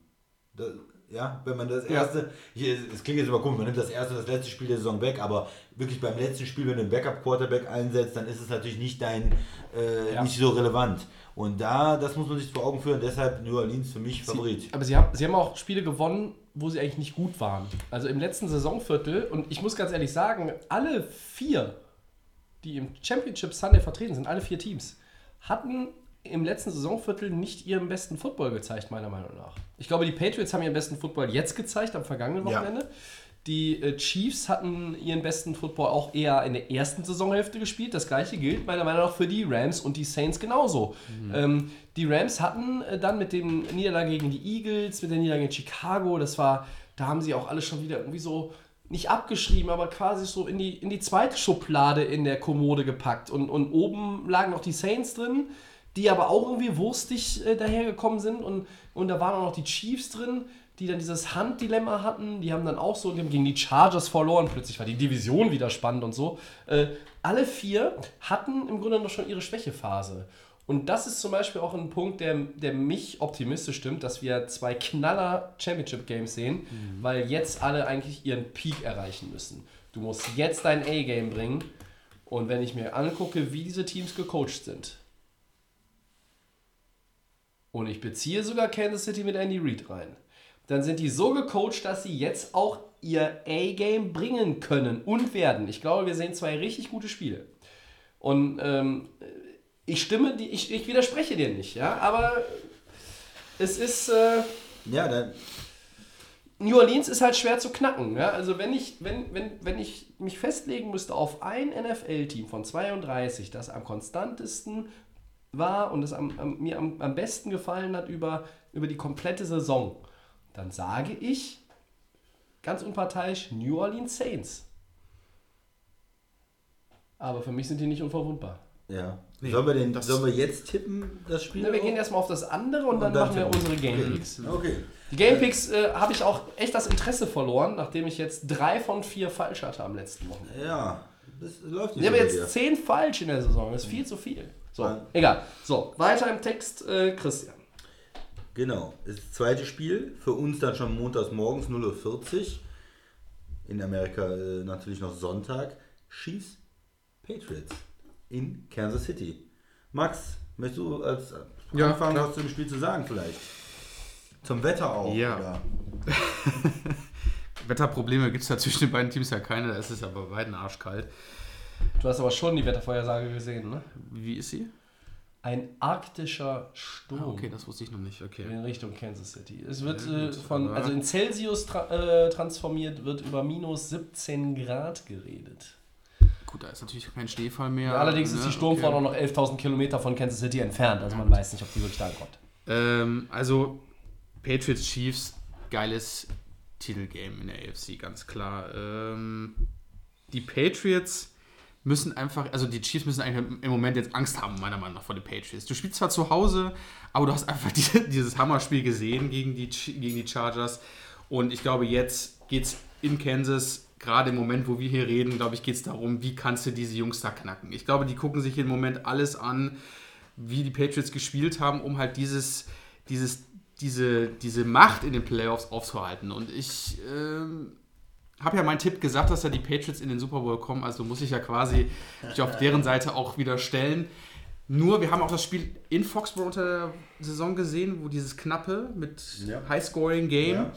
[SPEAKER 4] Da, ja, wenn man das erste, hier, es klingt jetzt immer komisch, man nimmt das erste und das letzte Spiel der Saison weg, aber wirklich beim letzten Spiel, wenn du einen Backup-Quarterback einsetzt, dann ist es natürlich nicht dein, äh,
[SPEAKER 3] Ja.
[SPEAKER 4] nicht so relevant. Und da, das muss man sich vor Augen führen, deshalb New Orleans für mich Favorit.
[SPEAKER 3] Sie, aber sie haben, sie haben auch Spiele gewonnen, wo sie eigentlich nicht gut waren. Also im letzten Saisonviertel, und ich muss ganz ehrlich sagen, alle vier, die im Championship Sunday vertreten sind, alle vier Teams, hatten im letzten Saisonviertel nicht ihren besten Football gezeigt, meiner Meinung nach. Ich glaube, die Patriots haben ihren besten Football jetzt gezeigt, am vergangenen
[SPEAKER 4] Ja.
[SPEAKER 3] Wochenende. Die äh, Chiefs hatten ihren besten Football auch eher in der ersten Saisonhälfte gespielt. Das gleiche gilt meiner Meinung nach für die Rams und die Saints genauso. Ähm, die Rams hatten äh, dann mit dem Niederlage gegen die Eagles, mit der Niederlage in Chicago, das war, da haben sie auch alle schon wieder irgendwie so nicht abgeschrieben, aber quasi so in die, in die zweite Schublade in der Kommode gepackt. Und, und oben lagen noch die Saints drin, die aber auch irgendwie wurstig äh, dahergekommen sind. Und, und da waren auch noch die Chiefs drin, die dann dieses Handdilemma hatten. Die haben dann auch so gegen die Chargers verloren. Plötzlich war die Division wieder spannend und so. Äh, alle vier hatten im Grunde noch schon ihre Schwächephase. Und das ist zum Beispiel auch ein Punkt, der, der mich optimistisch stimmt, dass wir zwei Knaller Championship Games sehen, weil jetzt alle eigentlich ihren Peak erreichen müssen. Du musst jetzt dein A-Game bringen. Und wenn ich mir angucke, wie diese Teams gecoacht sind, und ich beziehe sogar Kansas City mit Andy Reid rein, dann sind die so gecoacht, dass sie jetzt auch ihr A-Game bringen können und werden. Ich glaube, wir sehen zwei richtig gute Spiele. Und ähm, ich stimme, die, ich, ich widerspreche dir nicht, ja, aber es ist. Äh,
[SPEAKER 4] Ja, dann,
[SPEAKER 3] New Orleans ist halt schwer zu knacken. Ja? Also wenn ich, wenn, wenn, wenn ich mich festlegen müsste auf ein NFL-Team von 32, das am konstantesten war und das am, am, mir am, am besten gefallen hat über, über die komplette Saison, dann sage ich ganz unparteiisch New Orleans Saints. Aber für mich sind die nicht unverwundbar.
[SPEAKER 4] Ja.
[SPEAKER 5] Nee,
[SPEAKER 4] sollen, wir den,
[SPEAKER 5] das-
[SPEAKER 4] sollen wir jetzt tippen, das Spiel?
[SPEAKER 3] Ne, wir gehen erstmal auf das andere und, dann,
[SPEAKER 4] dann
[SPEAKER 3] machen wir unsere Game Picks.
[SPEAKER 4] Okay.
[SPEAKER 3] Die Game Picks äh, habe ich auch echt das Interesse verloren, nachdem ich jetzt drei von vier falsch hatte am letzten Wochenende.
[SPEAKER 4] Ja, das läuft nicht
[SPEAKER 3] Ich habe
[SPEAKER 4] so bei
[SPEAKER 3] jetzt
[SPEAKER 4] dir.
[SPEAKER 3] zehn falsch in der Saison. Das ist viel zu viel. So,
[SPEAKER 4] Ja.
[SPEAKER 3] egal. So, weiter im Text, äh, Christian.
[SPEAKER 4] Genau. Das zweite Spiel, für uns dann schon montags morgens 0.40 Uhr. In Amerika äh, natürlich noch Sonntag. Chiefs Patriots in Kansas City. Max, möchtest du als
[SPEAKER 5] Ja,
[SPEAKER 4] Anfang
[SPEAKER 5] klar.
[SPEAKER 4] was zu dem Spiel zu sagen vielleicht? Zum Wetter auch.
[SPEAKER 5] Ja.
[SPEAKER 4] Oder?
[SPEAKER 5] Wetterprobleme gibt es ja zwischen den beiden Teams ja keine, da ist es ja bei beiden arschkalt.
[SPEAKER 3] Du hast aber schon die Wettervorhersage gesehen, ne?
[SPEAKER 5] Wie ist sie?
[SPEAKER 3] Ein arktischer Sturm.
[SPEAKER 5] Ah, okay, das wusste ich noch nicht. Okay.
[SPEAKER 3] In Richtung Kansas City. Es wird
[SPEAKER 5] Ja,
[SPEAKER 3] äh, von, also in Celsius tra äh, transformiert, wird über minus 17 Grad geredet.
[SPEAKER 5] Gut, da ist natürlich kein Schneefall mehr.
[SPEAKER 3] Allerdings ist
[SPEAKER 5] ne?
[SPEAKER 3] die Sturmfront
[SPEAKER 5] Okay.
[SPEAKER 3] noch 11.000 Kilometer von Kansas City entfernt. Also man weiß nicht, ob die wirklich da ankommt.
[SPEAKER 5] Ähm, also, Patriots Chiefs, geiles Titelgame in der AFC, ganz klar. Ähm, die Patriots müssen einfach, also die Chiefs müssen eigentlich im Moment jetzt Angst haben, meiner Meinung nach, vor den Patriots. Du spielst zwar zu Hause, aber du hast einfach diese, dieses Hammerspiel gesehen gegen die, gegen die Chargers. Und ich glaube, jetzt geht es in Kansas, gerade im Moment, wo wir hier reden, glaube ich, geht es darum, wie kannst du diese Jungs da knacken. Ich glaube, die gucken sich im Moment alles an, wie die Patriots gespielt haben, um halt dieses, dieses, diese, diese Macht in den Playoffs aufzuhalten. Und ich ähm, habe ja meinen Tipp gesagt, dass ja die Patriots in den Super Bowl kommen, also muss ich ja quasi mich auf deren Seite auch wieder stellen. Nur, wir haben auch das Spiel in Foxborough unter der Saison gesehen, wo dieses knappe mit
[SPEAKER 4] Ja.
[SPEAKER 5] High-Scoring-Game.
[SPEAKER 4] Ja.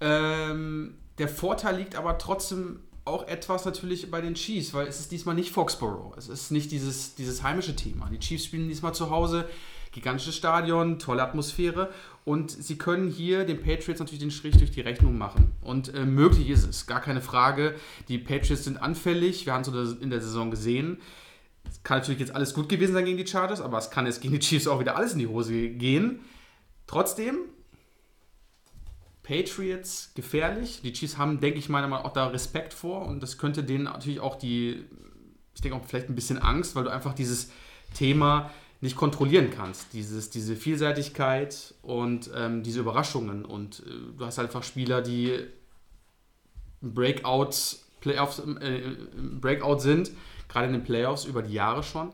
[SPEAKER 5] Ähm, der Vorteil liegt aber trotzdem auch etwas natürlich bei den Chiefs, weil es ist diesmal nicht Foxborough. Es ist nicht dieses, dieses heimische Thema. Die Chiefs spielen diesmal zu Hause, gigantisches Stadion, tolle Atmosphäre und sie können hier den Patriots natürlich den Strich durch die Rechnung machen. Und äh, möglich ist es, gar keine Frage. Die Patriots sind anfällig, wir haben es in der Saison gesehen. Es kann natürlich jetzt alles gut gewesen sein gegen die Chargers, aber es kann jetzt gegen die Chiefs auch wieder alles in die Hose gehen. Trotzdem, Patriots gefährlich. Die Chiefs haben, denke ich, meiner Meinung nach auch da Respekt vor und das könnte denen natürlich auch die, ich denke auch vielleicht ein bisschen Angst, weil du einfach dieses Thema nicht kontrollieren kannst. Dieses, diese Vielseitigkeit und ähm, diese Überraschungen. Und äh, du hast einfach Spieler, die Breakout, Playoffs, äh, im Breakout sind, gerade in den Playoffs über die Jahre schon.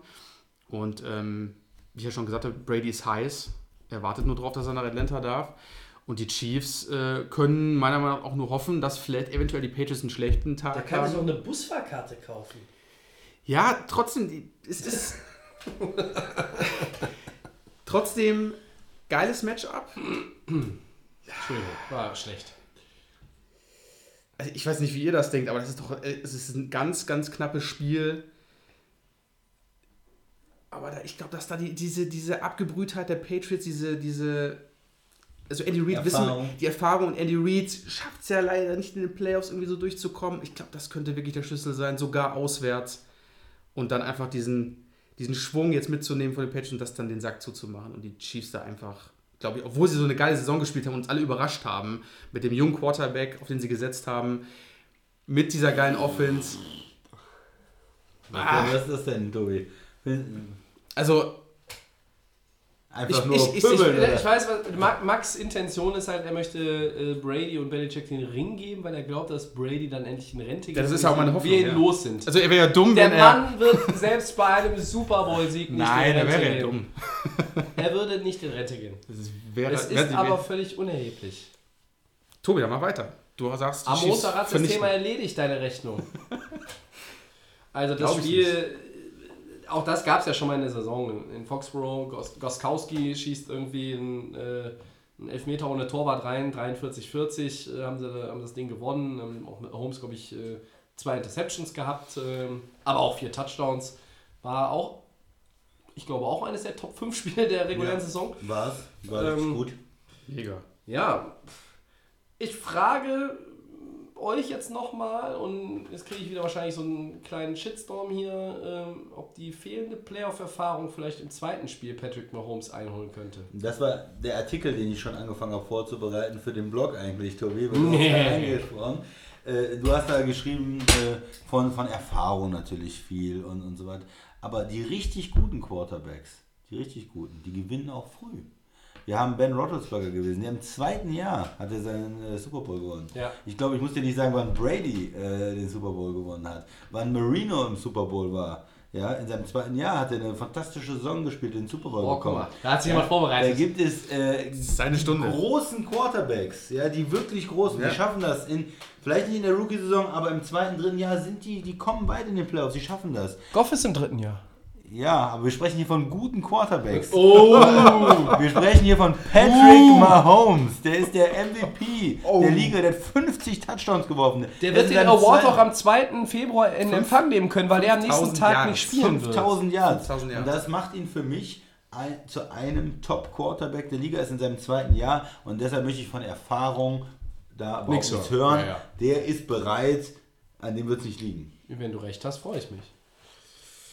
[SPEAKER 5] Und ähm, wie ich ja schon gesagt habe, Brady ist heiß. Er wartet nur darauf, dass er nach Atlanta darf. Und die Chiefs äh, können meiner Meinung nach auch nur hoffen, dass vielleicht eventuell die Patriots einen schlechten Tag haben.
[SPEAKER 3] eine Busfahrkarte kaufen.
[SPEAKER 5] Ja, trotzdem, es ist. trotzdem geiles Matchup.
[SPEAKER 3] Entschuldigung, war schlecht.
[SPEAKER 5] Also ich weiß nicht, wie ihr das denkt, aber das ist doch, äh, es ist ein ganz, ganz knappes Spiel. Aber da, ich glaube, dass da die, diese, diese Abgebrühtheit der Patriots, diese, diese, also Andy Reid wissen, die Erfahrung und Andy Reid schafft es ja leider nicht in den Playoffs irgendwie so durchzukommen. Ich glaube, das könnte wirklich der Schlüssel sein, sogar auswärts. Und dann einfach diesen, diesen Schwung jetzt mitzunehmen von den Patriots und das dann den Sack zuzumachen und die Chiefs da einfach, glaube ich, obwohl sie so eine geile Saison gespielt haben und uns alle überrascht haben, mit dem jungen Quarterback, auf den sie gesetzt haben, mit dieser geilen Offense. Ah.
[SPEAKER 4] Was ist das denn, Tobi?
[SPEAKER 5] Also,
[SPEAKER 4] Einfach
[SPEAKER 5] Ich-
[SPEAKER 4] nur
[SPEAKER 5] ich- ich-
[SPEAKER 4] pöbeln,
[SPEAKER 3] Ich, ich weiß, was Ma- Max Intention ist halt, er möchte äh, Brady und Belichick den Ring geben, weil er glaubt, dass Brady dann endlich in Rente geht.
[SPEAKER 5] das ist auch meine
[SPEAKER 3] wir
[SPEAKER 5] Hoffnung.
[SPEAKER 3] ihn
[SPEAKER 5] ja.
[SPEAKER 3] los sind.
[SPEAKER 5] Also, er wäre ja dumm,
[SPEAKER 3] Der
[SPEAKER 5] wenn er.
[SPEAKER 3] Mann wird selbst bei einem Super Bowl-Sieg nicht
[SPEAKER 5] Nein,
[SPEAKER 3] in
[SPEAKER 5] er
[SPEAKER 3] Rente
[SPEAKER 5] wäre ja
[SPEAKER 3] gehen.
[SPEAKER 5] dumm.
[SPEAKER 3] Er würde nicht in Rente gehen.
[SPEAKER 5] Das ist, wäre,
[SPEAKER 3] Es ist aber völlig unerheblich.
[SPEAKER 5] Tobi, dann mach weiter. Du sagst, die
[SPEAKER 3] Am Montag hat das. Thema erledigt, deine Rechnung. Also das
[SPEAKER 5] Glaub ich
[SPEAKER 3] Spiel, auch das gab es ja schon mal in der Saison. In Foxborough, Gos Goskowski schießt irgendwie einen, äh, einen Elfmeter ohne Torwart rein, 43-40 äh, haben sie haben das Ding gewonnen. Ähm, auch mit Holmes, glaube ich, äh, zwei Interceptions gehabt, ähm, aber auch vier Touchdowns. War auch, ich glaube, auch eines der Top 5 Spiele der regulären
[SPEAKER 4] Ja.
[SPEAKER 3] Saison.
[SPEAKER 4] War's? War das
[SPEAKER 3] Ähm,
[SPEAKER 4] gut?
[SPEAKER 5] Mega.
[SPEAKER 3] Ja, ich frage euch jetzt nochmal und jetzt kriege ich wieder wahrscheinlich so einen kleinen Shitstorm hier, ähm, ob die fehlende Playoff-Erfahrung vielleicht im zweiten Spiel Patrick Mahomes einholen könnte.
[SPEAKER 4] Das war der Artikel, den ich schon angefangen habe vorzubereiten für den Blog eigentlich, Tobi. weil du
[SPEAKER 3] Nee.
[SPEAKER 4] angesprochen. Äh, du hast da geschrieben, äh, von, von Erfahrung natürlich viel und, und so weiter. Aber die richtig guten Quarterbacks, die richtig guten, die gewinnen auch früh. Wir haben Ben Roethlisberger gewesen, der im zweiten Jahr hat er seinen äh, Super Bowl gewonnen.
[SPEAKER 3] Ja.
[SPEAKER 4] Ich glaube, ich muss dir nicht sagen, wann Brady äh, den Super Bowl gewonnen hat, wann Marino im Super Bowl war. Ja, in seinem zweiten Jahr hat er eine fantastische Saison gespielt, den Super Bowl
[SPEAKER 3] Oh, guck
[SPEAKER 4] bekommen.
[SPEAKER 3] mal, da hat sich jemand vorbereitet.
[SPEAKER 4] Da gibt es äh,
[SPEAKER 5] seine Stunde.
[SPEAKER 4] die großen Quarterbacks, ja, die wirklich großen,
[SPEAKER 5] Ja.
[SPEAKER 4] die schaffen das in, vielleicht nicht in der Rookie-Saison, aber im zweiten, dritten Jahr sind die, die kommen beide in den Playoffs, die schaffen das.
[SPEAKER 3] Goff ist im dritten Jahr.
[SPEAKER 4] Ja, aber wir sprechen hier von guten Quarterbacks.
[SPEAKER 3] Oh!
[SPEAKER 4] Wir sprechen hier von Patrick Mahomes, der ist der MVP der Liga, der hat 50 Touchdowns geworfen.
[SPEAKER 3] Der
[SPEAKER 4] ist
[SPEAKER 3] wird den Award auch am 2. Februar in Empfang nehmen können, weil er am nächsten
[SPEAKER 5] 5000
[SPEAKER 3] Tag
[SPEAKER 5] Yards.
[SPEAKER 3] nicht spielen wird.
[SPEAKER 4] 5000 Yards.
[SPEAKER 5] 5000
[SPEAKER 4] Und das macht ihn für mich ein, zu einem Top-Quarterback der Liga, ist in seinem zweiten Jahr und deshalb möchte ich von Erfahrung da auch nichts
[SPEAKER 3] hören.
[SPEAKER 4] hören.
[SPEAKER 3] Ja, ja.
[SPEAKER 4] Der ist bereit, an dem wird es nicht liegen.
[SPEAKER 3] Wenn du recht hast, freue ich mich.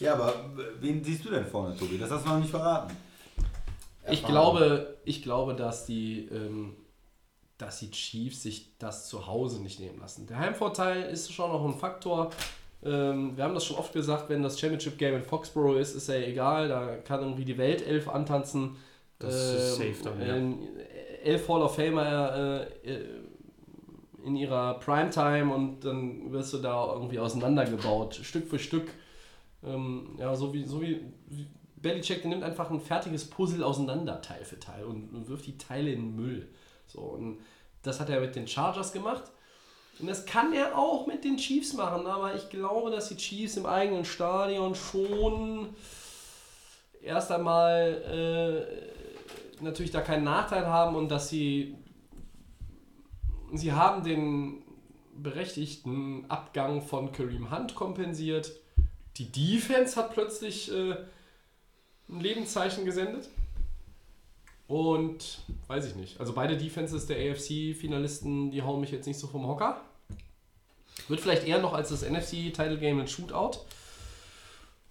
[SPEAKER 4] Ja, aber wen siehst du denn vorne, Tobi? Das hast du noch nicht verraten.
[SPEAKER 3] Ich glaube, ich glaube, dass die, ähm, dass die Chiefs sich das zu Hause nicht nehmen lassen. Der Heimvorteil ist schon noch ein Faktor. Ähm, wir haben das schon oft gesagt, wenn das Championship Game in Foxborough ist, ist ja egal. Da kann irgendwie die Weltelf antanzen.
[SPEAKER 5] Das ist
[SPEAKER 3] Ähm,
[SPEAKER 5] safe dann, ja.
[SPEAKER 3] Elf Hall of Famer äh, äh, in ihrer Primetime und dann wirst du da irgendwie auseinandergebaut, Stück für Stück. Ähm, ja, so wie, so wie, wie Belichick, der nimmt einfach ein fertiges Puzzle auseinander, Teil für Teil, und, und wirft die Teile in den Müll. So, und das hat er mit den Chargers gemacht. Und das kann er auch mit den Chiefs machen, aber ich glaube, dass die Chiefs im eigenen Stadion schon erst einmal äh, natürlich da keinen Nachteil haben und dass sie sie haben den berechtigten Abgang von Kareem Hunt kompensiert. Die Defense hat plötzlich äh, ein Lebenszeichen gesendet. Und weiß ich nicht. Also beide Defenses der AFC-Finalisten, die hauen mich jetzt nicht so vom Hocker. Wird vielleicht eher noch als das NFC-Title Game ein Shootout.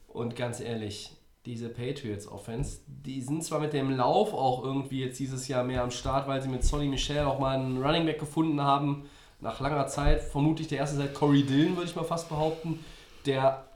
[SPEAKER 3] Und ganz ehrlich, diese Patriots-Offense, die sind zwar mit dem Lauf auch irgendwie jetzt dieses Jahr mehr am Start, weil sie mit Sonny Michel auch mal einen Running Back gefunden haben. Nach langer Zeit, vermutlich der erste seit Corey Dillon, würde ich mal fast behaupten, der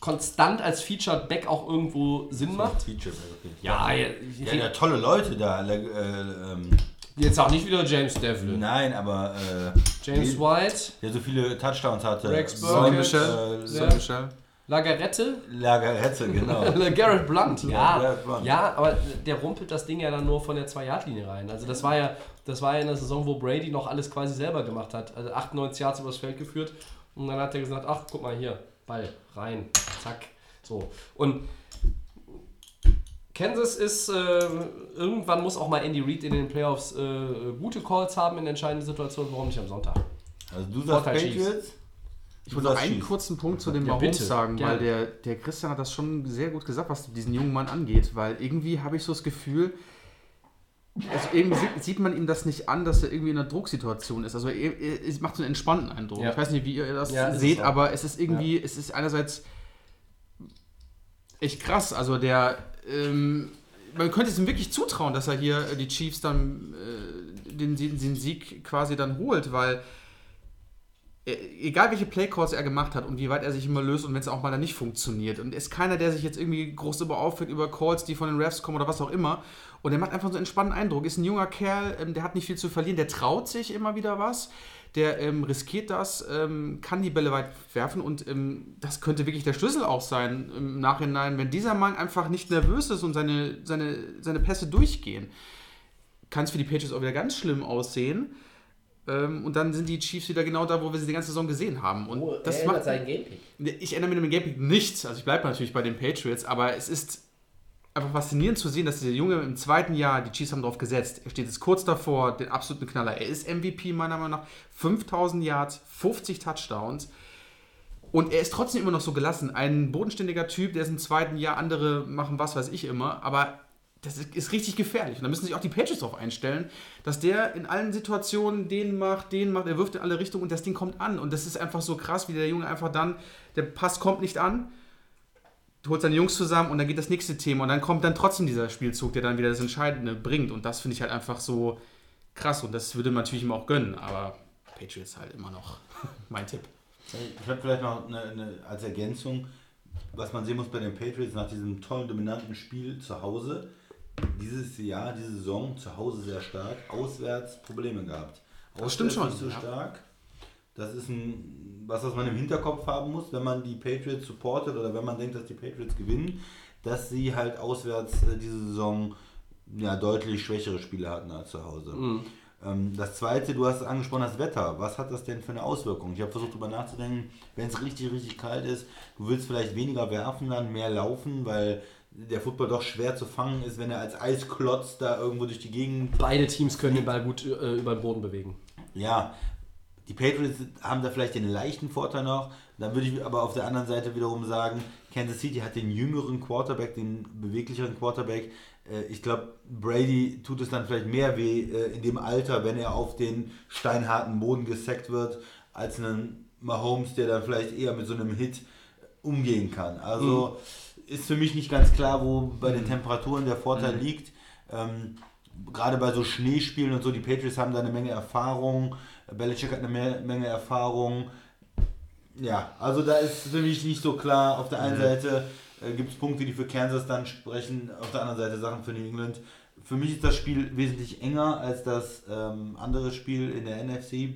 [SPEAKER 3] konstant als Featured Back auch irgendwo Sinn macht.
[SPEAKER 4] Features, okay.
[SPEAKER 3] Ja, ja,
[SPEAKER 4] Ja, ja, tolle Leute da. Äh, ähm,
[SPEAKER 3] jetzt auch nicht wieder James Devlin.
[SPEAKER 4] nein, aber äh,
[SPEAKER 3] James
[SPEAKER 4] die-
[SPEAKER 3] White,
[SPEAKER 4] der so viele Touchdowns hatte.
[SPEAKER 3] Rex Burkett,
[SPEAKER 5] Michel.
[SPEAKER 4] äh,
[SPEAKER 5] Michel.
[SPEAKER 3] Lagarette,
[SPEAKER 4] Lagerhetze, genau.
[SPEAKER 3] Garrett Blunt, ja,
[SPEAKER 4] Garrett Blunt.
[SPEAKER 3] ja, aber der rumpelt das Ding ja dann nur von der 2-Yard-Linie rein. Also das war ja, das war ja in der Saison, wo Brady noch alles quasi selber gemacht hat. Also 98 Yards übers Feld geführt und dann hat er gesagt, ach, guck mal hier, Ball, rein, zack, so. Und Kansas ist, äh, irgendwann muss auch mal Andy Reid in den Playoffs äh, gute Calls haben in entscheidenden Situationen, warum nicht am Sonntag?
[SPEAKER 4] Also du sagst
[SPEAKER 3] Vorteil Chiefs.
[SPEAKER 4] Patriots?
[SPEAKER 5] Ich wollte noch einen
[SPEAKER 4] Chiefs.
[SPEAKER 5] kurzen Punkt zu dem
[SPEAKER 3] Ja,
[SPEAKER 5] Mahomes
[SPEAKER 3] bitte.
[SPEAKER 5] sagen,
[SPEAKER 3] Gerne.
[SPEAKER 5] weil der, der Christian hat das schon sehr gut gesagt, was diesen jungen Mann angeht, weil irgendwie habe ich so das Gefühl, also irgendwie sieht, sieht man ihm das nicht an, dass er irgendwie in einer Drucksituation ist. Also er, er, es macht so einen entspannten Eindruck.
[SPEAKER 3] Ja.
[SPEAKER 5] Ich weiß nicht, wie ihr das
[SPEAKER 3] Ja, es
[SPEAKER 5] seht,
[SPEAKER 3] auch.
[SPEAKER 5] aber es ist irgendwie, es ist einerseits echt krass. Also der, ähm, man könnte es ihm wirklich zutrauen, dass er hier die Chiefs dann äh, den, den, den Sieg quasi dann holt, weil egal welche Playcalls er gemacht hat und wie weit er sich immer löst und wenn es auch mal dann nicht funktioniert. Und ist keiner, der sich jetzt irgendwie groß über über Calls, die von den Refs kommen oder was auch immer. Und er macht einfach so einen entspannten Eindruck. Ist ein junger Kerl, ähm, der hat nicht viel zu verlieren, der traut sich immer wieder was. Der ähm, riskiert das, ähm, kann die Bälle weit werfen und ähm, das könnte wirklich der Schlüssel auch sein im Nachhinein, wenn dieser Mann einfach nicht nervös ist und seine, seine, seine Pässe durchgehen. Kann es für die Patriots auch wieder ganz schlimm aussehen. Ähm, und dann sind die Chiefs wieder genau da, wo wir sie die ganze Saison gesehen haben. Und das macht,
[SPEAKER 3] Gamepick.
[SPEAKER 5] ich ändere mit dem Gamepick nichts. Also ich bleibe natürlich bei den Patriots, aber es ist einfach faszinierend zu sehen, dass dieser Junge im zweiten Jahr, die Chiefs haben darauf gesetzt, er steht jetzt kurz davor, den absoluten Knaller. Er ist MVP meiner Meinung nach. 5000 Yards, 50 Touchdowns. Und er ist trotzdem immer noch so gelassen. Ein bodenständiger Typ, der ist im zweiten Jahr, andere machen was weiß ich immer, aber das ist, richtig gefährlich. Und da müssen sich auch die Patriots darauf einstellen, dass der in allen Situationen den macht, den macht, er wirft in alle Richtungen und das Ding kommt an. Und das ist einfach so krass, wie der Junge einfach dann, der Pass kommt nicht an, du holst deine Jungs zusammen und dann geht das nächste Thema und dann kommt dann trotzdem dieser Spielzug, der dann wieder das Entscheidende bringt. Und das finde ich halt einfach so krass und das würde man natürlich ihm auch gönnen, aber Patriots halt immer noch mein Tipp.
[SPEAKER 4] Ich habe vielleicht noch eine, eine, als Ergänzung, was man sehen muss bei den Patriots nach diesem tollen, dominanten Spiel zu Hause. Dieses Jahr, diese Saison zu Hause sehr stark, auswärts Probleme gehabt.
[SPEAKER 5] Das stimmt schon,
[SPEAKER 4] Nicht so
[SPEAKER 5] ja.
[SPEAKER 4] stark. Das ist ein, was, was man im Hinterkopf haben muss, wenn man die Patriots supportet oder wenn man denkt, dass die Patriots gewinnen, dass sie halt auswärts äh, diese Saison ja, deutlich schwächere Spiele hatten als zu Hause. Ähm, das zweite, du hast es angesprochen, das Wetter. Was hat das denn für eine Auswirkung? Ich habe versucht darüber nachzudenken, wenn es richtig, richtig kalt ist, du willst vielleicht weniger werfen, dann mehr laufen, weil der Football doch schwer zu fangen ist, wenn er als Eisklotz da irgendwo durch die Gegend
[SPEAKER 3] Beide Teams können den Ball gut äh, über den Boden bewegen.
[SPEAKER 4] ja, die Patriots haben da vielleicht den leichten Vorteil noch. Dann würde ich aber auf der anderen Seite wiederum sagen, Kansas City hat den jüngeren Quarterback, den beweglicheren Quarterback. Äh, Ich glaube, Brady tut es dann vielleicht mehr weh äh, in dem Alter, wenn er auf den steinharten Boden gesackt wird, als einen Mahomes, der dann vielleicht eher mit so einem Hit umgehen kann. Also ist für mich nicht ganz klar, wo bei den Temperaturen der Vorteil liegt. Ähm, gerade bei so Schneespielen und so, die Patriots haben da eine Menge Erfahrung. Belichick hat eine Me- Menge Erfahrung. Ja, also da ist für mich nicht so klar. Auf der einen Seite äh, gibt es Punkte, die für Kansas dann sprechen, auf der anderen Seite Sachen für New England. Für mich ist das Spiel wesentlich enger als das ähm, andere Spiel in der NFC.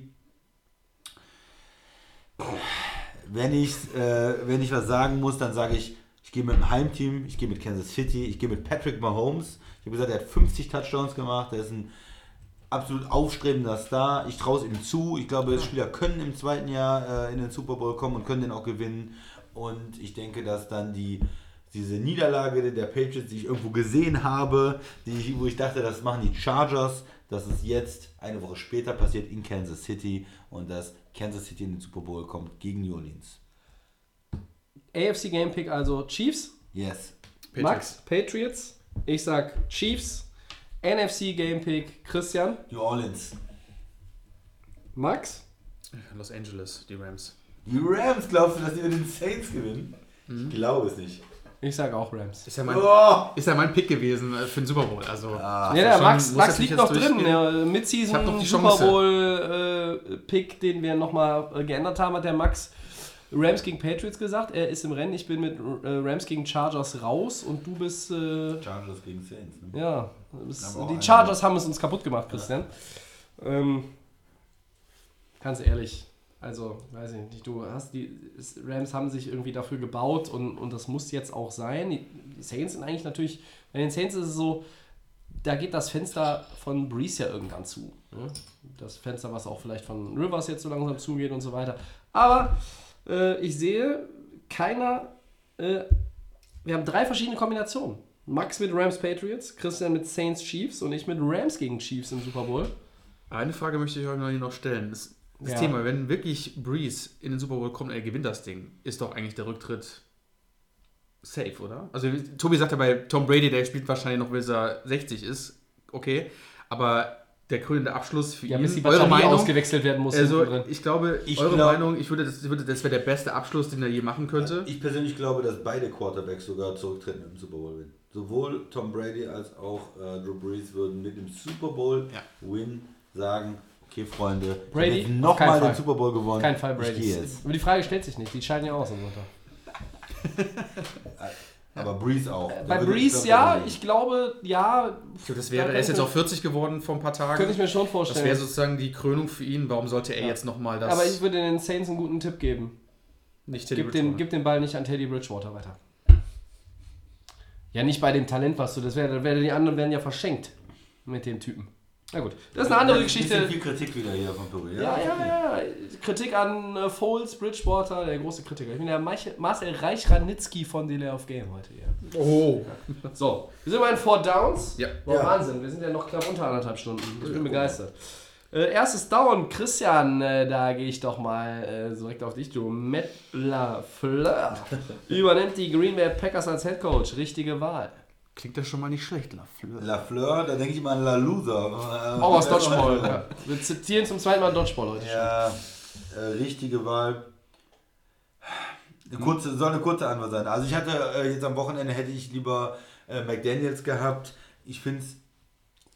[SPEAKER 4] Wenn ich, äh, wenn ich was sagen muss, dann sage ich, ich gehe mit dem Heimteam, ich gehe mit Kansas City, ich gehe mit Patrick Mahomes. Ich habe gesagt, er hat 50 Touchdowns gemacht, er ist ein absolut aufstrebender Star. Ich traue es ihm zu. Ich glaube, Spieler können im zweiten Jahr äh, in den Super Bowl kommen und können den auch gewinnen. Und ich denke, dass dann die, diese Niederlage der Patriots, die ich irgendwo gesehen habe, die ich, wo ich dachte, das machen die Chargers, dass es jetzt eine Woche später passiert in Kansas City und dass Kansas City in den Super Bowl kommt gegen New Orleans.
[SPEAKER 3] AFC Game Pick also Chiefs,
[SPEAKER 4] Yes.
[SPEAKER 3] Max Patriots. Ich sag Chiefs. NFC Game Pick Christian,
[SPEAKER 4] New Orleans.
[SPEAKER 3] Max.
[SPEAKER 5] Los Angeles, die Rams.
[SPEAKER 4] Die Rams, glaubst du, dass die über den Saints gewinnen? Ich glaube es nicht.
[SPEAKER 3] Ich sag auch Rams.
[SPEAKER 5] Ist ja mein,
[SPEAKER 4] Oh!
[SPEAKER 5] ist ja mein Pick gewesen äh, für den Super Bowl. Also,
[SPEAKER 3] Ja, der
[SPEAKER 5] schon-
[SPEAKER 3] Max, Max liegt noch drin.
[SPEAKER 5] Ich hab
[SPEAKER 3] Midseason Super
[SPEAKER 5] Chance.
[SPEAKER 3] Bowl äh, Pick, den wir nochmal äh, geändert haben, hat der Max Rams gegen Patriots gesagt. Er ist im Rennen. Ich bin mit äh, Rams gegen Chargers raus und du bist. Äh,
[SPEAKER 4] Chargers gegen Saints. Ne?
[SPEAKER 3] ja, bist, die. Chargers haben es uns kaputt gemacht, Christian. Ähm, ganz ehrlich. Also, weiß ich nicht, du hast die Rams haben sich irgendwie dafür gebaut und, und das muss jetzt auch sein. Die, die Saints sind eigentlich natürlich, bei den Saints ist es so, da geht das Fenster von Breeze ja irgendwann zu. Ne? Das Fenster, was auch vielleicht von Rivers jetzt so langsam zugeht und so weiter. Aber äh, ich sehe keiner, äh, wir haben drei verschiedene Kombinationen. Max mit Rams Patriots, Christian mit Saints Chiefs und ich mit Rams gegen Chiefs im Super Bowl.
[SPEAKER 5] Eine Frage möchte ich euch noch noch stellen. Das, das
[SPEAKER 3] Ja.
[SPEAKER 5] Thema, wenn wirklich Breeze in den Super Bowl kommt und er gewinnt das Ding, ist doch eigentlich der Rücktritt safe, oder? Also Tobi sagt ja bei Tom Brady, der spielt wahrscheinlich noch, bis er 60 ist. Okay. Aber der krönende Abschluss für
[SPEAKER 3] Ja,
[SPEAKER 5] ihn,
[SPEAKER 3] bis die
[SPEAKER 5] eure
[SPEAKER 3] Batterie
[SPEAKER 5] Meinung,
[SPEAKER 3] ausgewechselt werden muss.
[SPEAKER 5] also ich glaube,
[SPEAKER 4] Ich
[SPEAKER 5] eure
[SPEAKER 4] glaub-
[SPEAKER 5] Meinung, ich würde, das, würde, das wäre der beste Abschluss, den er je machen könnte.
[SPEAKER 4] Ich persönlich glaube, dass beide Quarterbacks sogar zurücktreten im Super Bowl Win. Sowohl Tom Brady als auch äh, Drew Brees würden mit dem Super Bowl
[SPEAKER 5] Ja.
[SPEAKER 4] Win sagen, okay Freunde,
[SPEAKER 3] Brady?
[SPEAKER 4] ich habe
[SPEAKER 3] Auf
[SPEAKER 4] nochmal den. Super Bowl gewonnen.
[SPEAKER 3] Kein Fall Brady. Aber die Frage stellt sich nicht. Die scheiden ja aus am Sonntag.
[SPEAKER 4] Aber Breeze auch.
[SPEAKER 3] Bei
[SPEAKER 4] würde ich
[SPEAKER 3] Breeze, ja,
[SPEAKER 4] da-
[SPEAKER 3] ich glaube, ja.
[SPEAKER 5] Glaube, das wäre, er ist jetzt auch 40 geworden vor ein paar Tagen.
[SPEAKER 3] Könnte ich mir schon
[SPEAKER 5] das
[SPEAKER 3] vorstellen.
[SPEAKER 5] wäre sozusagen die Krönung für ihn. Warum sollte er jetzt nochmal das
[SPEAKER 3] Aber ich würde den Saints einen guten Tipp geben.
[SPEAKER 5] nicht Teddy
[SPEAKER 3] Gib den,
[SPEAKER 5] Bridgewater?
[SPEAKER 3] gib den Ball nicht an Teddy Bridgewater weiter. Ja, nicht bei dem Talent, was du. Das wäre, wär, die anderen werden ja verschenkt mit dem Typen. Na gut, das ist eine andere
[SPEAKER 4] Ein bisschen
[SPEAKER 3] Geschichte.
[SPEAKER 4] viel Kritik wieder hier von Tobi.
[SPEAKER 3] Ja, ja, ja. Kritik an äh, Foles, Bridgewater, der große Kritiker. Ich bin der Marcel Reich-Ranitzky von Delay of Game heute hier.
[SPEAKER 5] Oh.
[SPEAKER 3] So, wir sind bei den Four Downs.
[SPEAKER 5] Ja.
[SPEAKER 3] Boah,
[SPEAKER 4] Ja.
[SPEAKER 3] Wahnsinn, wir sind ja noch knapp unter anderthalb Stunden. Ich bin begeistert. Äh, erstes Down, Christian, äh, da gehe ich doch mal äh, direkt auf dich, du. Matt LaFleur übernimmt die Green Bay Packers als Head Coach. Richtige Wahl.
[SPEAKER 5] Klingt das schon mal nicht schlecht, Lafleur.
[SPEAKER 4] Lafleur, da denke ich mal an La Loser.
[SPEAKER 3] Auch aus Dodgeball. ja. Wir zitieren zum zweiten Mal Dodgeball heute schon.
[SPEAKER 4] Ja, äh, richtige Wahl. Eine kurze, soll eine kurze Antwort sein. Also ich hatte äh, jetzt am Wochenende hätte ich lieber äh, McDaniels gehabt. Ich finde es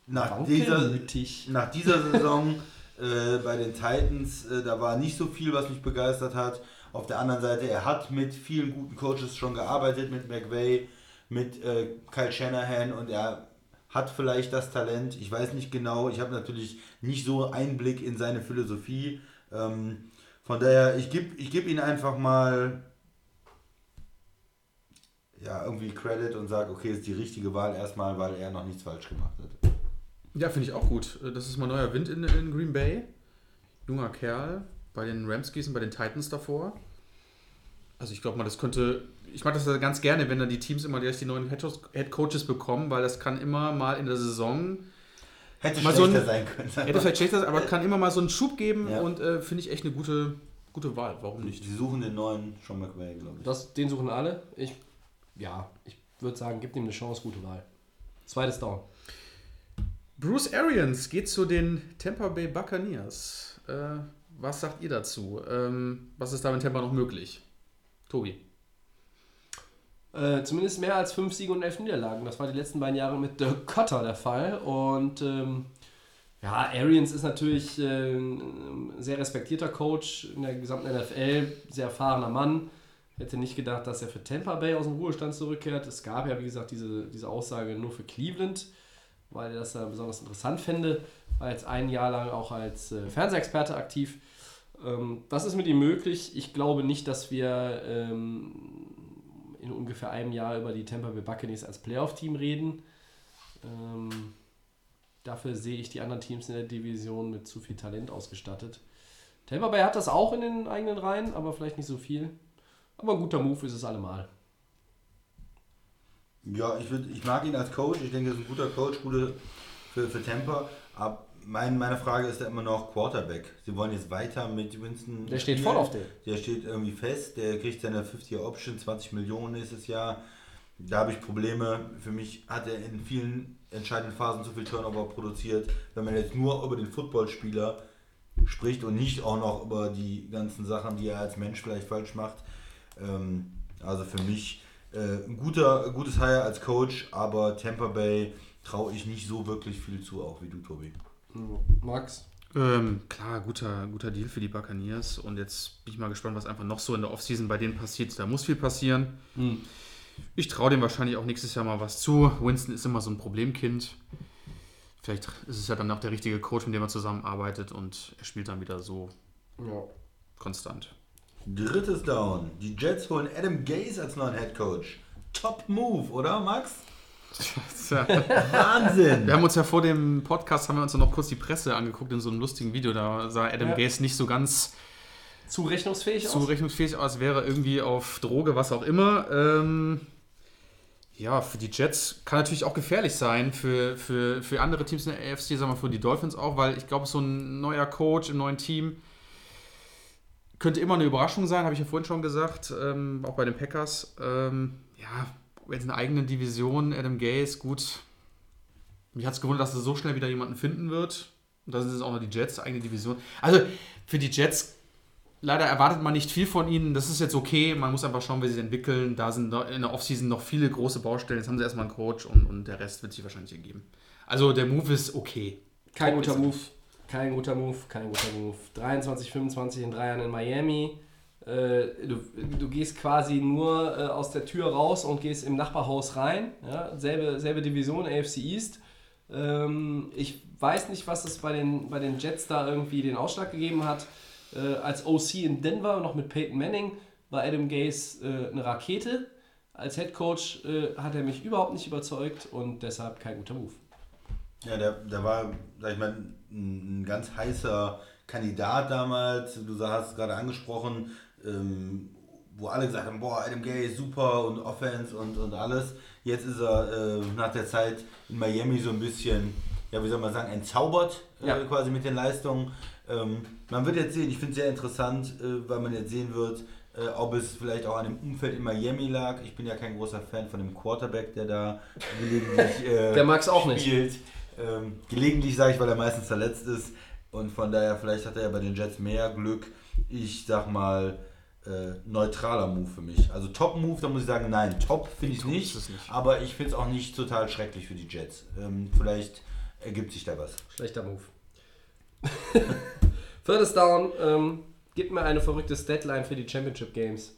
[SPEAKER 4] nach dieser,
[SPEAKER 3] Wankelmütig.
[SPEAKER 4] nach dieser Saison Äh, bei den Titans, äh, da war nicht so viel, was mich begeistert hat. Auf der anderen Seite, er hat mit vielen guten Coaches schon gearbeitet, mit McVay, mit äh, Kyle Shanahan und er hat vielleicht das Talent. Ich weiß nicht genau, ich habe natürlich nicht so Einblick in seine Philosophie. Ähm, von daher, ich gebe ich geb ihm einfach mal ja, irgendwie Credit und sage, okay, ist die richtige Wahl erstmal, weil er noch nichts falsch gemacht hat.
[SPEAKER 5] Ja, finde ich auch gut. Das ist mal neuer Wind in, in Green Bay. Junger Kerl bei den Ramskies und bei den Titans davor. Also ich glaube mal, das könnte. Ich mag das ganz gerne, wenn dann die Teams immer direkt die neuen Head Coaches bekommen, weil das kann immer mal in der Saison.
[SPEAKER 4] Hätte
[SPEAKER 5] mal
[SPEAKER 4] schlechter
[SPEAKER 5] so ein,
[SPEAKER 4] sein können.
[SPEAKER 5] Hätte vielleicht schlechter, aber kann immer mal so einen Schub geben
[SPEAKER 4] Ja.
[SPEAKER 5] und äh, finde ich echt eine gute, gute Wahl. Warum nicht?
[SPEAKER 4] Die suchen den neuen Sean McVay, glaube ich.
[SPEAKER 3] Das, den suchen alle. Ich, ja, ich würde sagen, gib ihm eine Chance, gute Wahl. Zweites Down.
[SPEAKER 5] Bruce Arians geht zu den Tampa Bay Buccaneers. Äh, was sagt ihr dazu? Ähm, was ist da in Tampa noch möglich? Tobi.
[SPEAKER 3] Äh, zumindest mehr als fünf Siege und elf Niederlagen. Das war die letzten beiden Jahre mit Dirk Cotter der Fall. Und ähm, ja, Arians ist natürlich äh, ein sehr respektierter Coach in der gesamten NFL, sehr erfahrener Mann. Hätte nicht gedacht, dass er für Tampa Bay aus dem Ruhestand zurückkehrt. Es gab ja, wie gesagt, diese, diese Aussage nur für Cleveland, weil er das da besonders interessant fände. War jetzt ein Jahr lang auch als äh, Fernsehexperte aktiv. Ähm, was ist mit ihm möglich? Ich glaube nicht, dass wir ähm, in ungefähr einem Jahr über die Tampa Bay Buccaneers als Playoff-Team reden. Ähm, dafür sehe ich die anderen Teams in der Division mit zu viel Talent ausgestattet. Tampa Bay hat das auch in den eigenen Reihen, aber vielleicht nicht so viel. Aber ein guter Move ist es allemal.
[SPEAKER 4] Ja, ich, würd, ich mag ihn als Coach. Ich denke, er ist ein guter Coach, gute für, für Tampa. Aber mein, meine Frage ist ja immer noch Quarterback. Sie wollen jetzt weiter mit Winston.
[SPEAKER 3] Der steht voll auf den.
[SPEAKER 4] Der steht irgendwie fest. Der kriegt seine 50-Year-Option, 20 Millionen nächstes Jahr. Da habe ich Probleme. Für mich hat er in vielen entscheidenden Phasen zu viel Turnover produziert. Wenn man jetzt nur über den Footballspieler spricht und nicht auch noch über die ganzen Sachen, die er als Mensch vielleicht falsch macht. Ähm, also für mich äh, ein guter, gutes Hire als Coach, aber Tampa Bay traue ich nicht so wirklich viel zu, auch wie du, Tobi.
[SPEAKER 3] Max?
[SPEAKER 5] Ähm, klar, guter, guter Deal für die Buccaneers. Und jetzt bin ich mal gespannt, was einfach noch so in der Offseason bei denen passiert. Da muss viel passieren. Ich traue dem wahrscheinlich auch nächstes Jahr mal was zu. Winston ist immer so ein Problemkind. Vielleicht ist es ja dann auch der richtige Coach, mit dem man zusammenarbeitet und er spielt dann wieder so
[SPEAKER 3] Ja.
[SPEAKER 5] konstant.
[SPEAKER 4] Drittes Down. Die Jets holen Adam Gase als neuen Head Coach. Top Move, oder Max? Wahnsinn!
[SPEAKER 5] Wir haben uns ja vor dem Podcast haben wir uns noch kurz die Presse angeguckt in so einem lustigen Video. Da sah Adam
[SPEAKER 3] Ja.
[SPEAKER 5] Gase nicht so ganz
[SPEAKER 3] Zurechnungsfähig aus?
[SPEAKER 5] zurechnungsfähig aus, wäre irgendwie auf Droge, was auch immer. Ähm, ja, für die Jets kann natürlich auch gefährlich sein, für, für, für andere Teams in der AFC, sagen wir für die Dolphins auch, weil ich glaube, so ein neuer Coach im neuen Team könnte immer eine Überraschung sein, habe ich ja vorhin schon gesagt, ähm, auch bei den Packers. Ähm, ja, jetzt in der eigenen Division, Adam Gase, gut. Mich hat es gewundert, dass er so schnell wieder jemanden finden wird. Und da sind es auch noch die Jets, eigene Division. Also für die Jets leider erwartet man nicht viel von ihnen. Das ist jetzt okay. Man muss einfach schauen, wie sie sich entwickeln. Da sind in der Offseason noch viele große Baustellen. Jetzt haben sie erstmal einen Coach und, und der Rest wird sich wahrscheinlich ergeben. Also der Move ist okay.
[SPEAKER 3] Kein guter
[SPEAKER 5] er
[SPEAKER 3] Move. Kein guter Move, kein guter Move. 23, 25 in drei Jahren in Miami. Äh, du, du gehst quasi nur äh, aus der Tür raus und gehst im Nachbarhaus rein. Ja? Selbe, selbe Division, AFC East. Ähm, ich weiß nicht, was es bei den, bei den Jets da irgendwie den Ausschlag gegeben hat. Äh, als OC in Denver, noch mit Peyton Manning, war Adam Gase äh, eine Rakete. Als Head Coach äh, hat er mich überhaupt nicht überzeugt und deshalb kein guter Move.
[SPEAKER 4] Ja, der, der war, sag ich mal, ein, ein ganz heißer Kandidat damals. Du hast es gerade angesprochen, ähm, wo alle gesagt haben, boah, Adam Gay ist super und Offense und, und alles. Jetzt ist er äh, nach der Zeit in Miami so ein bisschen, ja, wie soll man sagen, entzaubert äh,
[SPEAKER 3] Ja.
[SPEAKER 4] quasi mit den Leistungen. Ähm, man wird jetzt sehen, ich finde es sehr interessant, äh, weil man jetzt sehen wird, äh, ob es vielleicht auch an dem Umfeld in Miami lag. Ich bin ja kein großer Fan von dem Quarterback, der da gelegentlich äh,
[SPEAKER 3] Der mag's auch nicht.
[SPEAKER 4] spielt. Ähm, gelegentlich sage ich, weil er meistens verletzt ist. Und von daher, vielleicht hat er ja bei den Jets mehr Glück. Ich sag mal, äh, neutraler Move für mich. Also Top-Move, da muss ich sagen, nein, top finde ich
[SPEAKER 5] Top
[SPEAKER 4] nicht,
[SPEAKER 5] nicht.
[SPEAKER 4] Aber ich finde es auch nicht total schrecklich für die Jets. Ähm, vielleicht ergibt sich da was.
[SPEAKER 3] Schlechter Move. Viertes Down. Ähm, gib mir eine verrückte Statline für die Championship Games.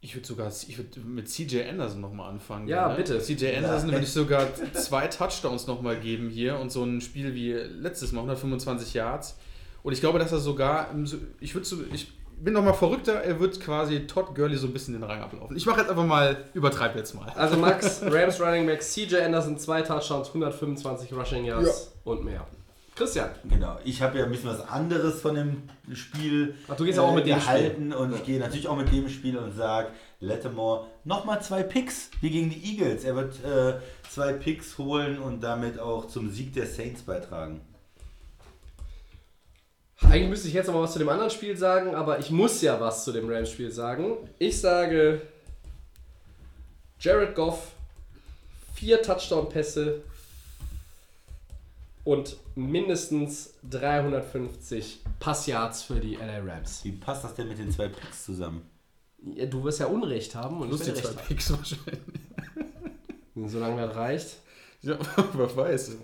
[SPEAKER 5] Ich würde sogar ich würd mit CJ Anderson nochmal anfangen.
[SPEAKER 3] Ja, bitte.
[SPEAKER 5] CJ Anderson würde ich sogar zwei Touchdowns nochmal geben hier und so ein Spiel wie letztes Mal, 125 Yards. Und ich glaube, dass er sogar, im so- ich würde so, ich bin nochmal verrückter, er wird quasi Todd Gurley so ein bisschen den Rang ablaufen. Ich mache jetzt einfach mal, übertreibe jetzt mal.
[SPEAKER 3] Also Max, Rams Running Back, CJ Anderson, zwei Touchdowns, 125 Rushing Yards und mehr. Christian.
[SPEAKER 4] Genau, ich habe ja ein bisschen was anderes von dem Spiel
[SPEAKER 3] Ach, du gehst auch mit dem
[SPEAKER 4] gehalten und ich gehe natürlich auch mit dem Spiel und sage, Lattimore nochmal zwei Picks wie gegen die Eagles. Er wird äh, zwei Picks holen und damit auch zum Sieg der Saints beitragen.
[SPEAKER 3] Eigentlich müsste ich jetzt noch mal was zu dem anderen Spiel sagen, aber ich muss ja was zu dem Rams-Spiel sagen. Ich sage, Jared Goff, vier Touchdown-Pässe und mindestens 350 Passyards für die LA Rams.
[SPEAKER 4] Wie passt das denn mit den zwei Picks zusammen?
[SPEAKER 3] Ja, Du wirst ja Unrecht haben und ich
[SPEAKER 5] Lustig,
[SPEAKER 3] werde
[SPEAKER 5] zwei
[SPEAKER 3] Recht
[SPEAKER 5] Picks wahrscheinlich.
[SPEAKER 3] Solange das reicht.
[SPEAKER 5] Ja, wer weiß.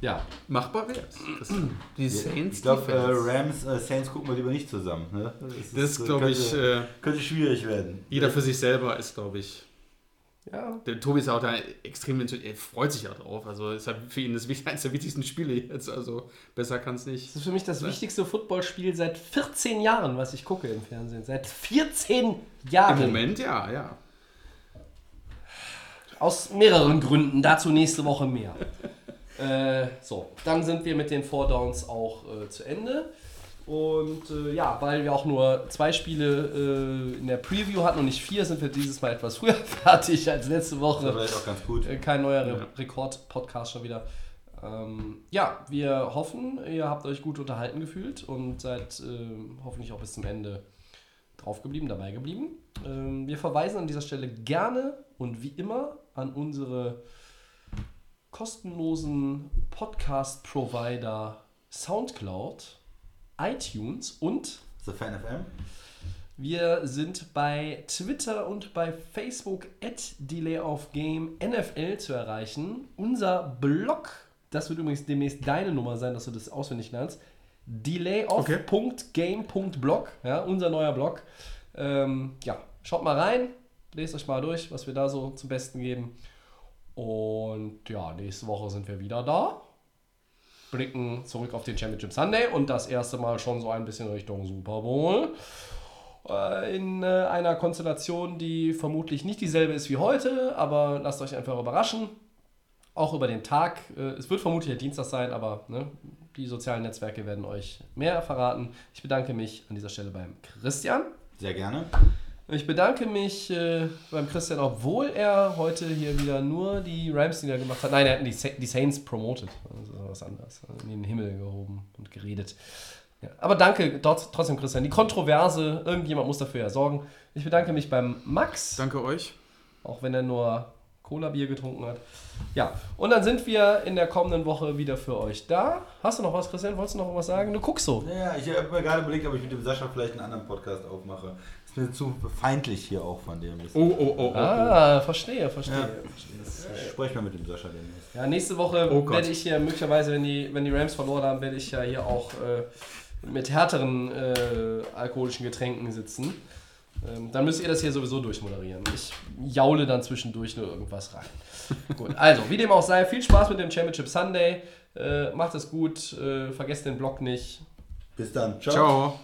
[SPEAKER 3] Ja,
[SPEAKER 5] Machbar wert. Das- Die Saints
[SPEAKER 4] Ich glaube, äh. Rams, äh, Saints gucken wir lieber nicht zusammen. Ne?
[SPEAKER 5] Das
[SPEAKER 4] ist, äh,
[SPEAKER 5] glaube ich,
[SPEAKER 4] könnte,
[SPEAKER 5] äh,
[SPEAKER 4] könnte schwierig werden.
[SPEAKER 5] jeder für sich selber ist, glaube ich.
[SPEAKER 3] ja.
[SPEAKER 5] Der Tobi ist ja auch da extrem, er freut sich ja drauf. Also ist ja für ihn das eines der wichtigsten Spiele jetzt. Also besser kann es nicht.
[SPEAKER 3] Das ist für mich das wichtigste Footballspiel seit 14 Jahren, was ich gucke im Fernsehen. Seit 14 Jahren.
[SPEAKER 5] Im Moment ja, ja.
[SPEAKER 3] Aus mehreren Gründen. Dazu nächste Woche mehr. äh, so, dann sind wir mit den Four Downs auch äh, zu Ende. Und äh, ja, weil wir auch nur zwei Spiele äh, in der Preview hatten und nicht vier, sind wir dieses Mal etwas früher fertig als letzte
[SPEAKER 4] Das
[SPEAKER 3] Woche.
[SPEAKER 4] war vielleicht auch ganz gut.
[SPEAKER 3] Äh, Kein neuer Re
[SPEAKER 5] Ja.
[SPEAKER 3] Rekord-Podcast schon wieder. Ähm, ja, wir hoffen, ihr habt euch gut unterhalten gefühlt und seid ähm, hoffentlich auch bis zum Ende drauf geblieben, dabei geblieben. Ähm, wir verweisen an dieser Stelle gerne und wie immer an unsere kostenlosen Podcast-Provider Soundcloud, iTunes und
[SPEAKER 4] The Fan FM.
[SPEAKER 3] wir sind bei Twitter und bei Facebook at Delay of Game NFL zu erreichen. Unser Blog, das wird übrigens demnächst deine Nummer sein, dass du das auswendig lernst. Delayoff.game.blog, ja, unser neuer Blog. Ähm, ja, schaut mal rein, lest euch mal durch, was wir da so zum Besten geben. Und ja, nächste Woche sind wir wieder da. Blicken zurück auf den Championship Sunday und das erste Mal schon so ein bisschen Richtung Super Bowl äh, in äh, einer Konstellation, die vermutlich nicht dieselbe ist wie heute, aber lasst euch einfach überraschen. Auch über den Tag. Äh, es wird vermutlich der Dienstag sein, aber ne, die sozialen Netzwerke werden euch mehr verraten. Ich bedanke mich an dieser Stelle beim Christian.
[SPEAKER 4] Sehr gerne.
[SPEAKER 3] Ich bedanke mich äh, beim Christian, obwohl er heute hier wieder nur die Rams Lieder gemacht hat. Nein, er hat die, Sa die Saints promoted. Das ist was anderes. In den Himmel gehoben und geredet. Ja, aber danke dort, trotzdem, Christian. Die Kontroverse, irgendjemand muss dafür ja sorgen. Ich bedanke mich beim Max,
[SPEAKER 5] Danke euch.
[SPEAKER 3] auch wenn er nur Cola-Bier getrunken hat. Ja, und dann sind wir in der kommenden Woche wieder für euch da. Hast du noch was, Christian? Wolltest du noch irgendwas sagen? Du guckst so.
[SPEAKER 4] Ja, ich habe mir gerade überlegt, ob ich mit dem Sascha vielleicht einen anderen Podcast aufmache. Zu feindlich hier auch von dem.
[SPEAKER 5] Oh, oh, oh, oh.
[SPEAKER 3] Ah, verstehe, verstehe.
[SPEAKER 4] Ja.
[SPEAKER 3] verstehe.
[SPEAKER 4] Ich spreche mal mit dem Sascha demnächst.
[SPEAKER 3] Ja, nächste Woche
[SPEAKER 5] Oh
[SPEAKER 3] werde ich hier möglicherweise, wenn die, wenn die Rams verloren haben, werde ich ja hier auch äh, mit härteren äh, alkoholischen Getränken sitzen. Ähm, dann müsst ihr das hier sowieso durchmoderieren. Ich jaule dann zwischendurch nur irgendwas rein. gut, also, wie dem auch sei, viel Spaß mit dem Championship Sunday. Äh, macht es gut, äh, vergesst den Blog nicht.
[SPEAKER 4] Bis dann.
[SPEAKER 5] Ciao.